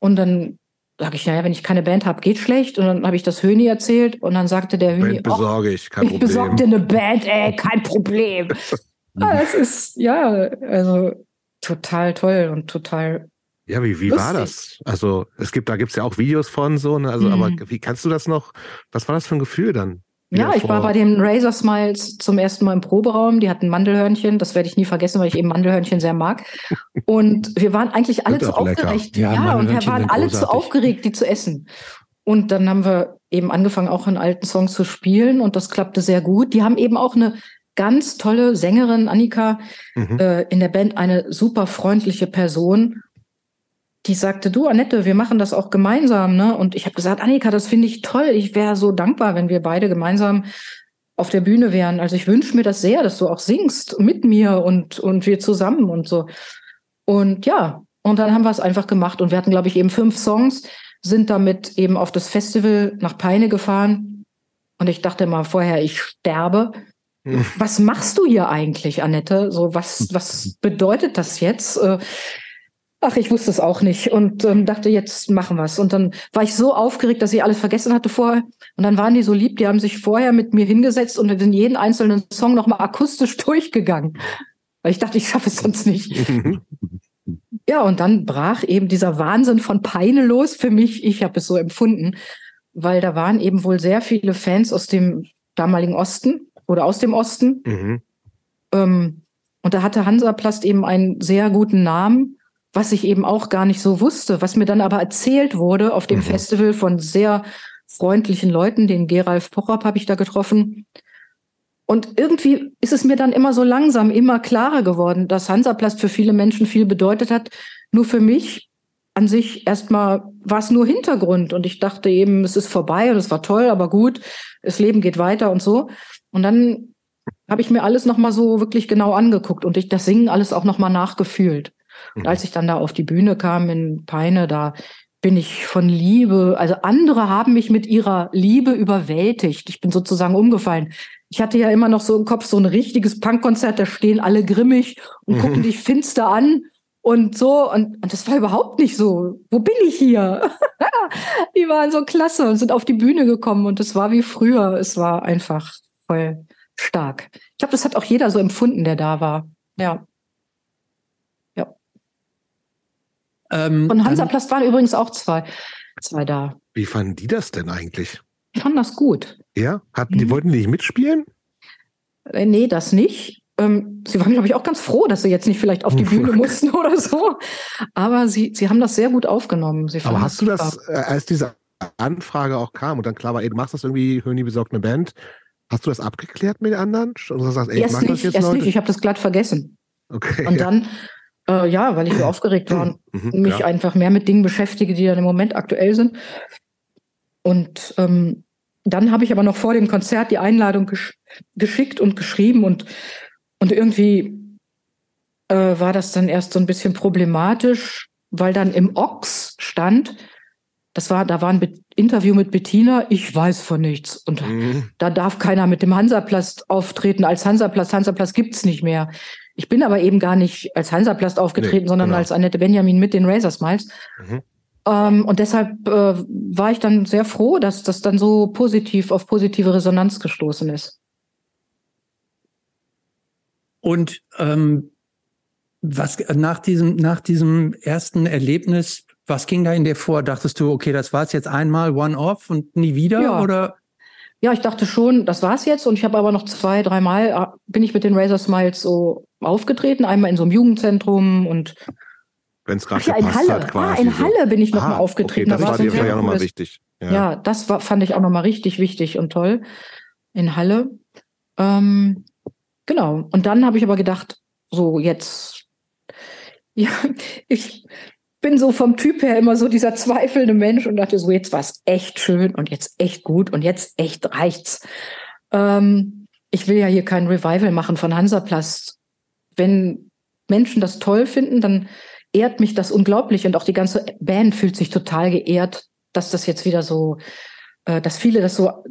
Und dann sage ich, naja, wenn ich keine Band habe, geht schlecht. Und dann habe ich das Höni erzählt und dann sagte der Höni, Band besorge ich, kein Problem. Ich besorge dir eine Band, ey, kein Problem. ah, es ist, ja, also total toll und total ja, wie, wie war das? Also, es gibt, da gibt es ja auch Videos von so, ne? Also, mhm. aber wie kannst du das noch? Was war das für ein Gefühl dann? Ja, ich war bei den Razor Smiles zum ersten Mal im Proberaum. Die hatten Mandelhörnchen. Das werde ich nie vergessen, weil ich eben Mandelhörnchen sehr mag. Und wir waren eigentlich alle zu aufgeregt. Ja, ja und wir waren alle zu aufgeregt, die zu essen. Und dann haben wir eben angefangen, auch in alten Songs zu spielen. Und das klappte sehr gut. Die haben eben auch eine ganz tolle Sängerin, Annika, mhm. äh, in der Band, eine super freundliche Person die sagte, du Annette, wir machen das auch gemeinsam, ne? Und ich habe gesagt, Annika, das finde ich toll. Ich wäre so dankbar, wenn wir beide gemeinsam auf der Bühne wären. Also ich wünsche mir das sehr, dass du auch singst mit mir und und wir zusammen und so. Und ja, und dann haben wir es einfach gemacht und wir hatten, glaube ich, eben fünf Songs, sind damit eben auf das Festival nach Peine gefahren. Und ich dachte mal vorher, ich sterbe. Hm. Was machst du hier eigentlich, Annette? So, was, was bedeutet das jetzt? Ach, ich wusste es auch nicht und ähm, dachte, jetzt machen wir's. Und dann war ich so aufgeregt, dass ich alles vergessen hatte vorher. Und dann waren die so lieb, die haben sich vorher mit mir hingesetzt und in jeden einzelnen Song nochmal akustisch durchgegangen. Weil ich dachte, ich schaffe es sonst nicht. ja, und dann brach eben dieser Wahnsinn von Peine los für mich. Ich habe es so empfunden, weil da waren eben wohl sehr viele Fans aus dem damaligen Osten oder aus dem Osten. Mhm. Ähm, und da hatte Hansaplast eben einen sehr guten Namen was ich eben auch gar nicht so wusste, was mir dann aber erzählt wurde auf dem mhm. Festival von sehr freundlichen Leuten, den Geralf Pochop habe ich da getroffen. Und irgendwie ist es mir dann immer so langsam, immer klarer geworden, dass Hansaplast für viele Menschen viel bedeutet hat. Nur für mich an sich erstmal war es nur Hintergrund und ich dachte eben, es ist vorbei und es war toll, aber gut, das Leben geht weiter und so. Und dann habe ich mir alles nochmal so wirklich genau angeguckt und ich das Singen alles auch nochmal nachgefühlt. Und als ich dann da auf die Bühne kam in Peine, da bin ich von Liebe, also andere haben mich mit ihrer Liebe überwältigt. Ich bin sozusagen umgefallen. Ich hatte ja immer noch so im Kopf so ein richtiges Punkkonzert, da stehen alle grimmig und gucken mhm. dich finster an und so. Und, und das war überhaupt nicht so. Wo bin ich hier? Die waren so klasse und sind auf die Bühne gekommen und es war wie früher. Es war einfach voll stark. Ich glaube, das hat auch jeder so empfunden, der da war. Ja. Ähm, Von Hansaplast waren übrigens auch zwei, zwei da. Wie fanden die das denn eigentlich? Ich fand das gut. Ja? Hatten, die mhm. wollten die nicht mitspielen? Äh, nee, das nicht. Ähm, sie waren, glaube ich, auch ganz froh, dass sie jetzt nicht vielleicht auf die Bühne mussten oder so. Aber sie, sie haben das sehr gut aufgenommen. Aber hast du das, äh, als diese Anfrage auch kam und dann klar war, ey, du machst das irgendwie, Höni besorgt eine Band, hast du das abgeklärt mit den anderen? Und du sagst, ey, erst mach nicht, das jetzt, erst Leute? nicht, ich habe das glatt vergessen. Okay. Und ja. dann äh, ja, weil ich so aufgeregt war und mhm, mich ja. einfach mehr mit Dingen beschäftige, die dann im Moment aktuell sind. Und ähm, dann habe ich aber noch vor dem Konzert die Einladung gesch geschickt und geschrieben und, und irgendwie äh, war das dann erst so ein bisschen problematisch, weil dann im Ox stand, das war, da war ein Interview mit Bettina, ich weiß von nichts. Und mhm. da darf keiner mit dem Hansaplast auftreten als Hansaplast. Hansaplast gibt's nicht mehr. Ich bin aber eben gar nicht als Hansaplast aufgetreten, nee, sondern genau. als Annette Benjamin mit den Razor Smiles. Mhm. Ähm, und deshalb äh, war ich dann sehr froh, dass das dann so positiv auf positive Resonanz gestoßen ist. Und ähm, was nach diesem, nach diesem ersten Erlebnis, was ging da in dir vor? Dachtest du, okay, das war es jetzt einmal, one-off und nie wieder? Ja. Oder? Ja, ich dachte schon, das war's jetzt. Und ich habe aber noch zwei, dreimal äh, bin ich mit den Razor Smiles so aufgetreten. Einmal in so einem Jugendzentrum und wenn es gerade ja, in Halle. Hat, quasi ah, in Halle bin ich noch ah, aufgetreten. Okay, das da war dir ja nochmal wichtig. Ja. ja, das war, fand ich auch nochmal richtig wichtig und toll. In Halle. Ähm, genau. Und dann habe ich aber gedacht, so jetzt, ja, ich bin so vom Typ her immer so dieser zweifelnde Mensch und dachte so, jetzt war es echt schön und jetzt echt gut und jetzt echt reicht's. Ähm, ich will ja hier kein Revival machen von Hansaplast. Wenn Menschen das toll finden, dann ehrt mich das unglaublich und auch die ganze Band fühlt sich total geehrt, dass das jetzt wieder so, äh, dass viele das so,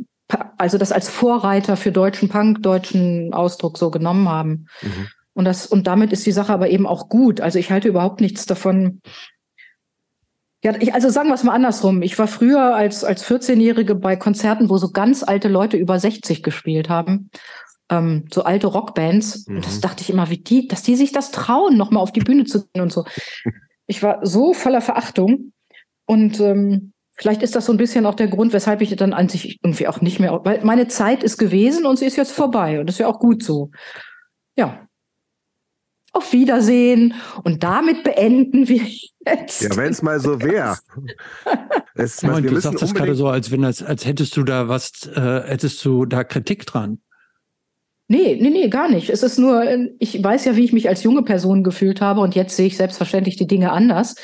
also das als Vorreiter für deutschen Punk, deutschen Ausdruck so genommen haben. Mhm. Und das, und damit ist die Sache aber eben auch gut. Also ich halte überhaupt nichts davon. Ja, ich, also sagen wir es mal andersrum. Ich war früher als, als 14-Jährige bei Konzerten, wo so ganz alte Leute über 60 gespielt haben. Ähm, so alte Rockbands. Mhm. Und das mhm. dachte ich immer, wie die, dass die sich das trauen, nochmal auf die Bühne zu gehen und so. Ich war so voller Verachtung. Und ähm, vielleicht ist das so ein bisschen auch der Grund, weshalb ich dann an sich irgendwie auch nicht mehr, weil meine Zeit ist gewesen und sie ist jetzt vorbei. Und das ist ja auch gut so. Ja, auf Wiedersehen. Und damit beenden wir jetzt. Ja, wenn es mal so wäre. ja, du sagst das gerade so, als wenn das, als hättest du da was, äh, hättest du da Kritik dran. Nee, nee, nee, gar nicht. Es ist nur, ich weiß ja, wie ich mich als junge Person gefühlt habe und jetzt sehe ich selbstverständlich die Dinge anders.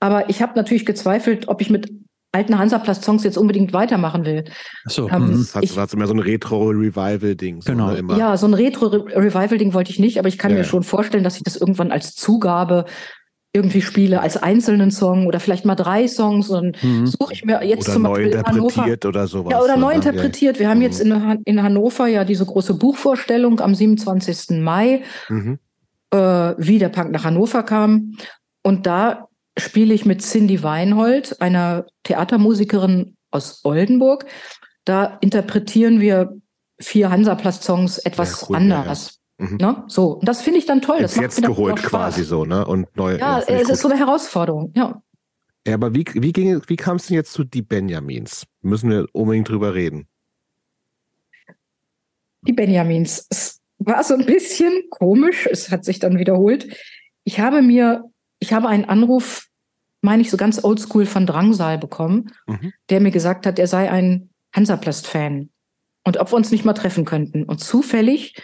Aber ich habe natürlich gezweifelt, ob ich mit alten Hansaplast-Songs jetzt unbedingt weitermachen will. Ach so, ähm, mhm. das hat, ich, mehr so ein Retro-Revival-Ding. So genau. Ne, ja, so ein Retro-Revival-Ding wollte ich nicht, aber ich kann ja. mir schon vorstellen, dass ich das irgendwann als Zugabe irgendwie spiele, als einzelnen Song oder vielleicht mal drei Songs und mhm. suche ich mir jetzt oder zum Beispiel neu interpretiert Hannover, oder sowas. Ja, oder neu interpretiert. Wir haben mhm. jetzt in, in Hannover ja diese große Buchvorstellung am 27. Mai, mhm. äh, wie der Punk nach Hannover kam. Und da spiele ich mit Cindy Weinhold, einer Theatermusikerin aus Oldenburg. Da interpretieren wir vier Hansaplast-Songs etwas ja, cool, anders. Ja, ja. Mhm. Ne? So, und das finde ich dann toll. Das ist jetzt geholt quasi so, ne? Und neu. Ja, es ist so eine Herausforderung, ja. Ja, aber wie, wie, ging, wie kam es denn jetzt zu die Benjamins? Müssen wir unbedingt drüber reden. Die Benjamins. Es war so ein bisschen komisch, es hat sich dann wiederholt. Ich habe mir, ich habe einen Anruf meine ich, so ganz oldschool von Drangsal bekommen, mhm. der mir gesagt hat, er sei ein Hansaplast-Fan und ob wir uns nicht mal treffen könnten. Und zufällig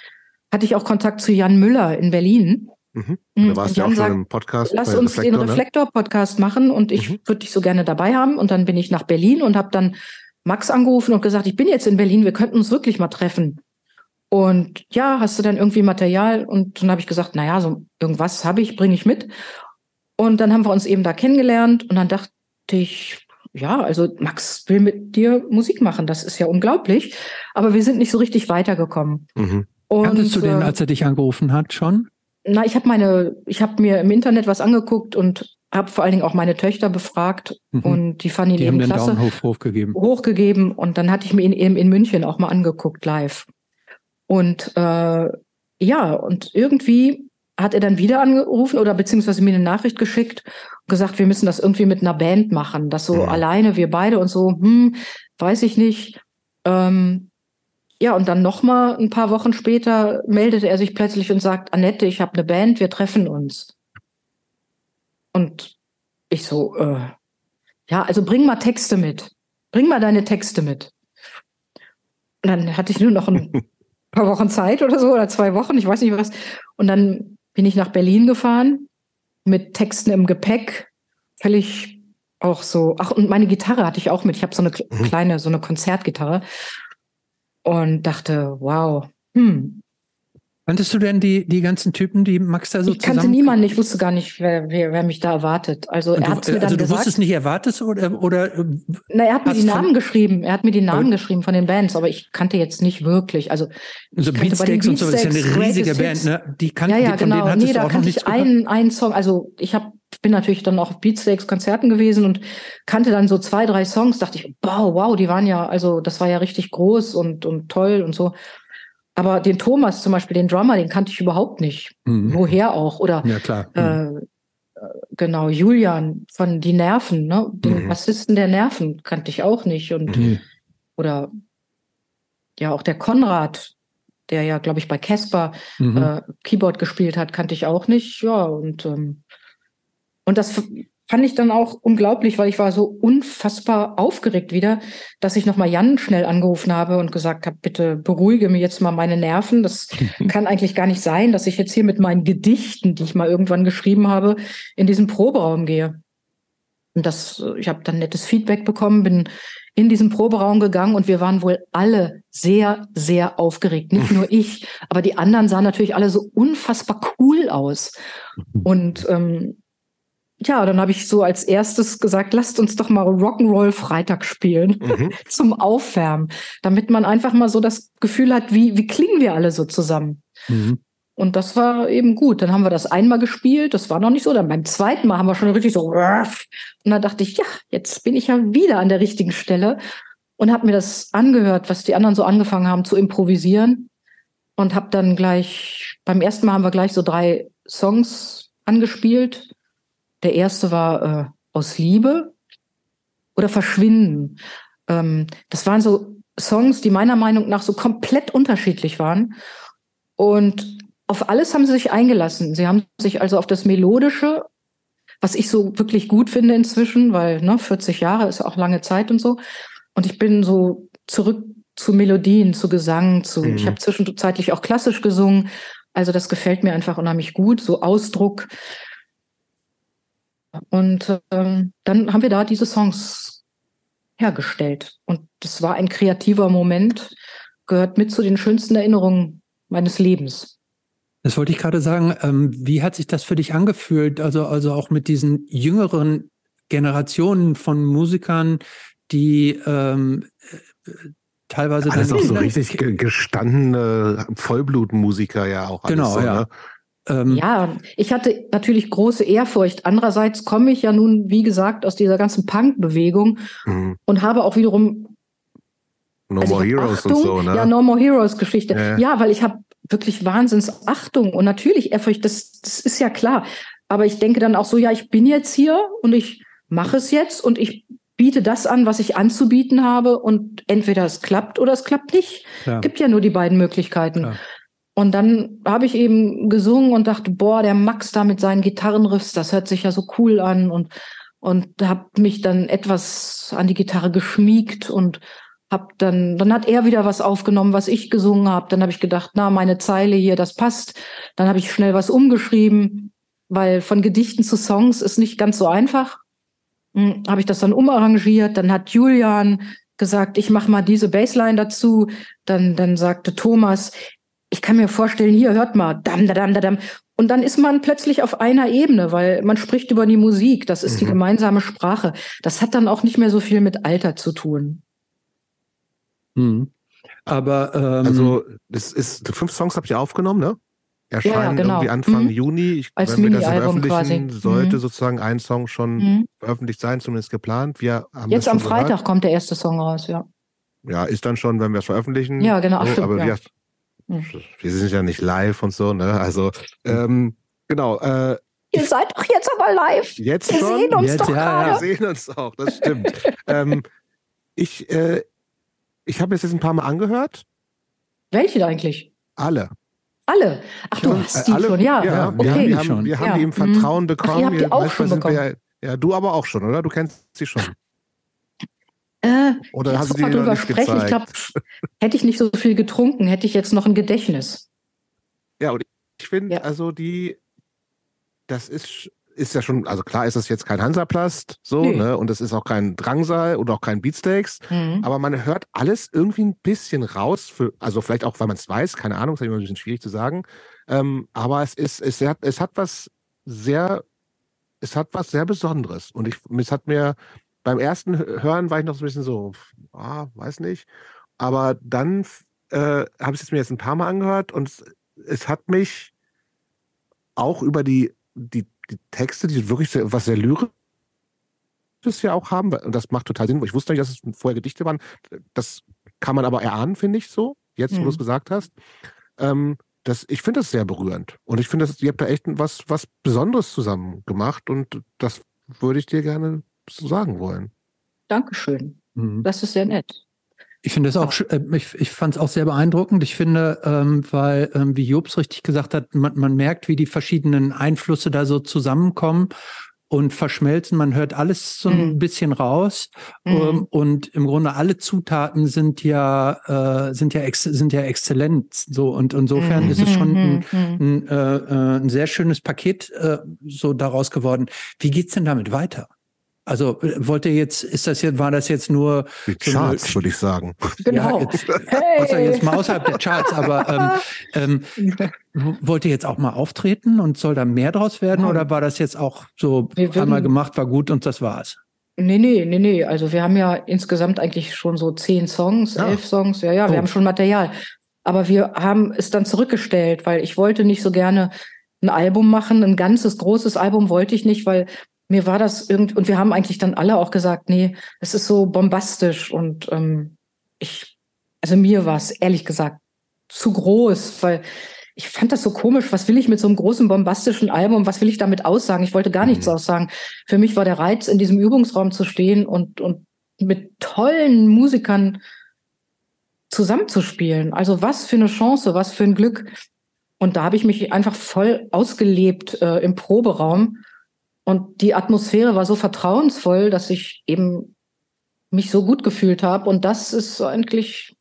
hatte ich auch Kontakt zu Jan Müller in Berlin. Mhm. mhm. Da warst du ja auch schon im Podcast. Lass uns Reflektor, den Reflektor-Podcast ne? machen und ich mhm. würde dich so gerne dabei haben. Und dann bin ich nach Berlin und habe dann Max angerufen und gesagt, ich bin jetzt in Berlin, wir könnten uns wirklich mal treffen. Und ja, hast du dann irgendwie Material? Und dann habe ich gesagt, naja, so irgendwas habe ich, bringe ich mit. Und dann haben wir uns eben da kennengelernt und dann dachte ich, ja, also Max will mit dir Musik machen, das ist ja unglaublich. Aber wir sind nicht so richtig weitergekommen. Mhm. Und, Kanntest du den, äh, als er dich angerufen hat, schon? Na, ich habe meine, ich habe mir im Internet was angeguckt und habe vor allen Dingen auch meine Töchter befragt mhm. und die fanden ihn die eben haben klasse. Den Daumen hoch, hochgegeben. Hochgegeben und dann hatte ich mir ihn eben in München auch mal angeguckt live. Und äh, ja, und irgendwie hat er dann wieder angerufen oder beziehungsweise mir eine Nachricht geschickt und gesagt, wir müssen das irgendwie mit einer Band machen. Das so ja. alleine, wir beide und so, hm, weiß ich nicht. Ähm, ja, und dann nochmal ein paar Wochen später meldete er sich plötzlich und sagt, Annette, ich habe eine Band, wir treffen uns. Und ich so, äh, ja, also bring mal Texte mit. Bring mal deine Texte mit. Und dann hatte ich nur noch ein paar Wochen Zeit oder so, oder zwei Wochen, ich weiß nicht was. Und dann bin ich nach Berlin gefahren mit Texten im Gepäck, völlig auch so. Ach, und meine Gitarre hatte ich auch mit. Ich habe so eine mhm. kleine, so eine Konzertgitarre und dachte, wow, hm, Kanntest du denn die, die ganzen Typen, die Max da so Ich kannte niemanden, ich wusste gar nicht, wer, wer, wer mich da erwartet. Also er hat mir dann Also du gesagt, wusstest nicht, erwartest oder, oder äh, Na, er hat mir die Namen geschrieben. Er hat mir die Namen geschrieben von den Bands, aber ich kannte jetzt nicht wirklich. Also so Beatsteaks und so, das ist ja eine riesige Band, ne? Die kannte ja, ja, die, genau. nee, da kannte ich einen, einen Song. Also ich habe bin natürlich dann auch auf Beatsteaks Konzerten gewesen und kannte dann so zwei, drei Songs, dachte ich, wow, wow, die waren ja, also das war ja richtig groß und, und toll und so. Aber den Thomas zum Beispiel, den Drummer, den kannte ich überhaupt nicht. Mhm. Woher auch? Oder ja, klar. Mhm. Äh, genau, Julian von Die Nerven, ne? Den mhm. Bassisten der Nerven kannte ich auch nicht. Und mhm. oder ja, auch der Konrad, der ja, glaube ich, bei Casper mhm. äh, Keyboard gespielt hat, kannte ich auch nicht. Ja, und, ähm, und das fand ich dann auch unglaublich, weil ich war so unfassbar aufgeregt wieder, dass ich nochmal Jan schnell angerufen habe und gesagt habe, bitte beruhige mir jetzt mal meine Nerven. Das kann eigentlich gar nicht sein, dass ich jetzt hier mit meinen Gedichten, die ich mal irgendwann geschrieben habe, in diesen Proberaum gehe. Und das, ich habe dann nettes Feedback bekommen, bin in diesen Proberaum gegangen und wir waren wohl alle sehr, sehr aufgeregt. Nicht nur ich, aber die anderen sahen natürlich alle so unfassbar cool aus. Und ähm, ja, dann habe ich so als erstes gesagt, lasst uns doch mal Rock'n'Roll Freitag spielen mhm. zum Aufwärmen, damit man einfach mal so das Gefühl hat, wie, wie klingen wir alle so zusammen. Mhm. Und das war eben gut. Dann haben wir das einmal gespielt, das war noch nicht so. Dann beim zweiten Mal haben wir schon richtig so. Und dann dachte ich, ja, jetzt bin ich ja wieder an der richtigen Stelle und habe mir das angehört, was die anderen so angefangen haben zu improvisieren. Und habe dann gleich, beim ersten Mal haben wir gleich so drei Songs angespielt. Der erste war äh, Aus Liebe oder Verschwinden. Ähm, das waren so Songs, die meiner Meinung nach so komplett unterschiedlich waren. Und auf alles haben sie sich eingelassen. Sie haben sich also auf das Melodische, was ich so wirklich gut finde inzwischen, weil ne, 40 Jahre ist auch lange Zeit und so. Und ich bin so zurück zu Melodien, zu Gesang, zu. Mhm. Ich habe zwischenzeitlich auch klassisch gesungen. Also das gefällt mir einfach unheimlich gut, so Ausdruck. Und ähm, dann haben wir da diese Songs hergestellt. Und das war ein kreativer Moment, gehört mit zu den schönsten Erinnerungen meines Lebens. Das wollte ich gerade sagen. Ähm, wie hat sich das für dich angefühlt? Also, also auch mit diesen jüngeren Generationen von Musikern, die ähm, äh, teilweise alles auch so richtig gestandene Vollblutmusiker ja auch. Genau, so, ja. Ne? Ähm, ja, ich hatte natürlich große Ehrfurcht. Andererseits komme ich ja nun, wie gesagt, aus dieser ganzen Punk-Bewegung mhm. und habe auch wiederum No also More Heroes Achtung, und so, ne? Ja, No More Heroes Geschichte. Ja, ja weil ich habe wirklich Wahnsinnsachtung und natürlich Ehrfurcht, das, das ist ja klar. Aber ich denke dann auch so, ja, ich bin jetzt hier und ich mache es jetzt und ich biete das an, was ich anzubieten habe und entweder es klappt oder es klappt nicht. Ja. Gibt ja nur die beiden Möglichkeiten. Klar. Und dann habe ich eben gesungen und dachte, boah, der Max da mit seinen Gitarrenriffs, das hört sich ja so cool an und und habe mich dann etwas an die Gitarre geschmiegt und hab dann, dann hat er wieder was aufgenommen, was ich gesungen habe. Dann habe ich gedacht, na, meine Zeile hier, das passt. Dann habe ich schnell was umgeschrieben, weil von Gedichten zu Songs ist nicht ganz so einfach. Hm, habe ich das dann umarrangiert. Dann hat Julian gesagt, ich mache mal diese Bassline dazu. Dann, dann sagte Thomas, ich kann mir vorstellen, hier hört mal, dam, dam, dam, dam. Und dann ist man plötzlich auf einer Ebene, weil man spricht über die Musik. Das ist mhm. die gemeinsame Sprache. Das hat dann auch nicht mehr so viel mit Alter zu tun. Mhm. Aber ähm, also das ist fünf Songs habt ihr aufgenommen, ne? Erscheinen ja, genau. irgendwie Anfang mhm. Juni. Ich, Als wenn wir das veröffentlichen, quasi. sollte mhm. sozusagen ein Song schon mhm. veröffentlicht sein, zumindest geplant. Wir haben Jetzt am Freitag gehört. kommt der erste Song raus, ja. Ja, ist dann schon, wenn wir es veröffentlichen. Ja, genau. So, stimmt, aber ja. wir. Wir sind ja nicht live und so, ne? Also ähm, genau. Äh, Ihr seid doch jetzt aber live. Jetzt wir schon? sehen uns jetzt, doch ja, gerade. Wir sehen uns auch, das stimmt. ähm, ich, äh, ich habe mir das jetzt ein paar Mal angehört. Welche eigentlich? Alle. Alle? Ach, du hast die alle, schon, ja. ja okay. Wir haben, wir haben, schon. wir haben Ja. die im Vertrauen Ach, bekommen. ihr habt die auch schon bekommen. Wir, ja, du aber auch schon, oder? Du kennst sie schon. Äh, Oder hast du noch drüber sprechen. Ich glaube, gezeigt? hätte ich nicht so viel getrunken, hätte ich jetzt noch ein Gedächtnis. Ja, und ich finde, Ja. also die, das ist, ist ja schon, also klar ist das jetzt kein Hansaplast, so, Nee. ne? Und es ist auch kein Drangsal oder auch kein Beatsteaks. Mhm. Aber man hört alles irgendwie ein bisschen raus, für, also vielleicht auch, weil man es weiß, keine Ahnung, ist ja immer ein bisschen schwierig zu sagen. Ähm, aber es ist, es hat, es hat was sehr, es hat was sehr Besonderes. Und ich, es hat mir beim ersten Hören war ich noch so ein bisschen so, ah, weiß nicht. Aber dann äh, habe ich es mir jetzt ein paar Mal angehört und es, es hat mich auch über die, die, die Texte, die wirklich sehr, was sehr lyrisches ja auch haben, und das macht total Sinn, weil ich wusste nicht, dass es vorher Gedichte waren. Das kann man aber erahnen, finde ich so, jetzt, wo du es Mhm. gesagt hast. Ähm, das, ich finde das sehr berührend. Und ich finde, das- ihr habt da echt was, was Besonderes zusammen gemacht und das würde ich dir gerne so sagen wollen. Dankeschön. Mhm. Das ist sehr nett. Ich finde es auch, äh, ich, ich fand es auch sehr beeindruckend. Ich finde, ähm, weil, ähm, wie Jobs richtig gesagt hat, man, man merkt, wie die verschiedenen Einflüsse da so zusammenkommen und verschmelzen. Man hört alles so ein Mhm. bisschen raus. Mhm. Ähm, und im Grunde alle Zutaten sind ja, äh, sind ja, ex sind ja exzellent. So und insofern Mhm. ist es schon ein, Mhm. Mhm. ein, äh, äh, ein sehr schönes Paket äh, so daraus geworden. Wie geht's denn damit weiter? Also wollte jetzt, ist das jetzt, war das jetzt nur die Charts, so würde ich sagen. Genau. Ja, jetzt, hey. Außer jetzt mal außerhalb der Charts, aber ähm, ähm, wollt ihr jetzt auch mal auftreten und soll da mehr draus werden? Oder war das jetzt auch so einmal gemacht, war gut und das war's? Nee, nee, nee, nee. Also wir haben ja insgesamt eigentlich schon so zehn Songs, ja. elf Songs. Ja, ja, wir haben schon Material. Aber wir haben es dann zurückgestellt, weil ich wollte nicht so gerne ein Album machen. Ein ganzes großes Album wollte ich nicht, weil mir war das irgendwie, und wir haben eigentlich dann alle auch gesagt, nee, es ist so bombastisch und ähm, ich, also mir war es ehrlich gesagt zu groß, weil ich fand das so komisch. Was will ich mit so einem großen bombastischen Album? Was will ich damit aussagen? Ich wollte gar nichts mhm. aussagen. Für mich war der Reiz, in diesem Übungsraum zu stehen und, und mit tollen Musikern zusammenzuspielen. Also was für eine Chance, was für ein Glück. Und da habe ich mich einfach voll ausgelebt äh, im Proberaum. Und die Atmosphäre war so vertrauensvoll, dass ich eben mich so gut gefühlt habe. Und das ist eigentlich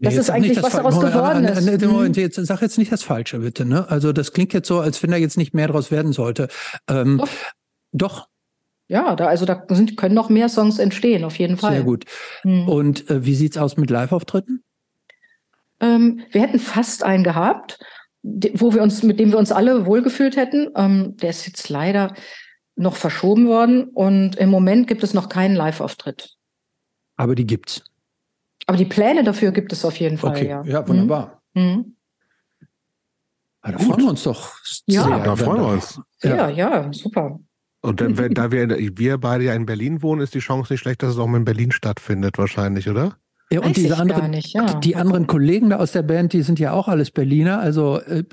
das jetzt ist eigentlich, was daraus geworden ist. Moment, jetzt, sag jetzt nicht das Falsche, bitte. Ne? Also das klingt jetzt so, als wenn da jetzt nicht mehr draus werden sollte. Ähm, doch. doch. Ja, da, also da sind, können noch mehr Songs entstehen, auf jeden Fall. Sehr gut. Hm. Und äh, wie sieht's aus mit Live-Auftritten? Ähm, wir hätten fast einen gehabt, wo wir uns, mit dem wir uns alle wohlgefühlt hätten. Ähm, der ist jetzt leider noch verschoben worden und im Moment gibt es noch keinen Live-Auftritt. Aber die gibt's. Aber die Pläne dafür gibt es auf jeden Fall, okay. ja. Ja, wunderbar. Mhm. mhm. Ja, da freuen wir uns doch. Ja, sehr, da freuen wir uns. Ja, ja, ja super. Und dann, da wir, wir beide ja in Berlin wohnen, ist die Chance nicht schlecht, dass es auch mal in Berlin stattfindet, wahrscheinlich, oder? Ja, und diese anderen, nicht, ja. die anderen Kollegen da aus der Band, die sind ja auch alles Berliner. Also äh,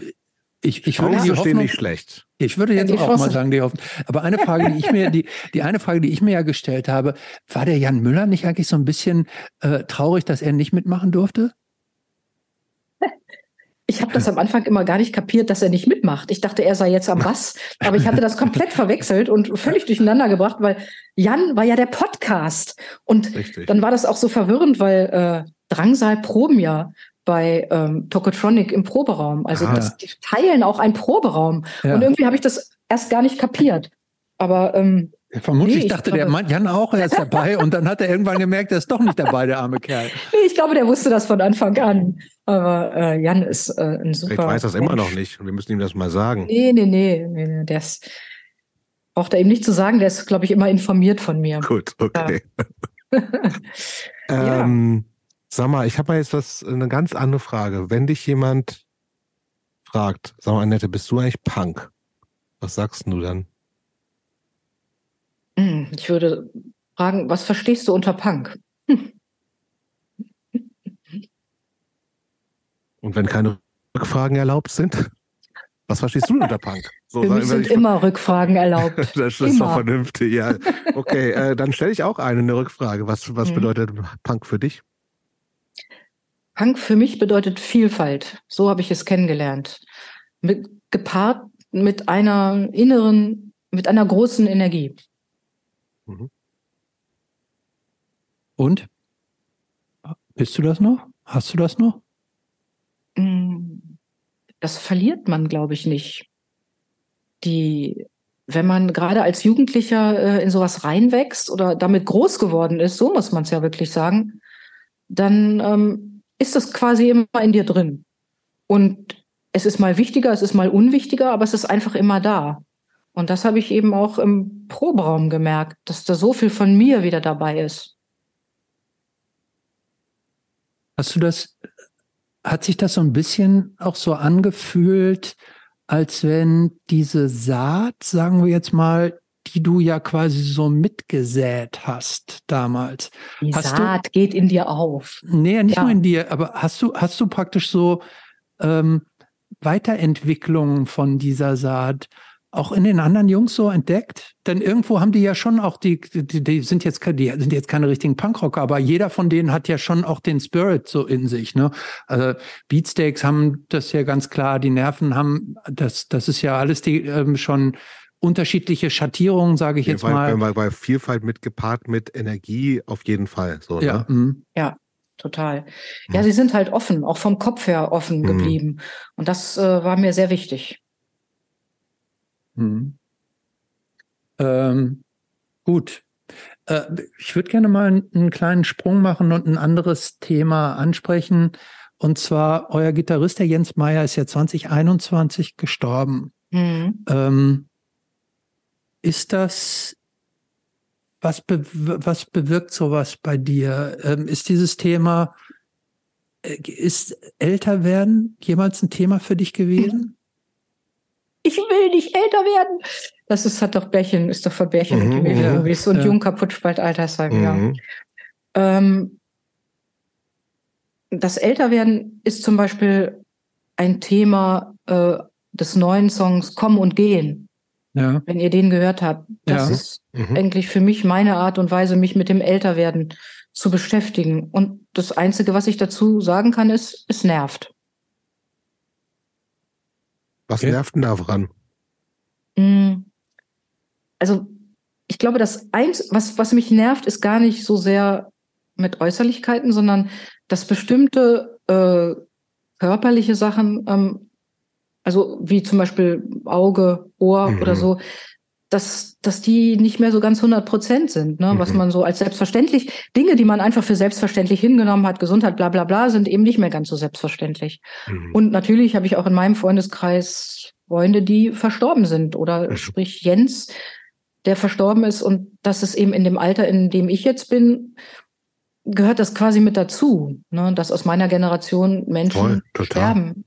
ich, ich würde die Hoffnung, nicht schlecht. Ich würde jetzt ja, auch mal sagen, die Hoffnung. Aber eine Frage, die ich mir, die, die eine Frage, die ich mir ja gestellt habe, war der Jan Müller nicht eigentlich so ein bisschen äh, traurig, dass er nicht mitmachen durfte? Ich habe das am Anfang immer gar nicht kapiert, dass er nicht mitmacht. Ich dachte, er sei jetzt am Bass, aber ich hatte das komplett verwechselt und völlig durcheinander gebracht, weil Jan war ja der Podcast. Und Richtig. dann war das auch so verwirrend, weil äh, Drangsal proben ja bei ähm, Tokotronic im Proberaum. Also das, die teilen auch einen Proberaum. Ja. Und irgendwie habe ich das erst gar nicht kapiert. Aber ähm, vermutlich nee, dachte glaube, der Mann, Jan auch, er ist dabei und dann hat er irgendwann gemerkt, er ist doch nicht dabei, der arme Kerl. Nee, ich glaube, der wusste das von Anfang an. Aber äh, Jan ist äh, ein super. Ich weiß das Mensch. immer noch nicht und wir müssen ihm das mal sagen. Nee, nee, nee, nee, nee der ist, braucht er ihm nicht zu sagen, der ist, glaube ich, immer informiert von mir. Gut, okay. Ja. ähm, Sag mal, ich habe mal jetzt was, eine ganz andere Frage. Wenn dich jemand fragt, sag mal, Annette, bist du eigentlich Punk? Was sagst du dann? Hm, ich würde fragen, was verstehst du unter Punk? Und wenn keine Rückfragen erlaubt sind? Was verstehst du unter Punk? So, Für mich sind immer Rückfragen erlaubt. das ist immer. doch vernünftig, ja. Okay, äh, dann stelle ich auch eine, eine Rückfrage. Was, was hm. bedeutet Punk für dich? Punk für mich bedeutet Vielfalt. So habe ich es kennengelernt. Mit, gepaart mit einer inneren, mit einer großen Energie. Mhm. Und? Bist du das noch? Hast du das noch? Mm, das verliert man, glaube ich, nicht. Die, wenn man gerade als Jugendlicher äh, in sowas reinwächst oder damit groß geworden ist, so muss man es ja wirklich sagen, dann ähm, ist das quasi immer in dir drin. Und es ist mal wichtiger, es ist mal unwichtiger, aber es ist einfach immer da. Und das habe ich eben auch im Proberaum gemerkt, dass da so viel von mir wieder dabei ist. Hast du das, hat sich das so ein bisschen auch so angefühlt, als wenn diese Saat, sagen wir jetzt mal, die du ja quasi so mitgesät hast damals. Die hast Saat du, geht in dir auf. Nee, nicht ja. nur in dir, aber hast du, hast du praktisch so ähm, Weiterentwicklungen von dieser Saat auch in den anderen Jungs so entdeckt? Denn irgendwo haben die ja schon auch die, die, die sind jetzt die sind jetzt keine richtigen Punkrocker, aber jeder von denen hat ja schon auch den Spirit so in sich. Ne? Also Beatsteaks haben das ja ganz klar, die Nerven haben das, das ist ja alles die ähm, schon unterschiedliche Schattierungen, sage ich ja, jetzt weil, mal. Weil, weil Vielfalt mit gepaart mit Energie auf jeden Fall. So, ja, ne? Mhm. ja, total. Ja, mhm. sie sind halt offen, auch vom Kopf her offen mhm. geblieben. Und das äh, war mir sehr wichtig. Mhm. Ähm, Gut. Äh, ich würde gerne mal einen kleinen Sprung machen und ein anderes Thema ansprechen. Und zwar, euer Gitarrist, der Jens Meyer, ist ja 2021 gestorben. Mhm. Ähm, ist das, was, be was bewirkt sowas bei dir? Ähm, ist dieses Thema, äh, ist älter werden jemals ein Thema für dich gewesen? Ich will nicht älter werden. Das ist hat doch Bärchen, ist doch für Bärchen mhm, gewesen. Ja, so ein ja. Jung kaputt spalt Altersheim, mhm. ja. Ähm, das Älterwerden ist zum Beispiel ein Thema äh, des neuen Songs Kommen und Gehen. Ja. Wenn ihr den gehört habt, das ja. ist mhm. eigentlich für mich meine Art und Weise, mich mit dem Älterwerden zu beschäftigen. Und das Einzige, was ich dazu sagen kann, ist, es nervt. Was okay. nervt denn daran? Mm. Also, ich glaube, das eins, was, was mich nervt, ist gar nicht so sehr mit Äußerlichkeiten, sondern dass bestimmte äh, körperliche Sachen, ähm, also wie zum Beispiel Auge, Ohr mhm. oder so, dass, dass die nicht mehr so ganz 100 Prozent sind, ne? Mhm. was man so als selbstverständlich, Dinge, die man einfach für selbstverständlich hingenommen hat, Gesundheit, bla bla bla, sind eben nicht mehr ganz so selbstverständlich. Mhm. Und natürlich habe ich auch in meinem Freundeskreis Freunde, die verstorben sind oder mhm. sprich Jens, der verstorben ist und das ist eben in dem Alter, in dem ich jetzt bin, gehört das quasi mit dazu, ne? dass aus meiner Generation Menschen Voll, sterben.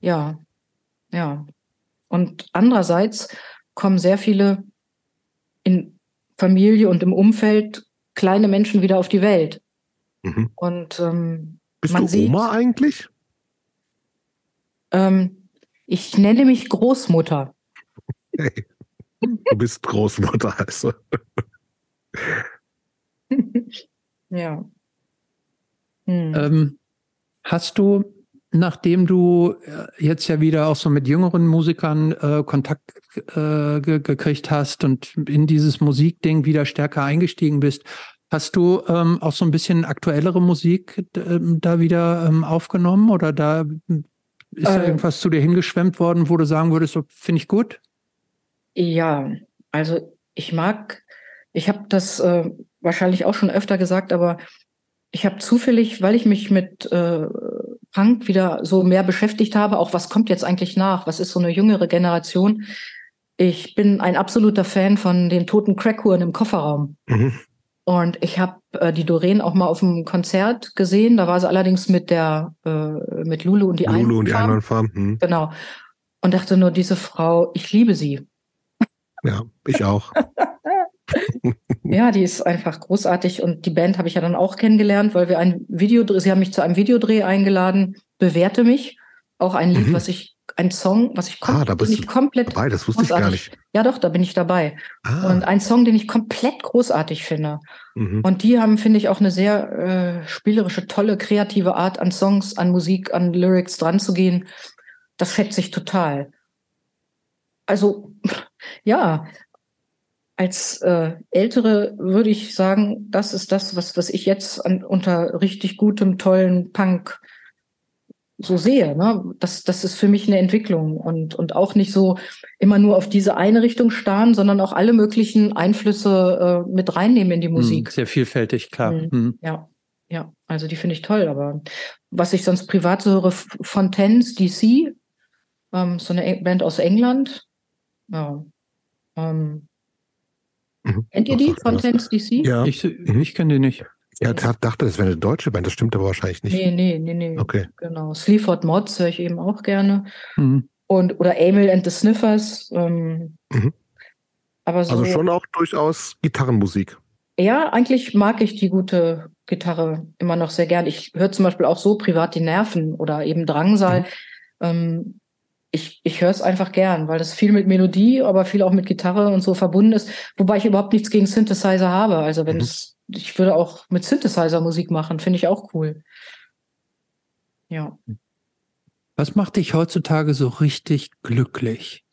Ja, ja. Und andererseits kommen sehr viele in Familie und im Umfeld kleine Menschen wieder auf die Welt. Mhm. Und ähm, bist du sieht, Oma eigentlich? Ähm, ich nenne mich Großmutter. Hey, du bist Großmutter, also. Ja. Hm. Ähm, hast du, nachdem du äh, jetzt ja wieder auch so mit jüngeren Musikern äh, Kontakt äh, ge gekriegt hast und in dieses Musikding wieder stärker eingestiegen bist, hast du ähm, auch so ein bisschen aktuellere Musik äh, da wieder ähm, aufgenommen oder da ist da äh. irgendwas zu dir hingeschwemmt worden, wo du sagen würdest, so, finde ich gut? Ja, also ich mag, ich habe das äh, wahrscheinlich auch schon öfter gesagt, aber ich habe zufällig, weil ich mich mit äh, Punk wieder so mehr beschäftigt habe, auch was kommt jetzt eigentlich nach? Was ist so eine jüngere Generation? Ich bin ein absoluter Fan von den toten Crackhuren im Kofferraum. Mhm. Und ich habe äh, die Doreen auch mal auf einem Konzert gesehen. Da war sie allerdings mit der äh, mit Lulu und die Lulu Einhornfarm. und die Einhornfarm. Mhm. Genau. Und dachte nur, diese Frau, ich liebe sie. Ja, ich auch. ja, die ist einfach großartig und die Band habe ich ja dann auch kennengelernt, weil wir ein Video, sie haben mich zu einem Videodreh eingeladen, bewährte mich, auch ein Lied, mhm. was ich, ein Song, was ich, kom ah, da bist ich komplett dabei, das wusste ich gar nicht. Ja, doch, da bin ich dabei. Ah. Und ein Song, den ich komplett großartig finde. Mhm. Und die haben, finde ich, auch eine sehr äh, spielerische, tolle, kreative Art an Songs, an Musik, an Lyrics dran zu gehen. Das schätze ich total. Also, ja, als äh, Ältere würde ich sagen, das ist das, was, was ich jetzt an, unter richtig gutem, tollen Punk so sehe. Ne? Das, das ist für mich eine Entwicklung und, und auch nicht so immer nur auf diese eine Richtung starren, sondern auch alle möglichen Einflüsse äh, mit reinnehmen in die hm, Musik. Sehr vielfältig, klar. Mhm. Mhm. Ja, ja, also die finde ich toll. Aber was ich sonst privat so höre, Fontaines DC, ähm, so eine Band aus England. Ja. Ähm, Mhm. Kennt ihr die von Tense DC? Ja. Ich, mhm. ich kenne die nicht. Ja, ich dachte, das wäre eine deutsche Band, das stimmt aber wahrscheinlich nicht. Nee, nee, nee, nee. Okay. Genau. Sleaford Mods höre ich eben auch gerne. Mhm. Und, oder Emil and the Sniffers. Ähm, mhm. aber so, also schon auch durchaus Gitarrenmusik. Ja, eigentlich mag ich die gute Gitarre immer noch sehr gern. Ich höre zum Beispiel auch so privat die Nerven oder eben Drangsal. Mhm. Ähm, ich, ich höre es einfach gern, weil das viel mit Melodie, aber viel auch mit Gitarre und so verbunden ist, wobei ich überhaupt nichts gegen Synthesizer habe. Also wenn mhm. es, ich würde auch mit Synthesizer Musik machen, finde ich auch cool. Ja. Was macht dich heutzutage so richtig glücklich?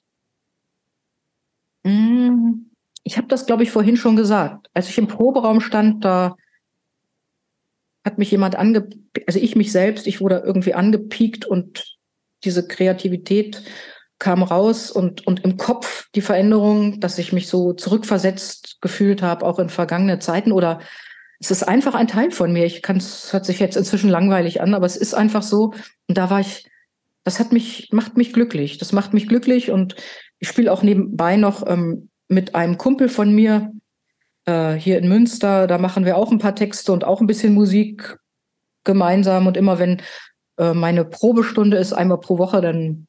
Mm, ich habe das, glaube ich, vorhin schon gesagt. Als ich im Proberaum stand, da hat mich jemand ange, also ich mich selbst, ich wurde irgendwie angepiekt und diese Kreativität kam raus und, und im Kopf die Veränderung, dass ich mich so zurückversetzt gefühlt habe, auch in vergangene Zeiten oder es ist einfach ein Teil von mir. Ich kann es, hört sich jetzt inzwischen langweilig an, aber es ist einfach so. Und da war ich, das hat mich, macht mich glücklich. Das macht mich glücklich und ich spiele auch nebenbei noch ähm, mit einem Kumpel von mir äh, hier in Münster. Da machen wir auch ein paar Texte und auch ein bisschen Musik gemeinsam. Und immer wenn äh, meine Probestunde ist, einmal pro Woche, dann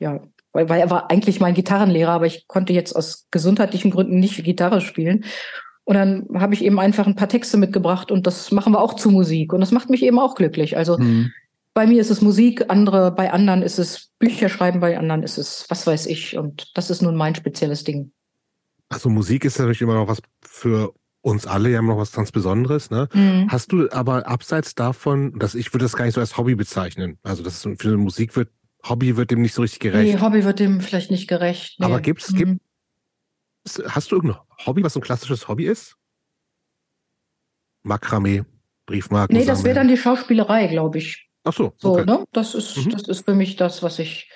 ja, weil, weil er war eigentlich mein Gitarrenlehrer, aber ich konnte jetzt aus gesundheitlichen Gründen nicht Gitarre spielen. Und dann habe ich eben einfach ein paar Texte mitgebracht und das machen wir auch zu Musik. Und das macht mich eben auch glücklich. Also mhm. bei mir ist es Musik, andere, bei anderen ist es Bücher schreiben, bei anderen ist es was weiß ich. Und das ist nun mein spezielles Ding. Also Musik ist natürlich immer noch was für uns alle ja noch was ganz Besonderes. Ne? Mhm. Hast du aber abseits davon, dass ich würde das gar nicht so als Hobby bezeichnen. Also das ist, für Musik wird Hobby wird dem nicht so richtig gerecht. Nee, Hobby wird dem vielleicht nicht gerecht. Nee. Aber gibt's, mhm. gibt, hast du irgendein Hobby, was so ein klassisches Hobby ist? Makramee, Briefmarken. Nee, das wäre dann die Schauspielerei, glaube ich. Ach so. So, okay. ne? Das ist, mhm. das ist für mich das, was ich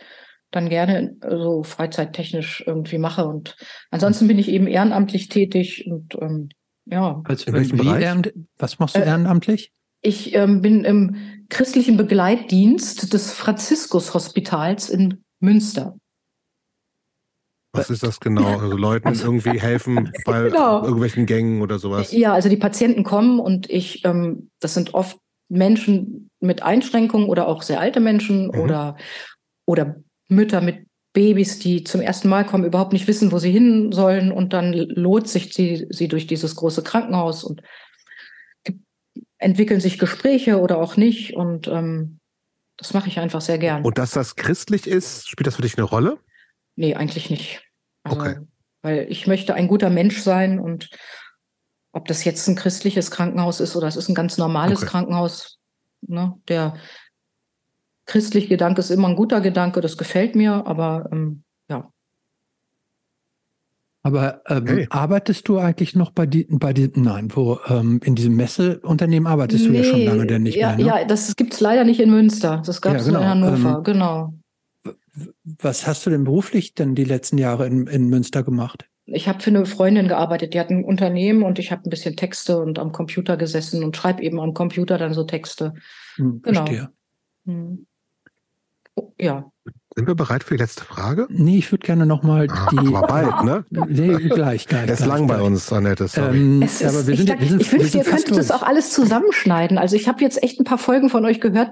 dann gerne so freizeittechnisch irgendwie mache. Und ansonsten bin ich eben ehrenamtlich tätig und ähm, ja. Also, in welchem Bereich? was machst du äh, ehrenamtlich? Ich ähm, bin im christlichen Begleitdienst des Franziskus-Hospitals in Münster. Was ist das genau? Also Leuten also irgendwie helfen bei genau. irgendwelchen Gängen oder sowas? Ja, also die Patienten kommen und ich, ähm, das sind oft Menschen mit Einschränkungen oder auch sehr alte Menschen mhm. oder, oder Mütter mit Babys, die zum ersten Mal kommen, überhaupt nicht wissen, wo sie hin sollen und dann lohnt sich sie, sie durch dieses große Krankenhaus und entwickeln sich Gespräche oder auch nicht. Und ähm, das mache ich einfach sehr gern. Und dass das christlich ist, spielt das für dich eine Rolle? Nee, eigentlich nicht. Also, okay. Weil ich möchte ein guter Mensch sein und ob das jetzt ein christliches Krankenhaus ist oder es ist ein ganz normales okay. Krankenhaus, ne, der christliche Gedanke ist immer ein guter Gedanke, das gefällt mir, aber ähm, ja. Aber ähm, hey. arbeitest du eigentlich noch bei, die, bei diesem, nein, wo ähm, in diesem Messeunternehmen arbeitest nee, du ja schon lange denn nicht ja, mehr? Ne? Ja, das gibt es leider nicht in Münster. Das gab es ja, genau. in Hannover, ähm, genau. Was hast du denn beruflich denn die letzten Jahre in, in Münster gemacht? Ich habe für eine Freundin gearbeitet, die hat ein Unternehmen und ich habe ein bisschen Texte und am Computer gesessen und schreibe eben am Computer dann so Texte. Hm, genau. Hm. Ja. Sind wir bereit für die letzte Frage? Nee, ich würde gerne nochmal ah, die. Aber bald, ne? Nee, gleich, gleich. Es ist lang bei uns, Annette. Sorry. Ähm, ist, aber wir sind, ich, wir sind, ich wünschte, ihr könntet das auch alles zusammenschneiden. Also ich habe jetzt echt ein paar Folgen von euch gehört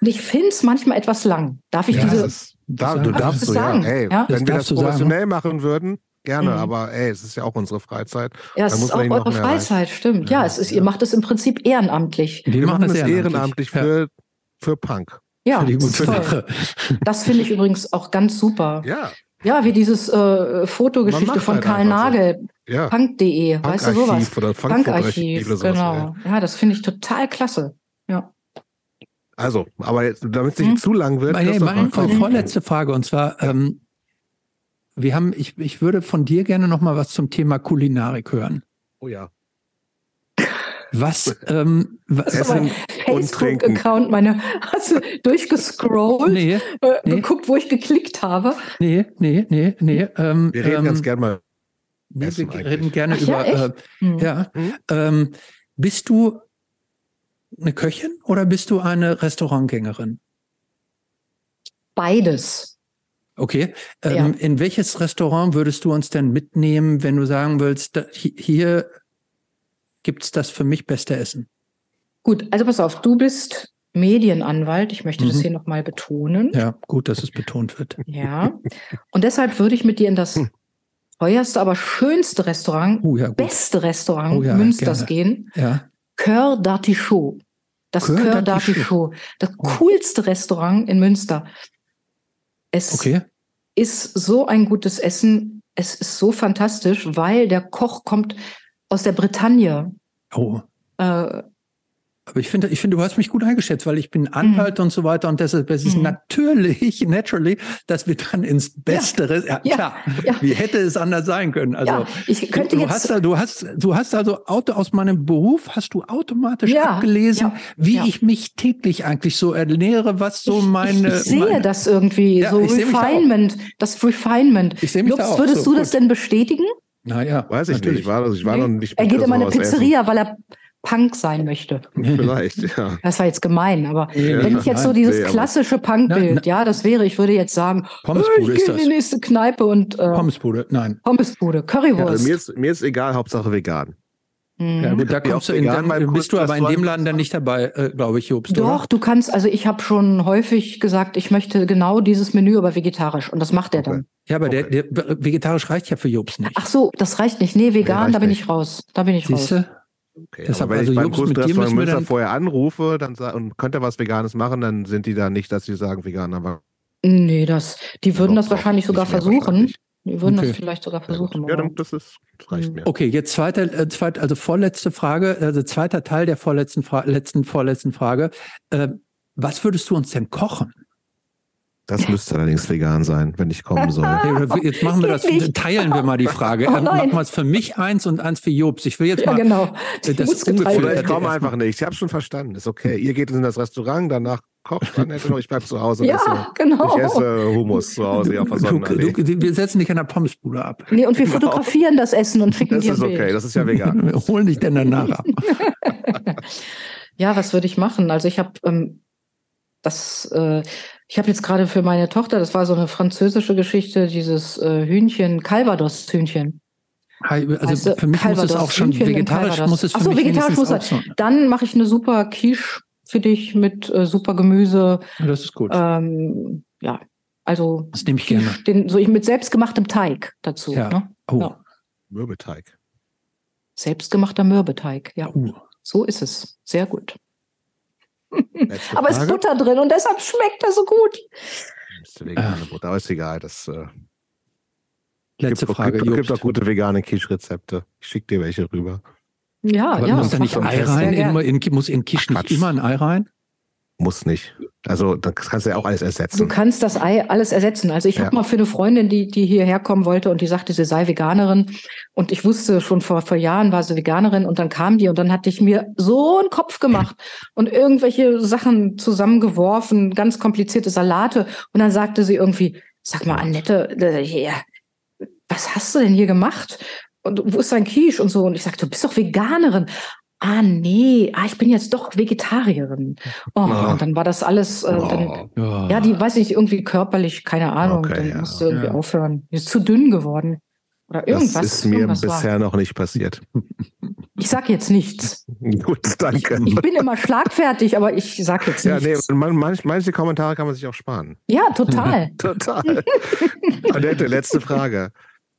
und ich finde es manchmal etwas lang. Darf ich ja, diese. Ist, da, du darfst so, sagen? ja. Ey, ja? Wenn wir das professionell sagen. machen würden, gerne, mhm. aber ey, es ist ja auch unsere Freizeit. Ja, es ist auch eure Freizeit, stimmt. Ja, es ist, ihr macht es im Prinzip ehrenamtlich. Wir, wir machen es ehrenamtlich, ehrenamtlich für, für Punk. Ja, das, ist toll. das finde ich übrigens auch ganz super. Ja. Ja, wie dieses äh, Fotogeschichte von halt Karl Nagel, so. ja. punk.de, Punk weißt du sowas? Oder Punkarchiv, Punk genau. Ja, ja das finde ich total klasse. Ja. Also, aber damit es nicht hm? zu lang wird. Meine, meine vorletzte Frage, und zwar, ähm, wir haben, ich, ich würde von dir gerne noch mal was zum Thema Kulinarik hören. Oh ja. Was, ähm, was ist mein Facebook-Account, meine, hast du durchgescrollt, nee, äh, nee. geguckt, wo ich geklickt habe? Nee, nee, nee, nee. Ähm, wir reden ähm, ganz gerne mal. Nee, wir eigentlich. reden gerne Ach, über, ja, äh, hm. ja hm? Ähm, bist du eine Köchin oder bist du eine Restaurantgängerin? Beides. Okay. Ähm, ja. In welches Restaurant würdest du uns denn mitnehmen, wenn du sagen willst, hier gibt es das für mich beste Essen? Gut, also pass auf, du bist Medienanwalt. Ich möchte mhm. das hier nochmal betonen. Ja, gut, dass es betont wird. Ja. Und deshalb würde ich mit dir in das hm. teuerste, aber schönste Restaurant, oh, ja, beste Restaurant oh, ja, Münsters gerne. gehen. Ja. Coeur d'Artichaut. Das Coeur d'Artichaut. Das oh. coolste Restaurant in Münster. Es okay. ist so ein gutes Essen. Es ist so fantastisch, weil der Koch kommt aus der Bretagne. Oh. Äh, Aber ich finde, ich finde, du hast mich gut eingeschätzt, weil ich bin Anwalt mhm. und so weiter und deshalb ist es mhm. natürlich, naturally, dass wir dann ins Beste, ja, ja, klar, ja. wie hätte es anders sein können? Also, ja, ich könnte du, jetzt, hast, du hast, du hast also Auto aus meinem Beruf, hast du automatisch ja, abgelesen, wie ich mich täglich eigentlich so ernähre, was so meine. Ich, ich sehe meine, das irgendwie, so Refinement, das Refinement. Ich sehe mich Lux, da auch würdest so, du das denn bestätigen? Naja, weiß ich natürlich. nicht. Ich war, ich war noch nicht. Er geht immer in eine Pizzeria, weil er Punk sein möchte. Vielleicht, ja. Das war jetzt gemein, aber ja, wenn ich jetzt so dieses klassische Punkbild, ja, das wäre, ich würde jetzt sagen, Pommesbude ich gehe in die nächste Kneipe und äh, Pommesbude, nein. Pommesbude, Currywurst. Also mir, ist, mir ist egal, Hauptsache vegan. Mhm. Ja, gut, da kommst du in, dann bist du aber in dem Laden dann nicht dabei, äh, glaube ich, Jobst. Doch, oder? du kannst, also ich habe schon häufig gesagt, ich möchte genau dieses Menü, aber vegetarisch. Und das macht er dann. Ja, aber okay. der, der, vegetarisch reicht ja für Jobst nicht. Ach so, das reicht nicht. Nee, vegan, da bin nicht. ich raus. Da bin ich Siehste? raus. Okay, Deshalb, wenn also ich beim Großrestaurant Münster vorher anrufe dann, und könnte was Veganes machen, dann sind die da nicht, dass sie sagen vegan, aber. Nee, das, die würden das wahrscheinlich sogar versuchen. Die würden okay. das vielleicht sogar versuchen. Ja, das, ist, das reicht mir. Okay, jetzt zweite, äh, zweit, also vorletzte Frage, also zweiter Teil der vorletzten, Fra letzten, vorletzten Frage. Äh, was würdest du uns denn kochen? Das müsste allerdings vegan sein, wenn ich kommen soll. Jetzt machen wir das, teilen wir mal die Frage. Oh, machen wir es für mich eins und eins für Jobs. Ich will jetzt ja, mal. Genau. Das ist ungefähr. Ich komme einfach nicht. Ich habe schon verstanden. Ist okay. Ihr geht in das Restaurant, danach kocht man noch. Ich bleibe zu Hause. Ja, esse, genau. Ich esse Hummus zu Hause der du, du, Wir setzen dich an der Pommesbude ab. Nee, und wir genau. fotografieren das Essen und schicken dir Das ist okay. Bild. Das ist ja vegan. wir holen dich denn danach ab. ja, was würde ich machen? Also ich habe ähm, das. Äh, ich habe jetzt gerade für meine Tochter, das war so eine französische Geschichte, dieses äh, Hühnchen, Calvados-Hühnchen. Also für mich Calvados, muss es auch schon Hühnchen vegetarisch muss es für Achso, mich vegetarisch muss es. Dann mache ich eine super Quiche für dich mit äh, super Gemüse. Ja, das ist gut. Ähm, ja, also das nehme ich gerne. Den, so mit selbstgemachtem Teig dazu. Ja. Ne? Oh. Ja. Mürbeteig. Selbstgemachter Mürbeteig, ja. Oh. So ist es. Sehr gut. aber es ist Butter drin und deshalb schmeckt er so gut. Ist vegane Butter, aber ist egal. Das, äh, Letzte gibt, Frage. Es gibt auch gute vegane Quiche-Rezepte. Ich schicke dir welche rüber. Ja, aber ja. Muss da nicht Ei rein? In, in, muss in Quiche nicht immer ein Ei rein? Muss nicht. Also das kannst du ja auch alles ersetzen. Du kannst das Ei alles ersetzen. Also ich ja. habe mal für eine Freundin, die, die hierher kommen wollte und die sagte, sie sei Veganerin. Und ich wusste schon vor, vor Jahren war sie Veganerin und dann kam die und dann hatte ich mir so einen Kopf gemacht und irgendwelche Sachen zusammengeworfen, ganz komplizierte Salate. Und dann sagte sie irgendwie, sag mal, Annette, äh, was hast du denn hier gemacht? Und wo ist dein Quiche und so? Und ich sagte, du bist doch Veganerin ah nee, ah, ich bin jetzt doch Vegetarierin. Oh, ja. und dann war das alles, äh, dann, ja. ja. die weiß ich irgendwie körperlich, keine Ahnung, okay, dann ja. musste irgendwie aufhören. Die ist zu dünn geworden. Oder irgendwas. Das ist mir bisher war. noch nicht passiert. Ich sag jetzt nichts. Gut, danke. Ich, ich, bin immer schlagfertig, aber ich sag jetzt nichts. Ja, nee, man, manch, manche Kommentare kann man sich auch sparen. Ja, total. total. Annette, letzte Frage.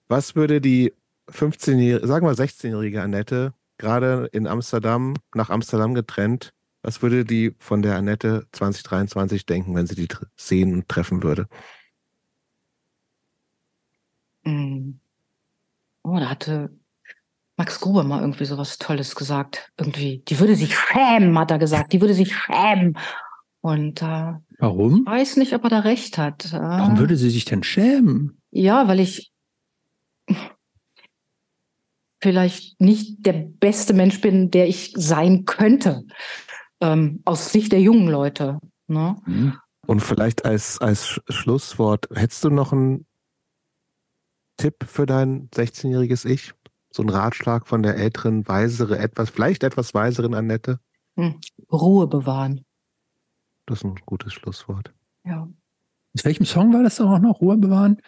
Was würde die 15-jährige, sagen wir 16-jährige Annette gerade in Amsterdam, nach Amsterdam getrennt. Was würde die von der Annette 2023 denken, wenn sie die sehen und treffen würde? Mm. Oh, da hatte Max Gruber mal irgendwie sowas Tolles gesagt. Irgendwie, die würde sich schämen, hat er gesagt. Die würde sich schämen. Und äh, warum? Ich weiß nicht, ob er da recht hat. Warum würde sie sich denn schämen? Ja, weil ich vielleicht nicht der beste Mensch bin, der ich sein könnte, ähm, aus Sicht der jungen Leute. Ne? Mhm. Und vielleicht als, als Schlusswort, hättest du noch einen Tipp für dein 16-jähriges Ich? So ein Ratschlag von der älteren, weisere, etwas, vielleicht etwas weiseren Annette? Hm. Ruhe bewahren. Das ist ein gutes Schlusswort. Ja. Aus welchem Song war das auch noch? Ruhe bewahren?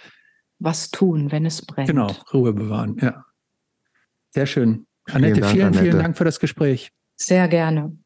Was tun, wenn es brennt. Genau, Ruhe bewahren, ja. Sehr schön. Annette, vielen, vielen, Dank, vielen Dank für das Gespräch. Sehr gerne.